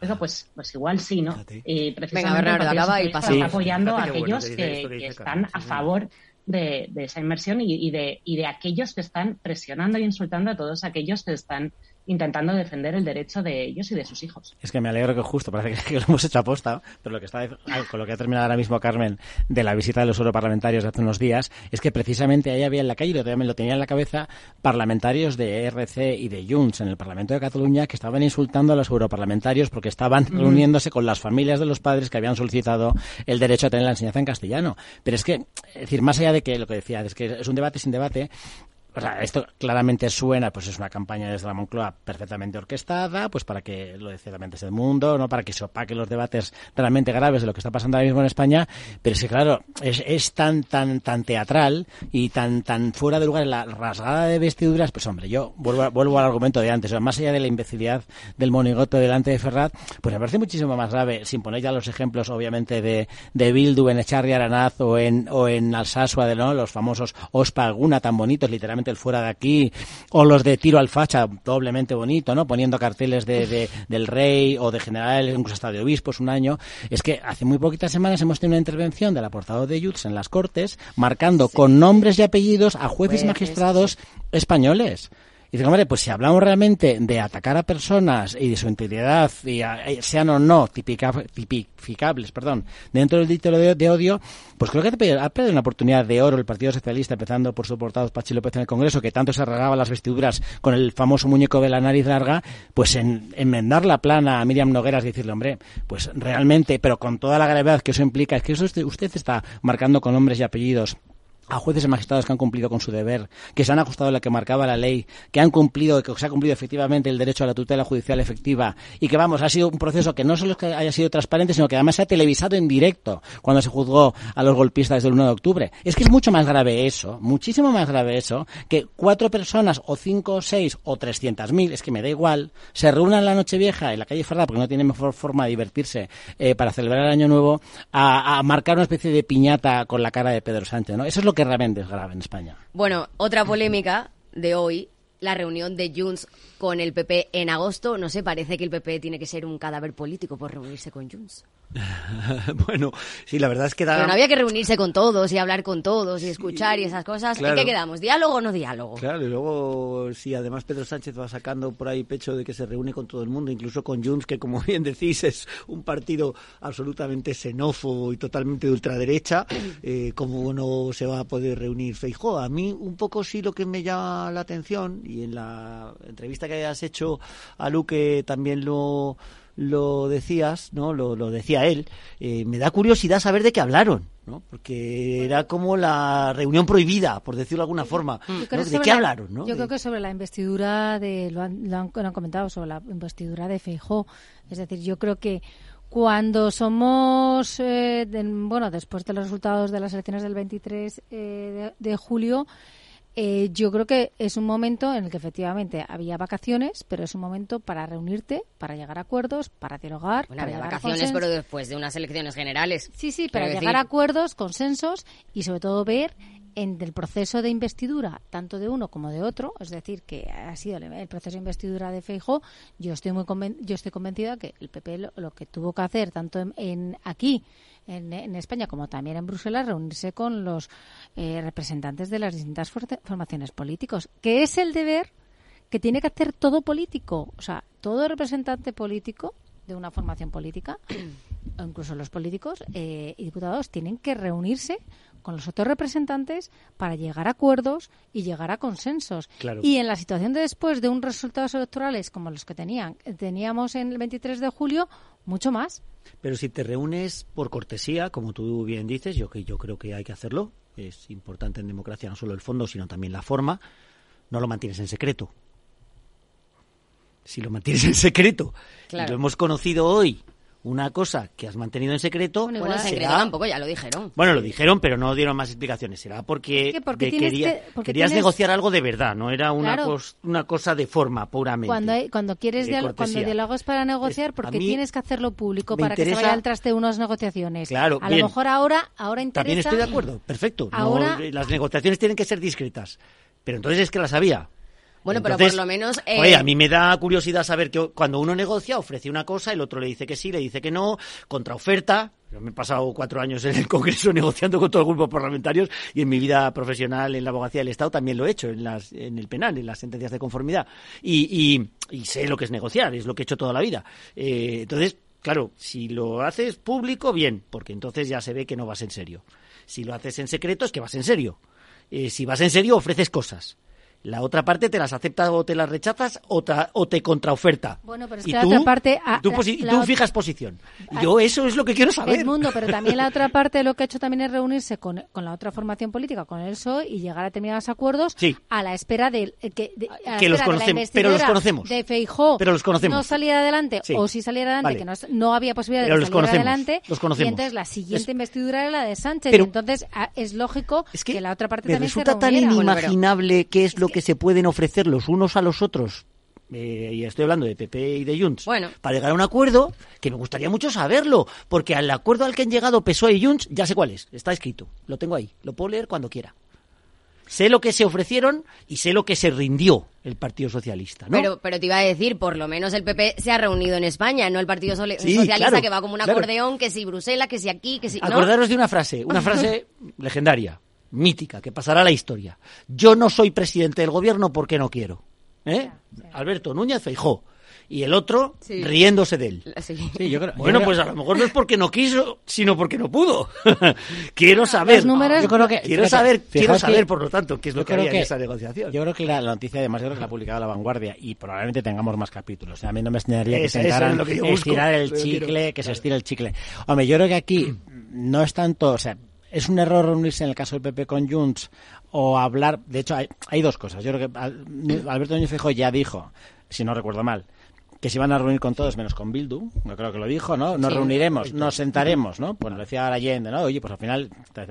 Eso pues, pues igual sí, ¿no? Y precisamente Venga, y está apoyando a aquellos que, están a favor de, esa inmersión y, y, de, y de aquellos que están presionando y insultando a todos aquellos que están intentando defender el derecho de ellos y de sus hijos. Es que me alegro que justo, parece que, lo hemos hecho aposta, pero lo que está con lo que ha terminado ahora mismo Carmen de la visita de los europarlamentarios de hace unos días es que precisamente ahí había en la calle, lo, lo tenía en la cabeza, parlamentarios de ERC y de Junts en el Parlamento de Cataluña que estaban insultando a los europarlamentarios porque estaban reuniéndose con las familias de los padres que habían solicitado el derecho a tener la enseñanza en castellano. Pero es que, es decir, más allá de que lo que decía, es que es un debate sin debate, o sea, esto claramente suena, pues es una campaña desde la Moncloa perfectamente orquestada, pues para que lo decida mentes del mundo, no para que se opaquen los debates realmente graves de lo que está pasando ahora mismo en España, pero sí, claro, es, es tan, tan, tan teatral y tan, tan fuera de lugar la rasgada de vestiduras, pues hombre, yo vuelvo, vuelvo al argumento de antes, más allá de la imbecilidad del monigote delante de Ferrat, pues me parece muchísimo más grave, sin poner ya los ejemplos, obviamente, de, de Bildu en Echarri Aranaz o en, o en Alsasua, de ¿no? los famosos Ospa Alguna tan bonitos, literalmente el fuera de aquí, o los de tiro al facha, doblemente bonito, ¿no? Poniendo carteles de, del rey o de general, incluso hasta de obispos un año. Es que hace muy poquitas semanas hemos tenido una intervención del portavoz de Jutz en las Cortes, marcando con nombres y apellidos a jueces y magistrados españoles. Y dice, hombre, pues si hablamos realmente de atacar a personas y de su integridad, y eh, sean o no tipificables, perdón, dentro del delito de, odio, pues creo que ha perdido una oportunidad de oro el Partido Socialista, empezando por su portavoz Pachi López en el Congreso, que tanto se regaba las vestiduras con el famoso muñeco de la nariz larga, pues en enmendar la plana a Miriam Nogueras y decirle, hombre, pues realmente, pero con toda la gravedad que eso implica, es que eso usted está marcando con nombres y apellidos a jueces y magistrados que han cumplido con su deber, que se han ajustado a lo que marcaba la ley, que han cumplido, que se ha cumplido efectivamente el derecho a la tutela judicial efectiva y que, vamos, ha sido un proceso que no solo es que haya sido transparente, sino que además se ha televisado en directo cuando se juzgó a los golpistas del 1 de octubre. Es que es mucho más grave eso, muchísimo más grave eso, que cuatro personas o cinco o seis o trescientas mil, es que me da igual, se reúnan la noche vieja en la calle Ferrada porque no tiene mejor forma de divertirse eh, para celebrar el Año Nuevo, a, a marcar una especie de piñata con la cara de Pedro Sánchez, ¿no? Eso es lo que es grave en España. Bueno, otra polémica de hoy, la reunión de Junts con el PP en agosto. No sé, parece que el PP tiene que ser un cadáver político por reunirse con Junts. bueno, sí, la verdad es que Pero no había que reunirse con todos y hablar con todos y escuchar y esas cosas. ¿En qué quedamos? ¿Diálogo o no diálogo? Claro, y luego, si además Pedro Sánchez va sacando por ahí pecho de que se reúne con todo el mundo, incluso con Junts, que como bien decís es un partido absolutamente xenófobo y totalmente de ultraderecha, eh, ¿cómo no se va a poder reunir Feijóo? A mí un poco sí lo que me llama la atención, y en la entrevista que hayas hecho a Luque también lo lo decías, ¿no? Lo, lo decía él, eh, me da curiosidad saber de qué hablaron, ¿no? Porque era como la reunión prohibida, por decirlo de alguna forma. ¿De qué hablaron, no? Yo creo que sobre la investidura de, lo han, lo han, comentado, sobre la investidura de Feijó. Es decir, yo creo que cuando somos, eh, bueno, después de los resultados de las elecciones del 23 eh, de, de julio, eh, yo creo que es un momento en el que efectivamente había vacaciones, pero es un momento para reunirte, para llegar a acuerdos, para dialogar. Bueno, había vacaciones, pero después de unas elecciones generales. Sí, sí, para llegar a acuerdos, consensos y sobre todo ver en el proceso de investidura, tanto de uno como de otro, es decir, que ha sido el, proceso de investidura de Feijo, yo estoy muy yo estoy convencida que el PP lo, que tuvo que hacer tanto en, aquí en, España como también en Bruselas reunirse con los eh, representantes de las distintas formaciones políticos, que es el deber que tiene que hacer todo político, o sea, todo representante político de una formación política, o incluso los políticos eh, y diputados, tienen que reunirse con los otros representantes para llegar a acuerdos y llegar a consensos. Y en la situación de después de unos resultados electorales como los que tenían, teníamos en el 23 de julio, mucho más. Pero si te reúnes por cortesía, como tú bien dices, yo, que yo creo que hay que hacerlo, es importante en democracia no solo el fondo, sino también la forma, no lo mantienes en secreto. Si lo mantienes en secreto Claro. y lo hemos conocido hoy, una cosa que has mantenido en secreto, Bueno, igual en será- secreto tampoco, ya lo dijeron. Bueno, lo dijeron, pero no dieron más explicaciones. Será porque, que porque quería- que- porque querías tienes- negociar algo de verdad, no era una, Claro. cos- una cosa de forma puramente. Cuando, hay- cuando quieres de dialo- cuando es para negociar, porque tienes que hacerlo público para que se vaya al traste de unas negociaciones. Claro, a bien. lo mejor ahora, ahora interesa. También estoy de acuerdo, perfecto. No, Ahora- eh, las negociaciones tienen que ser discretas. Pero entonces es que las había. Bueno, pero por lo menos... eh, Oye, a mí me da curiosidad saber que cuando uno negocia ofrece una cosa, el otro le dice que sí, le dice que no, contraoferta. Yo me he pasado cuatro años en el Congreso negociando con todos los grupos parlamentarios y en mi vida profesional en la abogacía del Estado también lo he hecho, en, las, en el penal, en las sentencias de conformidad. Y, y- y sé lo que es negociar, es lo que he hecho toda la vida. Eh, entonces, claro, si lo haces público, bien, porque entonces ya se ve que no vas en serio. Si lo haces en secreto, es que vas en serio. Eh, si vas en serio, ofreces cosas. La otra parte te las acepta o te las rechazas o, ta- o te contraoferta. Bueno, pero es Y que tú- la otra parte... ah, tú, la- posi- la tú ot- fijas posición. Yo eso es lo que quiero saber. El mundo, pero también la otra parte lo que ha hecho también es reunirse con, con la otra formación política, con el PSOE, y llegar a determinados acuerdos Sí. a la espera de, eh, que, de- a Que los conocemos, pero los conocemos. de Feijó Pero los conocemos. no saliera adelante Sí. o si saliera adelante Vale. que no, no había posibilidad Pero de que conocemos, adelante los conocemos. y entonces la siguiente Es- investidura era la de Sánchez Pero- y entonces ah, es lógico que, la otra parte Me también resulta se tan inimaginable qué es lo que se pueden ofrecer los unos a los otros. eh, y estoy hablando de PP y de Junts, para llegar a un acuerdo que me gustaría mucho saberlo, porque al acuerdo al que han llegado PSOE y Junts ya sé cuál es, está escrito, lo tengo ahí, lo puedo leer cuando quiera. Sé lo que se ofrecieron y sé lo que se rindió el Partido Socialista, ¿no? Pero, pero te iba a decir, por lo menos el PP se ha reunido en España, no el Partido Sí, Socialista claro, que va como un claro. acordeón, que si Bruselas, que si aquí, que si... ¿no? Acordaros de una frase, una frase legendaria, mítica, que pasará a la historia. Yo no soy presidente del gobierno porque no quiero. ¿Eh? Alberto Núñez Feijó. Y el otro Sí. riéndose de él. Sí. yo creo- bueno, yo creo- pues a lo mejor no es porque no quiso, sino porque no pudo. quiero saber. Los números- Yo creo que- quiero saber, quiero saber, que- por lo tanto, qué es lo yo que había en esa negociación. Yo creo que la, la noticia, además, yo creo que la ha publicado La Vanguardia y probablemente tengamos más capítulos. O sea, a mí no me extrañaría que se estirar el quiero. chicle, que se estire el chicle. Hombre, yo creo que aquí no es tanto, o sea, es un error reunirse en el caso del PP con Junts o hablar, de hecho hay, hay dos cosas. Yo creo que Al- Alberto Núñez Feijóo ya dijo, si no recuerdo mal, que se iban a reunir con todos menos con Bildu, yo creo que lo dijo, ¿no? Nos Sí. reuniremos, nos sentaremos, ¿no? Pues lo decía ahora Allende, ¿no? Oye, pues al final,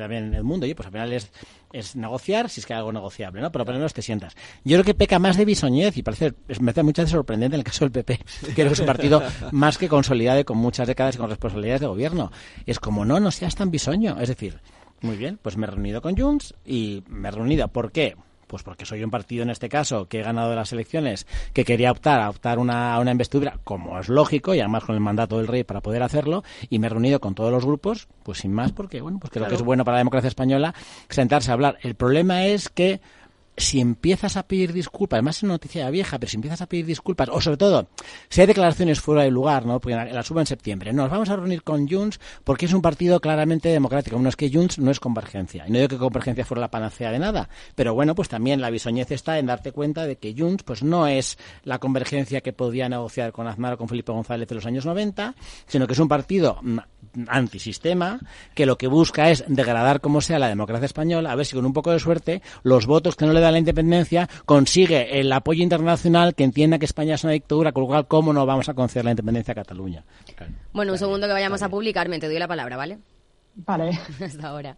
bien el mundo, oye, pues al final es, es negociar si es que hay algo negociable, ¿no? Pero por lo menos te sientas. Yo creo que peca más de bisoñez y parece, me hace muchas veces sorprendente en el caso del PP. Creo que es un partido más que consolidado y con muchas décadas y con responsabilidades de gobierno. Es como, no, no seas tan bisoño. Es decir, muy bien, pues me he reunido con Junts y me he reunido. ¿Por qué? Pues porque soy un partido en este caso que he ganado las elecciones, que quería optar a optar una, a una investidura, como es lógico, y además con el mandato del rey para poder hacerlo, y me he reunido con todos los grupos, pues sin más, porque bueno, pues creo que es bueno para la democracia española sentarse a hablar. El problema es que si empiezas a pedir disculpas, además es una noticia vieja, pero si empiezas a pedir disculpas, o sobre todo, si hay declaraciones fuera de lugar, ¿no? Porque la, la subo en septiembre, nos vamos a reunir con Junts porque es un partido claramente democrático. Uno es que Junts no es convergencia. Y no digo que convergencia fuera la panacea de nada, pero bueno, pues también la bisoñez está en darte cuenta de que Junts pues no es la convergencia que podía negociar con Aznar o con Felipe González en los años 90, sino que es un partido mm, antisistema que lo que busca es degradar como sea la democracia española, a ver si con un poco de suerte los votos que no le da la independencia consigue el apoyo internacional que entienda que España es una dictadura, con lo cual cómo no vamos a conceder la independencia a Cataluña. Bueno, un segundo que vayamos a publicarme, te doy la palabra, ¿vale? Vale. Hasta ahora.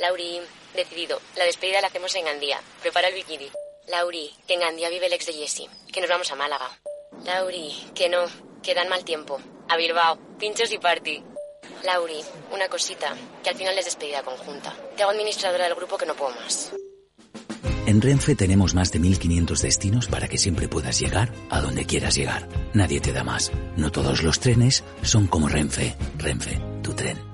Lauri, decidido. La despedida la hacemos en Gandía. Prepara el bikini. Lauri, que en Gandía vive el ex de Jesse. Que nos vamos a Málaga. Lauri, que no. Que dan mal tiempo. A Bilbao. Pinchos y party. Lauri, una cosita. Que al final es despedida conjunta. Te hago administradora del grupo que no puedo más. En Renfe tenemos más de 1500 destinos para que siempre puedas llegar a donde quieras llegar. Nadie te da más. No todos los trenes son como Renfe. Renfe, tu tren.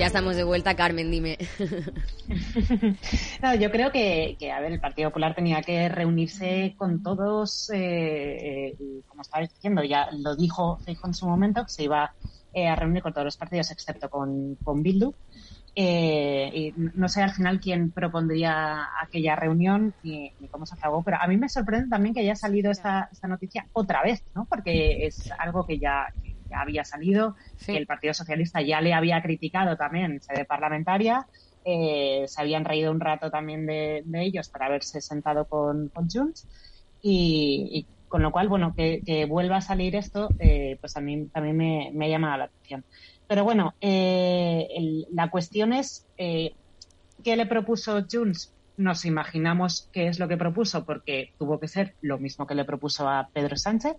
Ya estamos de vuelta, Carmen, dime. yo creo que, a ver, el Partido Popular tenía que reunirse con todos, eh, eh, como estaba diciendo, ya lo dijo, dijo en su momento, que se iba eh, a reunir con todos los partidos excepto con, con Bildu. y no sé al final quién propondría aquella reunión ni, cómo se acabó, pero a mí me sorprende también que haya salido esta, esta noticia otra vez, ¿no? Porque es algo que ya, ya había salido, el Partido Socialista ya le había criticado también en sede parlamentaria, eh, se habían reído un rato también de, ellos para haberse sentado con, con Junts y, con lo cual, bueno, que, vuelva a salir esto, eh, pues a mí también me, me, ha llamado la atención. Pero bueno, eh, la cuestión es, ¿qué le propuso Junts? Nos imaginamos qué es lo que propuso porque tuvo que ser lo mismo que le propuso a Pedro Sánchez.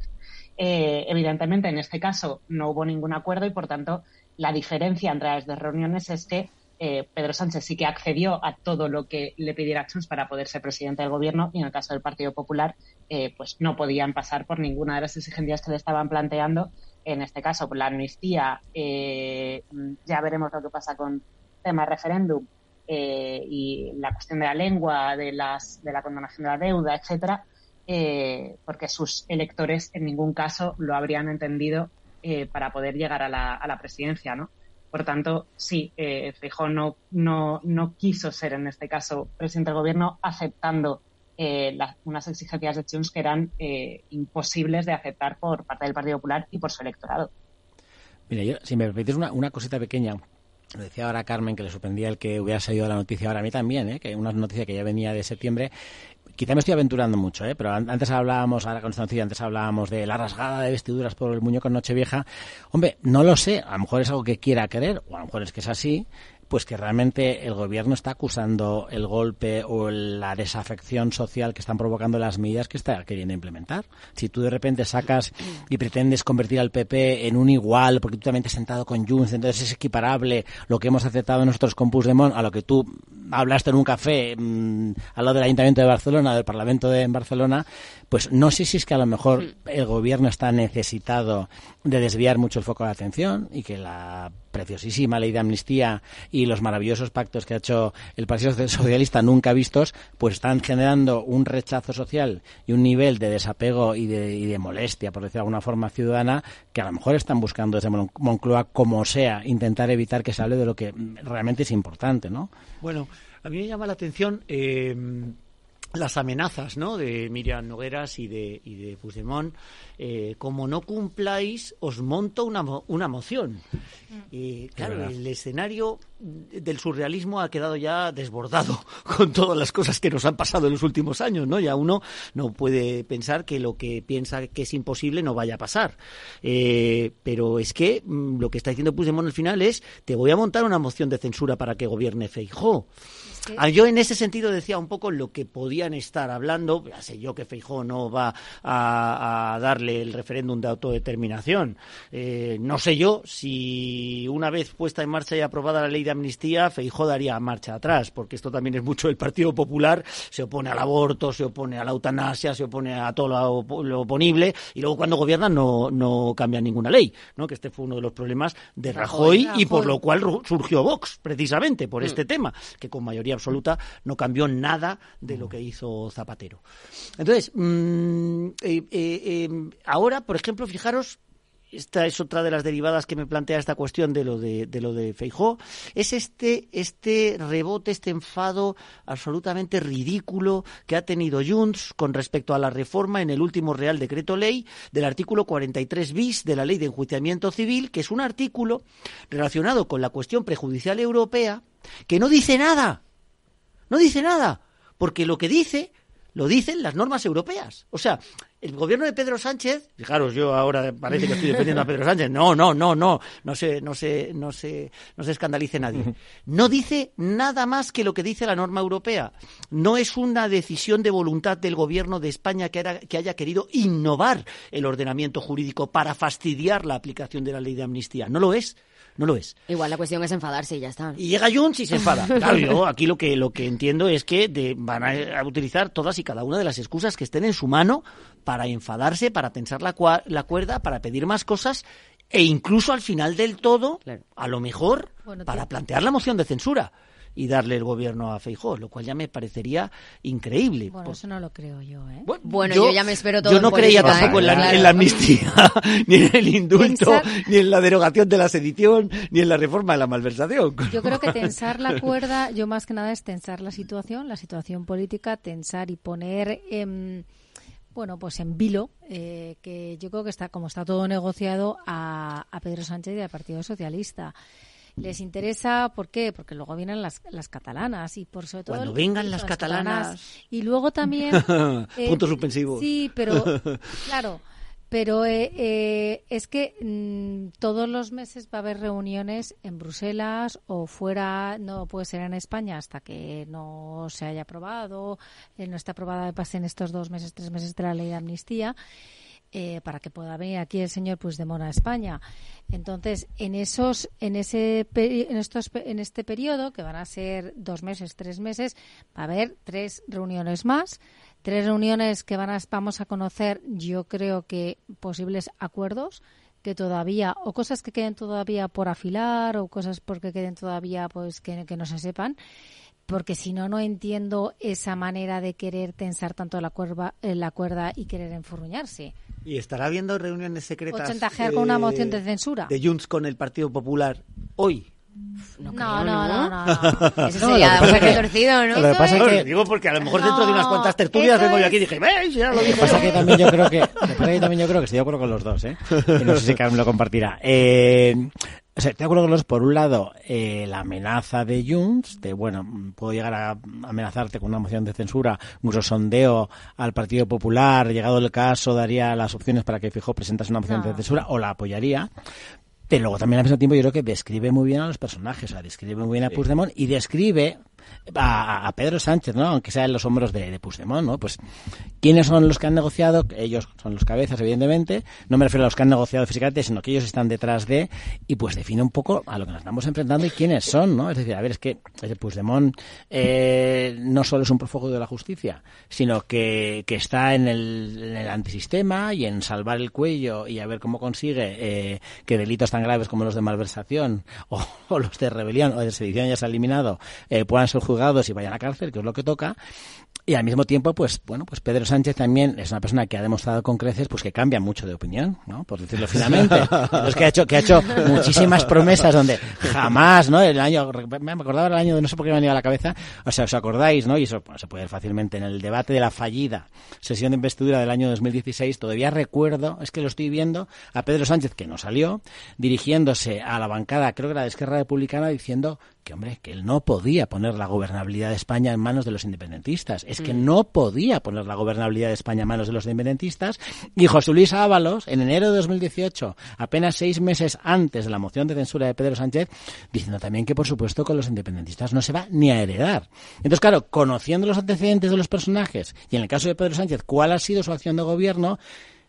Eh, evidentemente, en este caso no hubo ningún acuerdo y, por tanto, la diferencia entre las dos reuniones es que eh, Pedro Sánchez sí que accedió a todo lo que le pidiera Junts para poder ser presidente del gobierno y en el caso del Partido Popular, eh, pues no podían pasar por ninguna de las exigencias que le estaban planteando. En este caso, por la amnistía, ya veremos lo que pasa con tema referéndum y la cuestión de la lengua, de, las, de la condonación de la deuda, etcétera. Eh, porque sus electores en ningún caso lo habrían entendido eh, para poder llegar a la, presidencia, ¿no? Por tanto, sí, eh, no, no, no quiso ser en este caso presidente del gobierno aceptando eh, unas exigencias de Junts que eran imposibles de aceptar por parte del Partido Popular y por su electorado. Mira, yo, si me permitís una, una cosita pequeña, lo decía ahora Carmen que le sorprendía el que hubiera salido la noticia ahora a mí también, ¿eh? que una noticia que ya venía de septiembre quizá me estoy aventurando mucho, ¿eh? pero antes hablábamos, ahora con antes hablábamos de la rasgada de vestiduras por el muñeco en Nochevieja. Hombre, no lo sé, a lo mejor es algo que quiera querer, o a lo mejor es que es así, pues que realmente el gobierno está acusando el golpe o la desafección social que están provocando las medidas que está queriendo implementar. Si tú de repente sacas y pretendes convertir al PP en un igual, porque tú también te has sentado con Junts, entonces es equiparable lo que hemos aceptado nosotros con Puigdemont a lo que tú hablaste en un café mm, al lado del Ayuntamiento de Barcelona, del Parlamento de Barcelona, pues no sé si es que a lo mejor el gobierno está necesitado de desviar mucho el foco de atención y que la preciosísima ley de amnistía y los maravillosos pactos que ha hecho el Partido Socialista nunca vistos, pues están generando un rechazo social y un nivel de desapego y de, y de molestia, por decir de alguna forma, ciudadana, que a lo mejor están buscando desde Moncloa, como sea, intentar evitar que se hable de lo que realmente es importante, ¿no? Bueno, a mí me llama la atención... Eh, las amenazas ¿no? de Miriam Nogueras y de, y de Puigdemont, eh, como no cumpláis, os monto una, una moción. Mm. Y claro, el escenario del surrealismo ha quedado ya desbordado con todas las cosas que nos han pasado en los últimos años, ¿no? Ya uno no puede pensar que lo que piensa que es imposible no vaya a pasar. Eh, pero es que mm, lo que está diciendo Puigdemont al final es, te voy a montar una moción de censura para que gobierne Feijó. Ah, yo en ese sentido decía un poco lo que podían estar hablando, ya sé yo que Feijó no va a, darle el referéndum de autodeterminación. Eh, no sé yo si una vez puesta en marcha y aprobada la ley de amnistía, Feijó daría marcha atrás, porque esto también es mucho el Partido Popular, se opone al aborto, se opone a la eutanasia, se opone a todo lo, oponible, y luego cuando gobiernan no, no cambian ninguna ley, ¿no? que este fue uno de los problemas de Rajoy, y por lo cual surgió Vox, precisamente, por mm. este tema, que con mayoría absoluta, no cambió nada de lo que hizo Zapatero. Entonces, mm, eh, eh, eh, ahora, por ejemplo, fijaros esta es otra de las derivadas que me plantea esta cuestión de lo de, lo de Feijó, es este, este rebote, este enfado absolutamente ridículo que ha tenido Junts con respecto a la reforma en el último Real Decreto Ley del artículo 43 bis de la Ley de Enjuiciamiento Civil, que es un artículo relacionado con la cuestión prejudicial europea que no dice nada. No dice nada. Porque lo que dice lo dicen las normas europeas. O sea, el gobierno de Pedro Sánchez, fijaros, yo ahora parece que estoy defendiendo a Pedro Sánchez. No, no, no, no, no se, no se, no se, no se escandalice nadie. No dice nada más que lo que dice la norma europea. No es una decisión de voluntad del gobierno de España que, que haya querido innovar el ordenamiento jurídico para fastidiar la aplicación de la ley de amnistía. No lo es no lo es. Igual la cuestión es enfadarse y ya está. Y llega Junts y se enfada. Claro, yo aquí lo que, lo que entiendo es que de, van a, utilizar todas y cada una de las excusas que estén en su mano para enfadarse, para tensar la, la cuerda, para pedir más cosas e incluso al final del todo, a lo mejor, para plantear la moción de censura y darle el gobierno a Feijó, lo cual ya me parecería increíble. Bueno, eso no lo creo yo, ¿eh? Bueno, yo, ya me espero todo Yo no creía tampoco en, la, amnistía, ni en el indulto, ni en la derogación de la sedición, ni en la reforma de la malversación. Yo creo que tensar la cuerda, yo más que nada es tensar la situación, la situación política, tensar y poner... bueno, pues en vilo, eh, que yo creo que está, como está todo negociado, a, a Pedro Sánchez y al Partido Socialista les interesa, ¿por qué? Porque luego vienen las, las catalanas y por sobre todo... Cuando vengan las, catalanas... Y luego también... eh, Puntos suspensivos. Sí, pero claro, pero eh, eh, es que mm, todos los meses va a haber reuniones en Bruselas o fuera, no puede ser en España hasta que no se haya aprobado, eh, no está aprobada, pasen estos dos meses, tres meses de la ley de amnistía. Eh, para que pueda venir aquí el señor Puigdemont a España. Entonces, en esos, en ese, en estos, en este periodo que van a ser dos meses, tres meses, va a haber tres reuniones más, tres reuniones que van a, vamos a conocer, yo creo que posibles acuerdos que todavía o cosas que queden todavía por afilar o cosas porque queden todavía pues que, no se sepan porque si no, no entiendo esa manera de querer tensar tanto la, cuerda, eh, la cuerda y querer enfurruñarse. ¿Y estará habiendo reuniones secretas? O chantajear con una moción de censura. De Junts con el Partido Popular hoy. No, no, no, no, no, Eso sería un torcido, ¿no? Lo que pasa es que... Digo porque a lo mejor dentro de unas cuantas tertulias vengo yo aquí y dije, ¿veis? Ya lo dije. Lo que pasa que también yo creo que... también yo creo que estoy de acuerdo con los dos, ¿eh? no sé si Carmen lo compartirá. O sea, estoy de acuerdo con los, por un lado, eh, la amenaza de Junts, de, bueno, puedo llegar a amenazarte con una moción de censura, incluso sondeo al Partido Popular, llegado el caso, daría las opciones para que Fijo presentase una moción de censura o la apoyaría. Pero luego también al mismo tiempo yo creo que describe muy bien a los personajes, o sea, describe muy bien a Puigdemont y describe a, Pedro Sánchez, ¿no? Aunque sea en los hombros de, de Puigdemont, ¿no? Pues, ¿quiénes son los que han negociado? Ellos son los cabezas, evidentemente. No me refiero a los que han negociado físicamente, sino que ellos están detrás de, y pues define un poco a lo que nos estamos enfrentando y quiénes son, ¿no? Es decir, a ver, es que Puigdemont eh, no solo es un prófugo de la justicia, sino que, que está en el, en el, antisistema y en salvar el cuello y a ver cómo consigue eh, que delitos tan graves como los de malversación o, o, los de rebelión o de sedición ya se ha eliminado eh, puedan ser juzgados y vayan a cárcel, que es lo que toca. Y al mismo tiempo, pues bueno, pues Pedro Sánchez también es una persona que ha demostrado con creces pues que cambia mucho de opinión, ¿no? Por decirlo finamente. Entonces que ha hecho que ha hecho muchísimas promesas donde jamás, ¿no? El año me acordaba el año de no sé por qué me venía a la cabeza, o sea, os acordáis, ¿no? Y eso se puede ver fácilmente en el debate de la fallida sesión de investidura del año 2016, todavía recuerdo, es que lo estoy viendo a Pedro Sánchez que no salió dirigiéndose a la bancada, creo que era de Esquerra Republicana diciendo que hombre, que él no podía poner la gobernabilidad de España en manos de los independentistas. Es que mm. no podía poner la gobernabilidad de España en manos de los independentistas. Y José Luis Ábalos, en enero de 2018, apenas seis meses antes de la moción de censura de Pedro Sánchez, diciendo también que, por supuesto, con los independentistas no se va ni a heredar. Entonces, claro, conociendo los antecedentes de los personajes, y en el caso de Pedro Sánchez, cuál ha sido su acción de gobierno,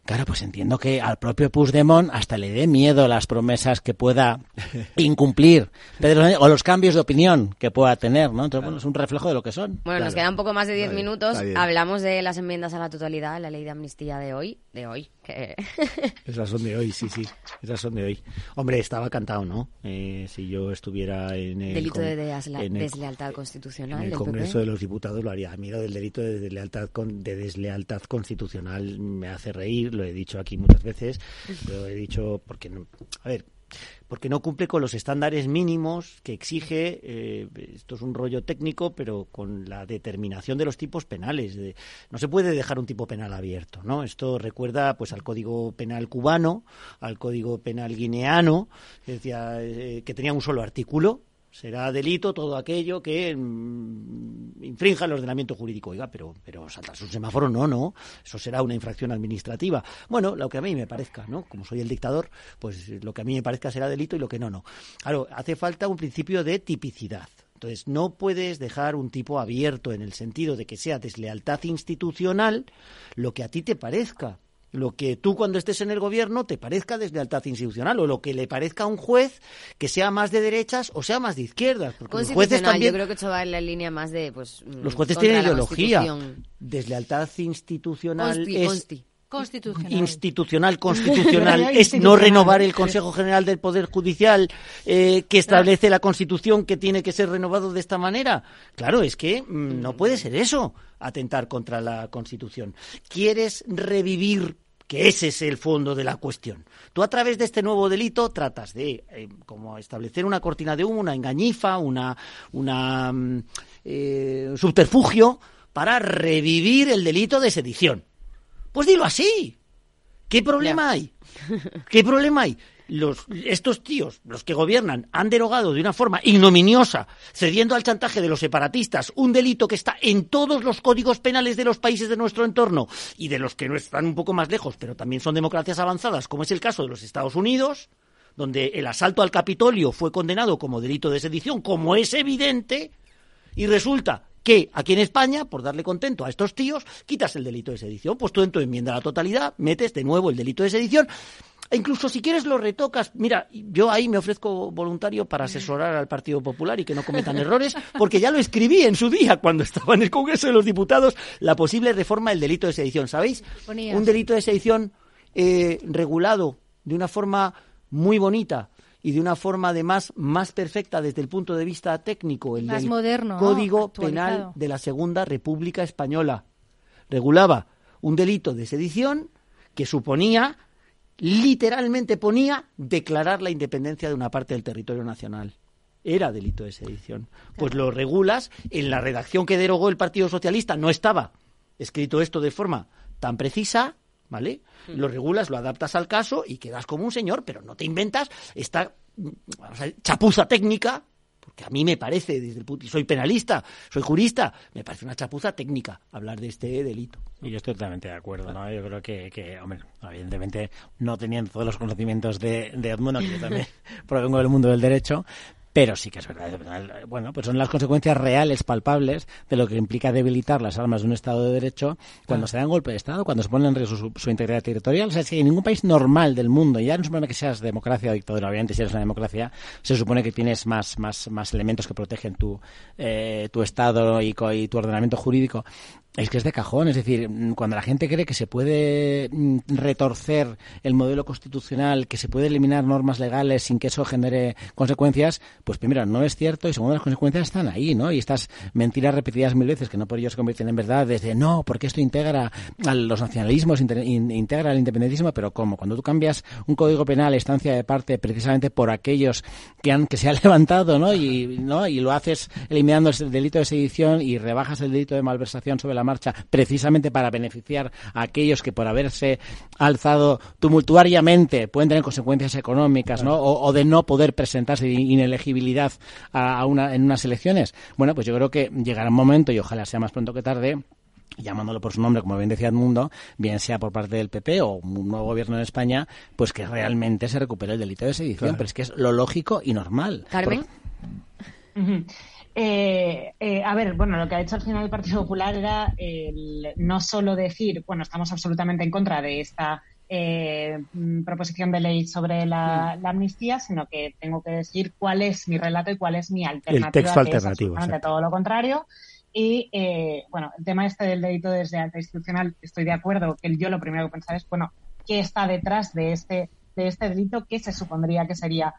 Claro, pues entiendo que al propio Puigdemont hasta le dé miedo las promesas que pueda incumplir Pedro o los cambios de opinión que pueda tener, ¿no? Entonces, bueno, es un reflejo de lo que son. Bueno, nos queda un poco más de diez minutos. Hablamos de las enmiendas a la totalidad, la ley de amnistía de hoy, de hoy. Que... Esas son de hoy, sí, sí. Esas son de hoy. Hombre, estaba cantado, ¿no? Eh, si yo estuviera en el... Delito de deslealtad constitucional. En el Congreso de los Diputados lo haría. A mí lo del delito de deslealtad, con, de deslealtad constitucional me hace reír lo he dicho aquí muchas veces, lo he dicho porque, no, a ver, porque no cumple con los estándares mínimos que exige, eh, esto es un rollo técnico, pero con la determinación de los tipos penales. no se puede dejar un tipo penal abierto, ¿no? Esto recuerda pues al Código Penal cubano, al Código Penal guineano, que, decía, eh, que tenía un solo artículo, será delito todo aquello que mm, infrinja el ordenamiento jurídico. Oiga, pero, pero saltarse un semáforo no, no. Eso será una infracción administrativa. Bueno, lo que a mí me parezca, ¿no? Como soy el dictador, pues lo que a mí me parezca será delito y lo que no, no. Claro, hace falta un principio de tipicidad. Entonces, no puedes dejar un tipo abierto en el sentido de que sea deslealtad institucional lo que a ti te parezca lo que tú cuando estés en el gobierno te parezca deslealtad institucional o lo que le parezca a un juez que sea más de derechas o sea más de izquierdas. Porque los jueces también... Yo creo que eso va en la línea más de... Pues, los jueces tienen ideología. Deslealtad institucional es... Constitucional. Institucional, constitucional, es no renovar el Consejo General del Poder Judicial eh, que establece la Constitución que tiene que ser renovado de esta manera. Claro, es que mm, no puede ser eso, atentar contra la Constitución. ¿Quieres revivir que ese es el fondo de la cuestión. Tú a través de este nuevo delito tratas de eh, como establecer una cortina de humo, una engañifa, una, una mm, eh, subterfugio para revivir el delito de sedición. Pues dilo así. ¿Qué problema hay? ¿Qué problema hay? Los, estos tíos, los que gobiernan, han derogado de una forma ignominiosa, cediendo al chantaje de los separatistas, un delito que está en todos los códigos penales de los países de nuestro entorno y de los que no están un poco más lejos, pero también son democracias avanzadas, como es el caso de los Estados Unidos, donde el asalto al Capitolio fue condenado como delito de sedición, como es evidente, y resulta que aquí en España, por darle contento a estos tíos, quitas el delito de sedición. Pues tú en tu enmienda a la totalidad metes de nuevo el delito de sedición. E incluso si quieres lo retocas. Mira, yo ahí me ofrezco voluntario para asesorar al Partido Popular y que no cometan errores, porque ya lo escribí en su día cuando estaba en el Congreso de los Diputados, la posible reforma del delito de sedición. ¿Sabéis? Un delito de sedición eh, regulado de una forma muy bonita, y de una forma además más perfecta desde el punto de vista técnico, el del moderno, Código Penal de la Segunda República Española. Regulaba un delito de sedición que suponía, literalmente ponía, declarar la independencia de una parte del territorio nacional era delito de sedición. Pues lo regulas, en la redacción que derogó el Partido Socialista no estaba escrito esto de forma tan precisa, ¿vale? Hmm. Lo regulas, lo adaptas al caso y quedas como un señor, pero no te inventas esta chapuza técnica, porque a mí me parece, desde el punto, soy penalista, soy jurista, me parece una chapuza técnica hablar de este delito. Y yo estoy totalmente de acuerdo, ¿no? Yo creo que, que hombre, evidentemente no teniendo todos los conocimientos de, de Edmundo, que yo también provengo del mundo del derecho, pero sí que es verdad. Bueno, pues son las consecuencias reales, palpables, de lo que implica debilitar las armas de un Estado de Derecho cuando se da un golpe de Estado, cuando se pone en riesgo su, integridad territorial. O sea, es que en ningún país normal del mundo, ya no supone que seas democracia o dictadura, obviamente si eres una democracia, se supone que tienes más, más, más elementos que protegen tu, eh, tu Estado y, y tu ordenamiento jurídico. Es que es de cajón, es decir, cuando la gente cree que se puede mm, retorcer el modelo constitucional, que se puede eliminar normas legales sin que eso genere consecuencias, pues primero no es cierto y segundo las consecuencias están ahí, ¿no? Y estas mentiras repetidas mil veces que no por ello se convierten en verdad, desde no, porque esto integra a los nacionalismos, integra al independentismo, pero ¿cómo? Cuando tú cambias un código penal, estancia de parte, precisamente por aquellos que han que se han levantado, ¿no? Y, ¿no? y lo haces eliminando el delito de sedición y rebajas el delito de malversación sobre la marcha precisamente para beneficiar a aquellos que por haberse alzado tumultuariamente pueden tener consecuencias económicas, ¿no? O, de no poder presentarse inelegibilidad a, una, en unas elecciones. Bueno, pues yo creo que llegará un momento, y ojalá sea más pronto que tarde, llamándolo por su nombre, como bien decía Edmundo, bien sea por parte del PP o un nuevo gobierno en España, pues que realmente se recupere el delito de sedición. Pero es que es lo lógico y normal. Carmen. Eh, eh, a ver, bueno, lo que ha hecho al final el Partido Popular era no solo decir, bueno, estamos absolutamente en contra de esta eh, proposición de ley sobre la, amnistía, sino que tengo que decir cuál es mi relato y cuál es mi alternativa. El texto alternativo. Es todo lo contrario. Y bueno, el tema este del delito desde alta institucional, estoy de acuerdo que yo lo primero que pensar es, bueno, ¿qué está detrás de este, de este delito? ¿Qué se supondría que sería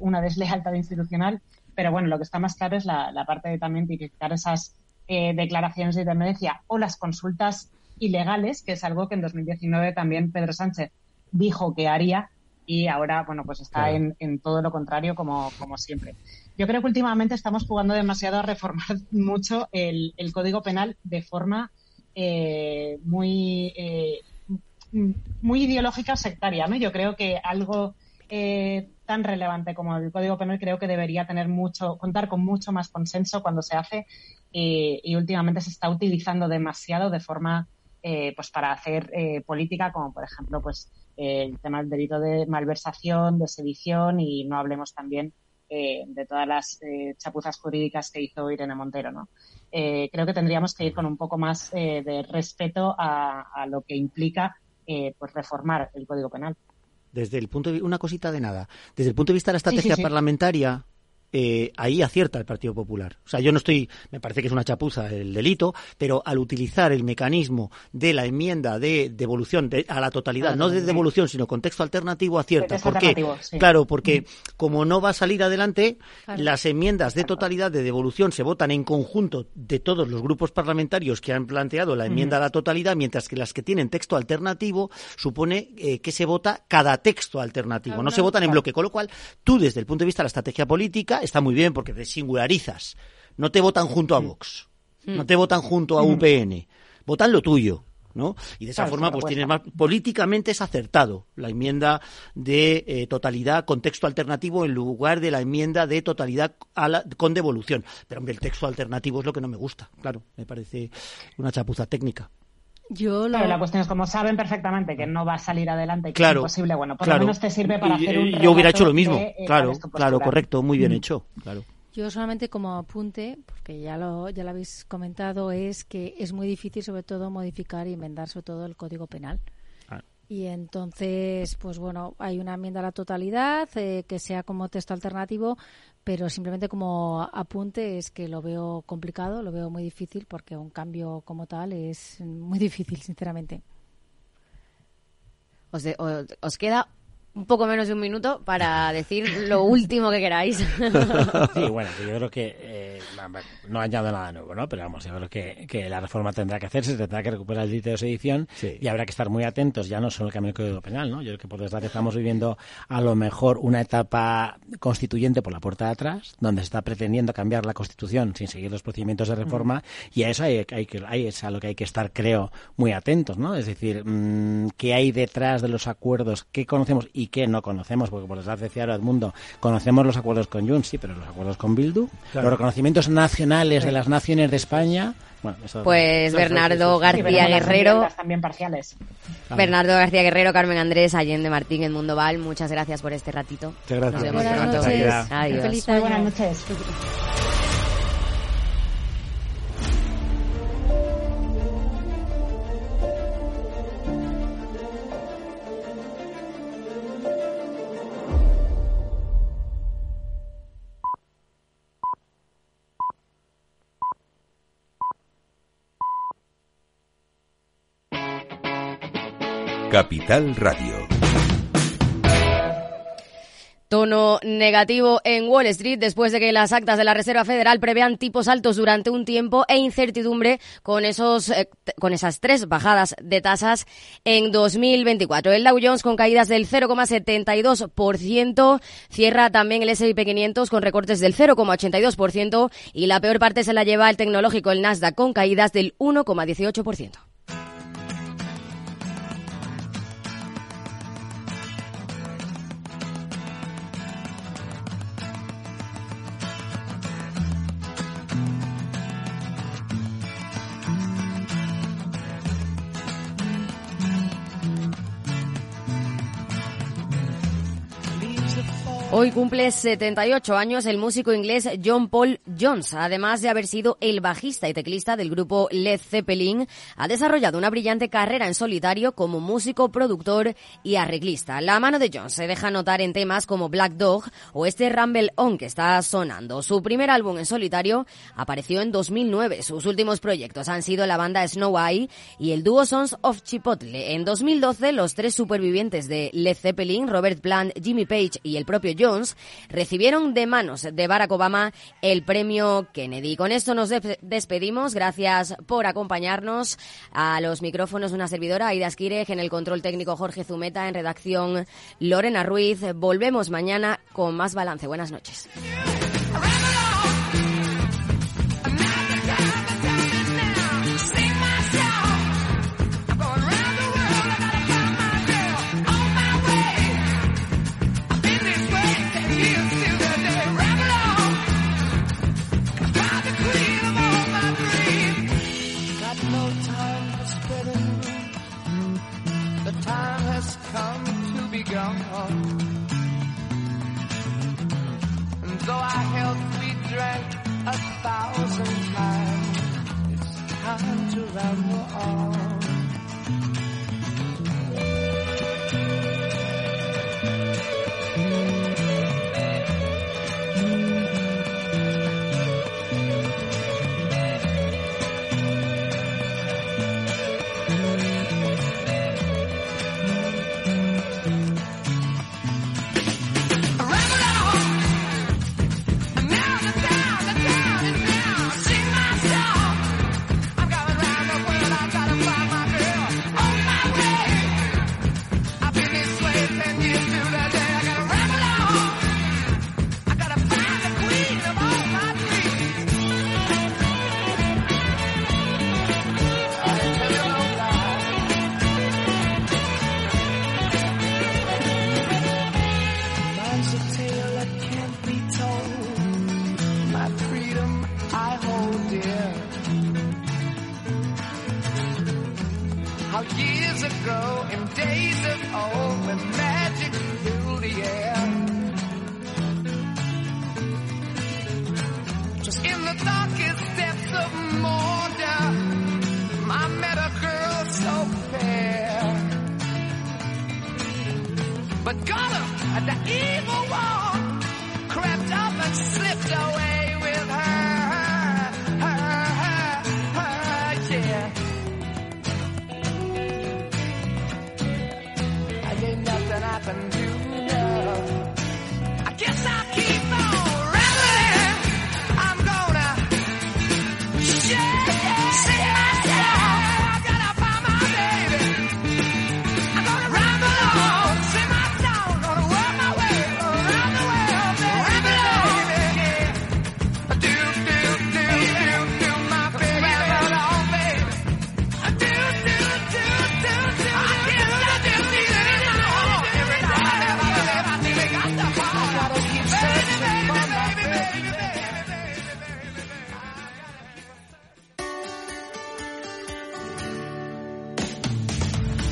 una deslealtad institucional? Pero bueno, lo que está más claro es la, parte de también tipificar esas eh, declaraciones de independencia o las consultas ilegales, que es algo que en 2019 también Pedro Sánchez dijo que haría y ahora, bueno, pues está en, todo lo contrario como, como siempre. Yo creo que últimamente estamos jugando demasiado a reformar mucho el, Código Penal de forma eh, muy, eh, muy ideológica o sectaria. ¿no? Yo creo que algo eh, tan relevante como el Código Penal creo que debería tener mucho, contar con mucho más consenso cuando se hace y últimamente se está utilizando demasiado de forma pues para hacer política, como por ejemplo pues el tema del delito de malversación, de sedición y no hablemos también eh, de todas las eh, chapuzas jurídicas que hizo Irene Montero, ¿no? Eh, creo que tendríamos que ir con un poco más de respeto a, lo que implica pues reformar el Código Penal. Desde el punto de una cosita de nada, desde el punto de vista de la estrategia parlamentaria, eh, ahí acierta el Partido Popular. O sea, yo no estoy, me parece que es una chapuza el delito, pero al utilizar el mecanismo de la enmienda de devolución a la totalidad, no de devolución, sino contexto alternativo, acierta. ¿Por qué? Claro, porque como no va a salir adelante, las enmiendas de totalidad de devolución se votan en conjunto de todos los grupos parlamentarios que han planteado la enmienda a la totalidad, mientras que las que tienen texto alternativo supone eh, que se vota cada texto alternativo, no se votan en bloque. Con lo cual, tú, desde el punto de vista de la estrategia política, está muy bien porque te singularizas. No te votan junto a mm. Vox, no mm. te votan junto a mm. UPN, votan lo tuyo. ¿no? Y de esa forma, pues tienes más. Políticamente es acertado la enmienda de eh, totalidad con texto alternativo en lugar de la enmienda de totalidad con devolución. Pero, hombre, el texto alternativo es lo que no me gusta, claro. Me parece una chapuza técnica. Yo la cuestión es como saben perfectamente que no va a salir adelante, que es imposible, bueno, por lo menos te sirve para hacer un Yo hubiera hecho lo mismo, eh, claro, claro, correcto, muy bien mm. hecho, claro. Yo solamente como apunte, porque ya lo, ya lo habéis comentado, es que es muy difícil sobre todo modificar y enmendar sobre todo el Código Penal. Y entonces, pues bueno, hay una enmienda a la totalidad eh, que sea como texto alternativo, pero simplemente como apunte es que lo veo complicado, lo veo muy difícil porque un cambio como tal es muy difícil, sinceramente. Os, os queda un poco menos de un minuto para decir lo último que queráis. Sí, bueno, yo creo que eh, no añado nada nuevo, ¿no? Pero vamos, yo creo que, que la reforma tendrá que hacerse, tendrá que recuperar el delito de sedición y habrá que estar muy atentos, ya no solo el cambio del Código Penal, ¿no? Yo creo que por desgracia estamos viviendo a lo mejor una etapa constituyente por la puerta de atrás, donde se está pretendiendo cambiar la Constitución sin seguir los procedimientos de reforma y a eso hay, hay que, hay, es a lo que hay que estar, creo, muy atentos, ¿no? Es decir, mm, ¿qué hay detrás de los acuerdos? ¿Qué conocemos y que no conocemos, porque por desgracia decía ahora mundo conocemos los acuerdos con Jun, sí, pero los acuerdos con Bildu, los reconocimientos nacionales de las naciones de España, bueno, pues Bernardo García Guerrero. También parciales. Bernardo García Guerrero, Carmen Andrés, Allende Martín, en Mundo Val, muchas gracias por este ratito. Muchas gracias. buenas noches. Adiós. buenas noches. Capital Radio. Tono negativo en Wall Street después de que las actas de la Reserva Federal prevean tipos altos durante un tiempo e incertidumbre con esos eh, con esas tres bajadas de tasas en 2024. El Dow Jones con caídas del 0,72%, cierra también el S&P 500 con recortes del 0,82% y la peor parte se la lleva el tecnológico el Nasdaq con caídas del 1,18%. Hoy cumple 78 años el músico inglés John Paul Jones. Además de haber sido el bajista y teclista del grupo Led Zeppelin, ha desarrollado una brillante carrera en solitario como músico, productor y arreglista. La mano de Jones se deja notar en temas como Black Dog o este Rumble On que está sonando. Su primer álbum en solitario apareció en 2009. Sus últimos proyectos han sido la banda Snow Eye y el dúo Sons of Chipotle. En 2012, los tres supervivientes de Led Zeppelin, Robert Plant, Jimmy Page y el propio Jones recibieron de manos de Barack Obama el premio Kennedy. Con esto nos despedimos. Gracias por acompañarnos a los micrófonos una servidora, Aida Esquireg, en el control técnico Jorge Zumeta, en redacción Lorena Ruiz. Volvemos mañana con más balance. Buenas noches. Go.